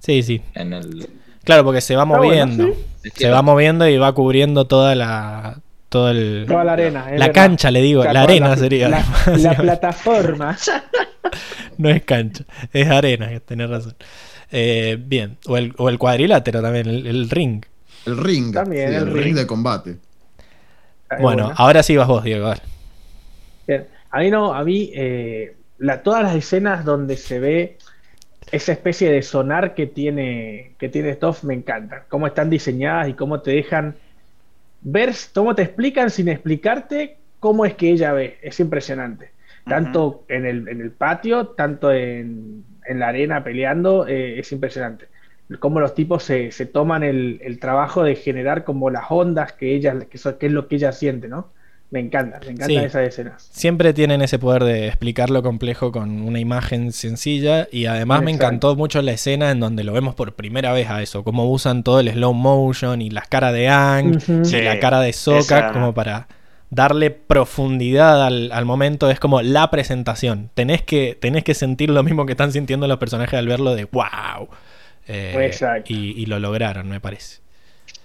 [SPEAKER 1] Sí, sí.
[SPEAKER 2] en el.
[SPEAKER 1] Claro, porque se va
[SPEAKER 4] Está bueno,
[SPEAKER 1] moviendo.
[SPEAKER 4] sí.
[SPEAKER 1] Se va moviendo y va cubriendo toda la... Todo el...
[SPEAKER 4] Toda la arena.
[SPEAKER 1] La
[SPEAKER 4] verdad.
[SPEAKER 1] cancha, le digo. La arena sería.
[SPEAKER 4] La, la plataforma.
[SPEAKER 1] No es cancha, es arena, tenés razón. Eh, bien, o el, o el cuadrilátero también, el, el ring.
[SPEAKER 5] El ring.
[SPEAKER 4] También,
[SPEAKER 5] sí,
[SPEAKER 4] el
[SPEAKER 5] el ring.
[SPEAKER 4] ring.
[SPEAKER 5] de combate.
[SPEAKER 4] Es
[SPEAKER 1] Bueno, ahora sí vas vos, Diego. dale.
[SPEAKER 4] Bien. A mí no, a mí eh, la, todas las escenas donde se ve esa especie de sonar que tiene que tiene Stoff me encantan. Cómo están diseñadas y cómo te dejan ver, cómo te explican sin explicarte cómo es que ella ve. Es impresionante. Tanto en, el, en el patio, tanto en, en la arena peleando, eh, es impresionante. Cómo los tipos se, se toman el, el trabajo de generar como las ondas que ella, que, eso- que es lo que ella siente, ¿no? Me encanta, me encantan
[SPEAKER 1] Sí.
[SPEAKER 4] esas escenas.
[SPEAKER 1] Siempre tienen ese poder de explicar lo complejo con una imagen sencilla y además me encantó mucho la escena en donde lo vemos por primera vez a eso, cómo usan todo el slow motion y las caras de Ang y
[SPEAKER 3] Sí,
[SPEAKER 1] la cara de Sokka
[SPEAKER 3] esa-
[SPEAKER 1] como para darle profundidad al, al momento, es como la presentación. Tenés que, tenés que sentir lo mismo que están sintiendo los personajes al verlo de wow. Eh,
[SPEAKER 4] Exacto.
[SPEAKER 1] y, y lo lograron, me parece.
[SPEAKER 4] Sí,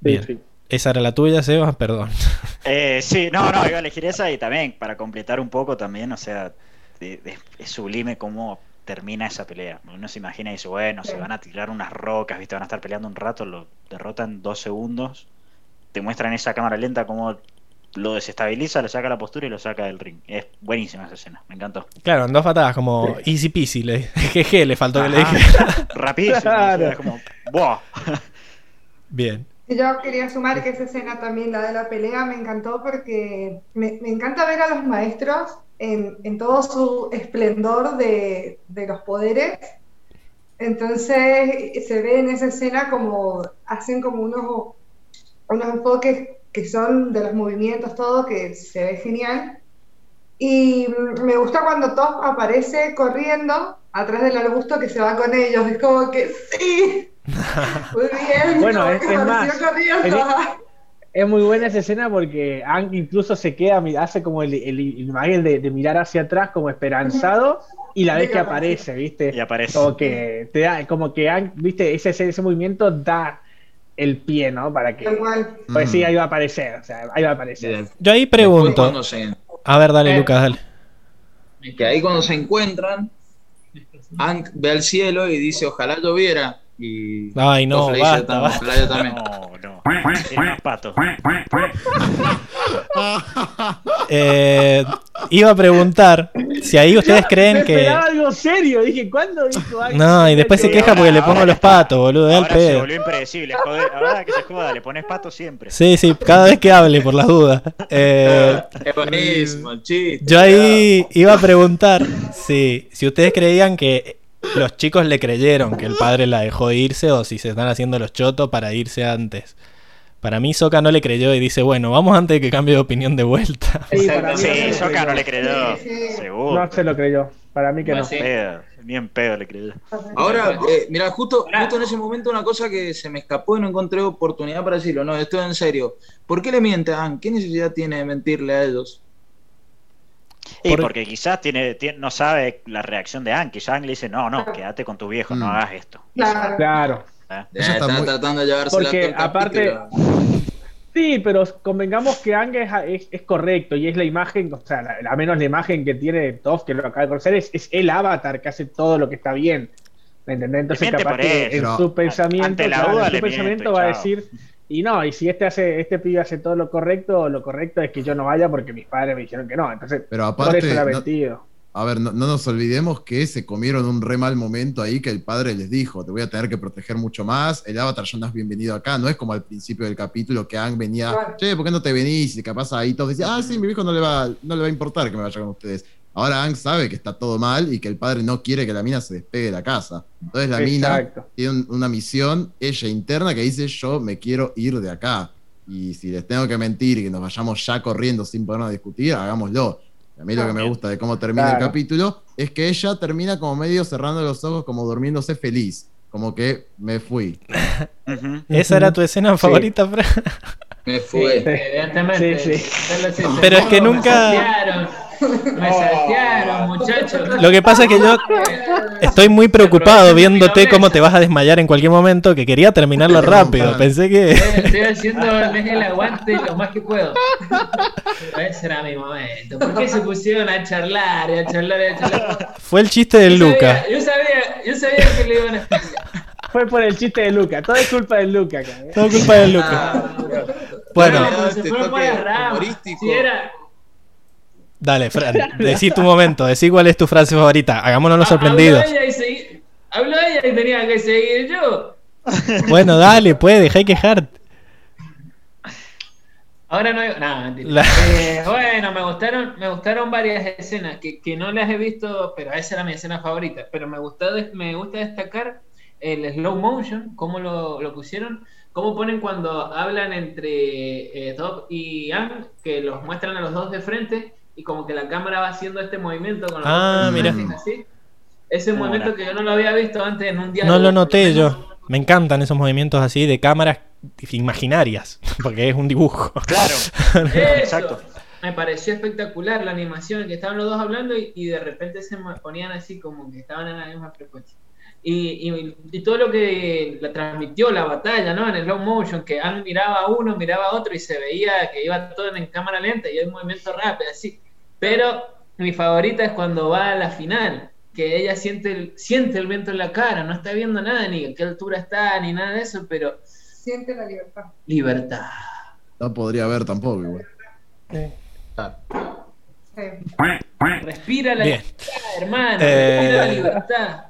[SPEAKER 1] Bien. Esa era la tuya, Sebas, perdón.
[SPEAKER 3] Eh, sí, no, no, iba a elegir esa y también para completar un poco también, o sea, es sublime cómo termina esa pelea. Uno se imagina y dice, bueno, se van a tirar unas rocas, ¿viste? Van a estar peleando un rato, lo derrotan dos segundos, te muestran esa cámara lenta cómo lo desestabiliza, le saca la postura y lo saca del ring. Es buenísima esa escena, me encantó.
[SPEAKER 1] Claro, en dos patadas, como easy peasy. Le, jeje, le faltó que le
[SPEAKER 3] Ajá.
[SPEAKER 1] dije.
[SPEAKER 3] Rapidísimo,
[SPEAKER 4] Claro.
[SPEAKER 3] es como, ¡buah!
[SPEAKER 1] Bien.
[SPEAKER 6] Yo quería sumar que esa escena también, la de la pelea, me encantó porque me, me encanta ver a los maestros en, en todo su esplendor de, de los poderes. Entonces se ve en esa escena como hacen como unos, unos enfoques que son de los movimientos, todo, que se ve genial. Y me gusta cuando Top aparece corriendo atrás del arbusto que se va con ellos. Es como que sí. Muy bien.
[SPEAKER 4] Bueno, es- más. Es muy buena esa escena porque Ang incluso se queda, hace como el, el, imagen de, de mirar hacia atrás como esperanzado y la vez que aparece, ¿viste?
[SPEAKER 3] Y aparece.
[SPEAKER 4] Como que te da, como que Ang, ¿viste? Ese, ese, ese movimiento da el pie, ¿no? Para que. Pues sí,
[SPEAKER 5] Mm.
[SPEAKER 4] ahí va a aparecer, o sea, ahí va a aparecer.
[SPEAKER 1] Yo ahí pregunto.
[SPEAKER 2] se-
[SPEAKER 1] A ver, dale,
[SPEAKER 4] Eh.
[SPEAKER 1] Lucas, dale.
[SPEAKER 2] que ahí cuando se encuentran, Hank ve al cielo y dice, ojalá lloviera. Y
[SPEAKER 1] Ay, no, basta,
[SPEAKER 2] "Tam-
[SPEAKER 1] basta.
[SPEAKER 2] yo también.
[SPEAKER 3] No, no. Es más pato.
[SPEAKER 1] Eh, iba a preguntar si ahí ustedes
[SPEAKER 4] Me
[SPEAKER 1] creen que.
[SPEAKER 4] esperaba algo serio, dije, ¿cuándo dijo Ang?
[SPEAKER 1] No, y después se queja
[SPEAKER 3] ahora-
[SPEAKER 1] porque le
[SPEAKER 3] ahora
[SPEAKER 1] pongo los patos, boludo.
[SPEAKER 3] Ahora se volvió impredecible. Joder, ahora que se joda, le pones pato siempre.
[SPEAKER 1] Sí, sí, cada vez que hable, por las dudas. Eh,
[SPEAKER 2] Es buenísimo, el chiste.
[SPEAKER 1] yo ahí iba a preguntar si, si ustedes creían que los chicos le creyeron que el padre la dejó irse o si se están haciendo los chotos para irse antes. Para mí Soka no le creyó y dice, bueno, vamos antes de que cambie de opinión de vuelta.
[SPEAKER 4] Sí,
[SPEAKER 3] Sí,
[SPEAKER 4] no se lo
[SPEAKER 3] Soka no le
[SPEAKER 4] creyó.
[SPEAKER 3] creyó.
[SPEAKER 6] Sí, sí.
[SPEAKER 3] Seguro.
[SPEAKER 4] No se lo creyó. Para mí que no.
[SPEAKER 7] sí.
[SPEAKER 3] Pedo, Ni en pedo le creyó.
[SPEAKER 2] Ahora, eh, mira, justo, justo en ese momento una cosa que se me escapó y no encontré oportunidad para decirlo. No, estoy en serio. ¿Por qué le miente a Anne? ¿Qué necesidad tiene de mentirle a ellos?
[SPEAKER 3] Y
[SPEAKER 1] Por-
[SPEAKER 3] porque quizás tiene, tiene- no sabe la reacción de Anne. Quizás Anne le dice, no, no, quédate con tu viejo, no
[SPEAKER 5] Mm.
[SPEAKER 3] hagas esto.
[SPEAKER 6] Claro.
[SPEAKER 4] Claro.
[SPEAKER 3] ¿Eh?
[SPEAKER 2] Eh,
[SPEAKER 5] está
[SPEAKER 2] están
[SPEAKER 5] muy-
[SPEAKER 2] tratando de llevársela
[SPEAKER 4] Porque,
[SPEAKER 2] el
[SPEAKER 4] aparte-. Sí, pero convengamos que Ang es, es- es correcto y es la imagen, o sea, la, la menos la imagen que tiene Toph, que lo acaba de conocer, es, es el avatar que hace todo lo que está bien. ¿Me entendés? Entonces, capaz que en su pensamiento,
[SPEAKER 3] ante la
[SPEAKER 4] claro,
[SPEAKER 3] duda
[SPEAKER 4] en su
[SPEAKER 3] miento
[SPEAKER 4] pensamiento va a
[SPEAKER 3] chao.
[SPEAKER 4] decir, y no, y si este hace, este pibe hace todo lo correcto, lo correcto es que yo no vaya porque mis padres me dijeron que no. Entonces,
[SPEAKER 5] Pero
[SPEAKER 4] por
[SPEAKER 5] aparte,
[SPEAKER 4] eso la ha
[SPEAKER 5] no- a ver, no, no nos olvidemos que se comieron un re mal momento ahí que el padre les dijo, te voy a tener que proteger mucho más, el avatar ya no es bienvenido acá, no es como al principio del capítulo que Ang venía,
[SPEAKER 6] Claro.
[SPEAKER 5] che, ¿por qué no te venís? Y capaz ahí todos decían, ah, sí, mi viejo no le va, no le va a importar que me vaya con ustedes. Ahora Ang sabe que está todo mal y que el padre no quiere que la mina se despegue de la casa. Entonces la mina tiene un- una misión, ella interna, que dice, yo me quiero ir de acá. Y si les tengo que mentir y que nos vayamos ya corriendo sin podernos discutir, hagámoslo. Y a mí lo que me gusta de cómo termina el capítulo es que ella termina como medio cerrando los ojos, como durmiéndose feliz. Como que me fui.
[SPEAKER 1] ¿Esa era tu escena
[SPEAKER 4] Sí.
[SPEAKER 1] favorita, Fran?
[SPEAKER 2] Me.
[SPEAKER 4] Sí, sí.
[SPEAKER 7] Sé,
[SPEAKER 1] Pero es que nunca-
[SPEAKER 7] Me saltearon, muchachos.
[SPEAKER 1] Lo que pasa es que yo estoy muy preocupado viéndote cómo te vas a desmayar en cualquier momento, que quería terminarlo rápido. Pensé que...
[SPEAKER 7] Estoy haciendo el aguante lo más que puedo. Pero ese era mi momento. ¿Por qué se pusieron a charlar y a charlar y a charlar?
[SPEAKER 1] Fue el chiste de
[SPEAKER 7] Yo
[SPEAKER 1] Luca.
[SPEAKER 7] sabía- Yo sabía, yo sabía que le iban a
[SPEAKER 4] Fue por el chiste de Luca. Todo es culpa de Luca. ¿eh?
[SPEAKER 1] Todo culpa de Luca.
[SPEAKER 7] Ah,
[SPEAKER 1] Bueno,
[SPEAKER 7] se
[SPEAKER 2] Este
[SPEAKER 7] fueron por ramas.
[SPEAKER 2] humorístico.
[SPEAKER 7] Si era,
[SPEAKER 1] dale, Fran, decí tu momento, decí cuál es tu frase favorita. Hagámonos los
[SPEAKER 7] Ah, habló
[SPEAKER 1] sorprendidos.
[SPEAKER 7] ella y seguí- Habló ella y tenía que seguir yo.
[SPEAKER 1] Bueno, dale, puede, dejá de quejarte.
[SPEAKER 7] Ahora no hay. Nada, mentira.
[SPEAKER 1] La-
[SPEAKER 7] Eh, bueno, me gustaron, me gustaron varias escenas que, que no las he visto, pero esa era mi escena favorita. Pero me gustó, me gusta destacar el slow motion, cómo lo, lo pusieron, cómo ponen cuando hablan entre eh, Dob y Ang, que los muestran a los dos de frente y como que la cámara va haciendo este movimiento con los
[SPEAKER 1] Ah, mira.
[SPEAKER 7] así. Ese movimiento que yo no lo había visto antes en un diálogo.
[SPEAKER 1] No lo
[SPEAKER 7] por
[SPEAKER 1] noté yo. Me encantan esos movimientos así de cámaras imaginarias, porque es un dibujo.
[SPEAKER 3] Claro.
[SPEAKER 7] Eso.
[SPEAKER 3] Exacto.
[SPEAKER 7] Me pareció espectacular la animación, que estaban los dos hablando y, y de repente se ponían así como que estaban en la misma frecuencia. Y, y- y todo lo que la transmitió la batalla, ¿no? En el slow motion, que Ang miraba a uno, miraba a otro y se veía que iba todo en cámara lenta y el movimiento rápido, así. Pero mi favorita es cuando va a la final, que ella siente el, siente el viento en la cara, no está viendo nada, ni a qué altura está, ni nada de eso, pero
[SPEAKER 6] Siente la libertad.
[SPEAKER 7] libertad.
[SPEAKER 5] No podría haber tampoco, igual.
[SPEAKER 6] Sí.
[SPEAKER 7] Respira la
[SPEAKER 1] Bien.
[SPEAKER 7] libertad, hermano,
[SPEAKER 1] Eh,
[SPEAKER 7] respira la libertad.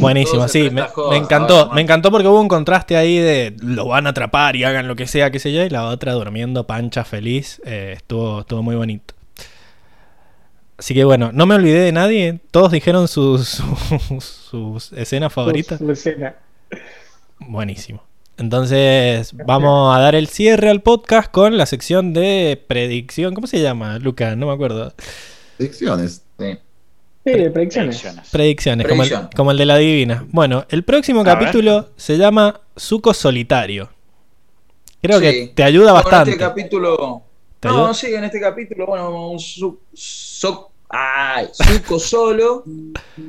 [SPEAKER 1] Buenísimo, sí, me, encantó, me encantó porque hubo un contraste ahí de lo van a atrapar y hagan lo que sea, qué sé yo, y la otra durmiendo pancha feliz, eh, estuvo, estuvo muy bonito. Así que bueno, no me olvidé de nadie, todos dijeron sus, sus, sus escenas favoritas.
[SPEAKER 4] Su- su escena.
[SPEAKER 1] Buenísimo. Entonces vamos a dar el cierre al podcast con la sección de predicción. ¿Cómo se llama, Luca? No me acuerdo.
[SPEAKER 5] Predicciones.
[SPEAKER 2] Sí.
[SPEAKER 4] Sí, de predicciones.
[SPEAKER 3] Predicciones.
[SPEAKER 1] Predicciones, como el,
[SPEAKER 2] Predicción.
[SPEAKER 1] como el de la divina. Bueno, el próximo
[SPEAKER 3] A ver.
[SPEAKER 1] capítulo se llama Suco Solitario. Creo que te ayuda
[SPEAKER 2] Bueno,
[SPEAKER 1] bastante.
[SPEAKER 2] Este capítulo.
[SPEAKER 1] ¿Te
[SPEAKER 2] no, sí, en este capítulo, bueno, un su, so- ay, Zuko solo.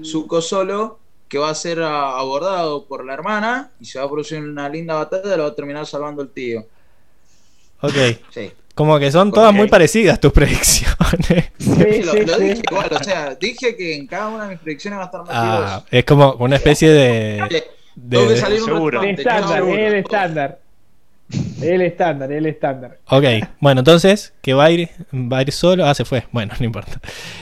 [SPEAKER 2] Zuko solo, que va a ser abordado por la hermana y se va a producir una linda batalla, lo va a terminar salvando el tío.
[SPEAKER 1] Ok.
[SPEAKER 2] Sí.
[SPEAKER 1] Como que son todas muy parecidas tus predicciones.
[SPEAKER 4] Sí,
[SPEAKER 2] lo,
[SPEAKER 4] sí,
[SPEAKER 2] lo
[SPEAKER 4] sí.
[SPEAKER 2] dije igual, o sea, dije que en cada una de mis predicciones va a estar metido
[SPEAKER 1] Ah, es como una especie de. De-
[SPEAKER 2] tengo que salir un
[SPEAKER 4] estándar, el
[SPEAKER 2] no,
[SPEAKER 4] estándar. El estándar, el estándar.
[SPEAKER 1] Ok, bueno, entonces, que va a ir, va a ir solo. Ah, se fue. Bueno, no importa.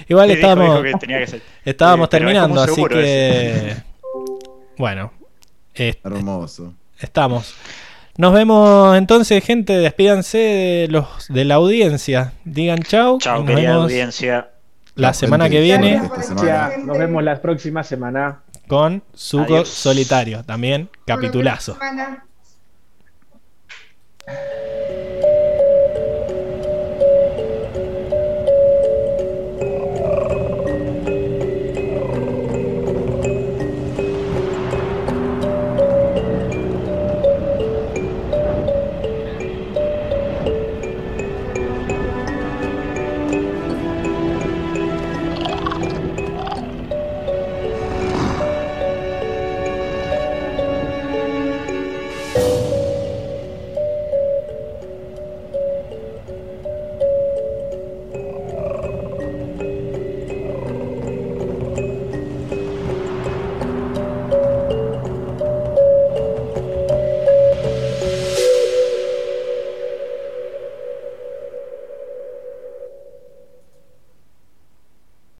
[SPEAKER 1] Igual
[SPEAKER 3] Sí,
[SPEAKER 1] estábamos,
[SPEAKER 3] dijo que tenía que ser.
[SPEAKER 1] estábamos
[SPEAKER 3] Sí, pero es
[SPEAKER 1] terminando, así que. Bueno, eh,
[SPEAKER 5] Hermoso.
[SPEAKER 1] estamos. Nos vemos entonces, gente. Despídanse de los de la audiencia. Digan chau. y
[SPEAKER 3] Chao,
[SPEAKER 1] nos
[SPEAKER 3] querida
[SPEAKER 1] vemos
[SPEAKER 3] audiencia.
[SPEAKER 1] la
[SPEAKER 5] Chau,
[SPEAKER 1] semana que viene
[SPEAKER 5] semana.
[SPEAKER 4] Nos vemos la próxima semana.
[SPEAKER 1] con Suco. Solitario. También capitulazo.
[SPEAKER 6] え?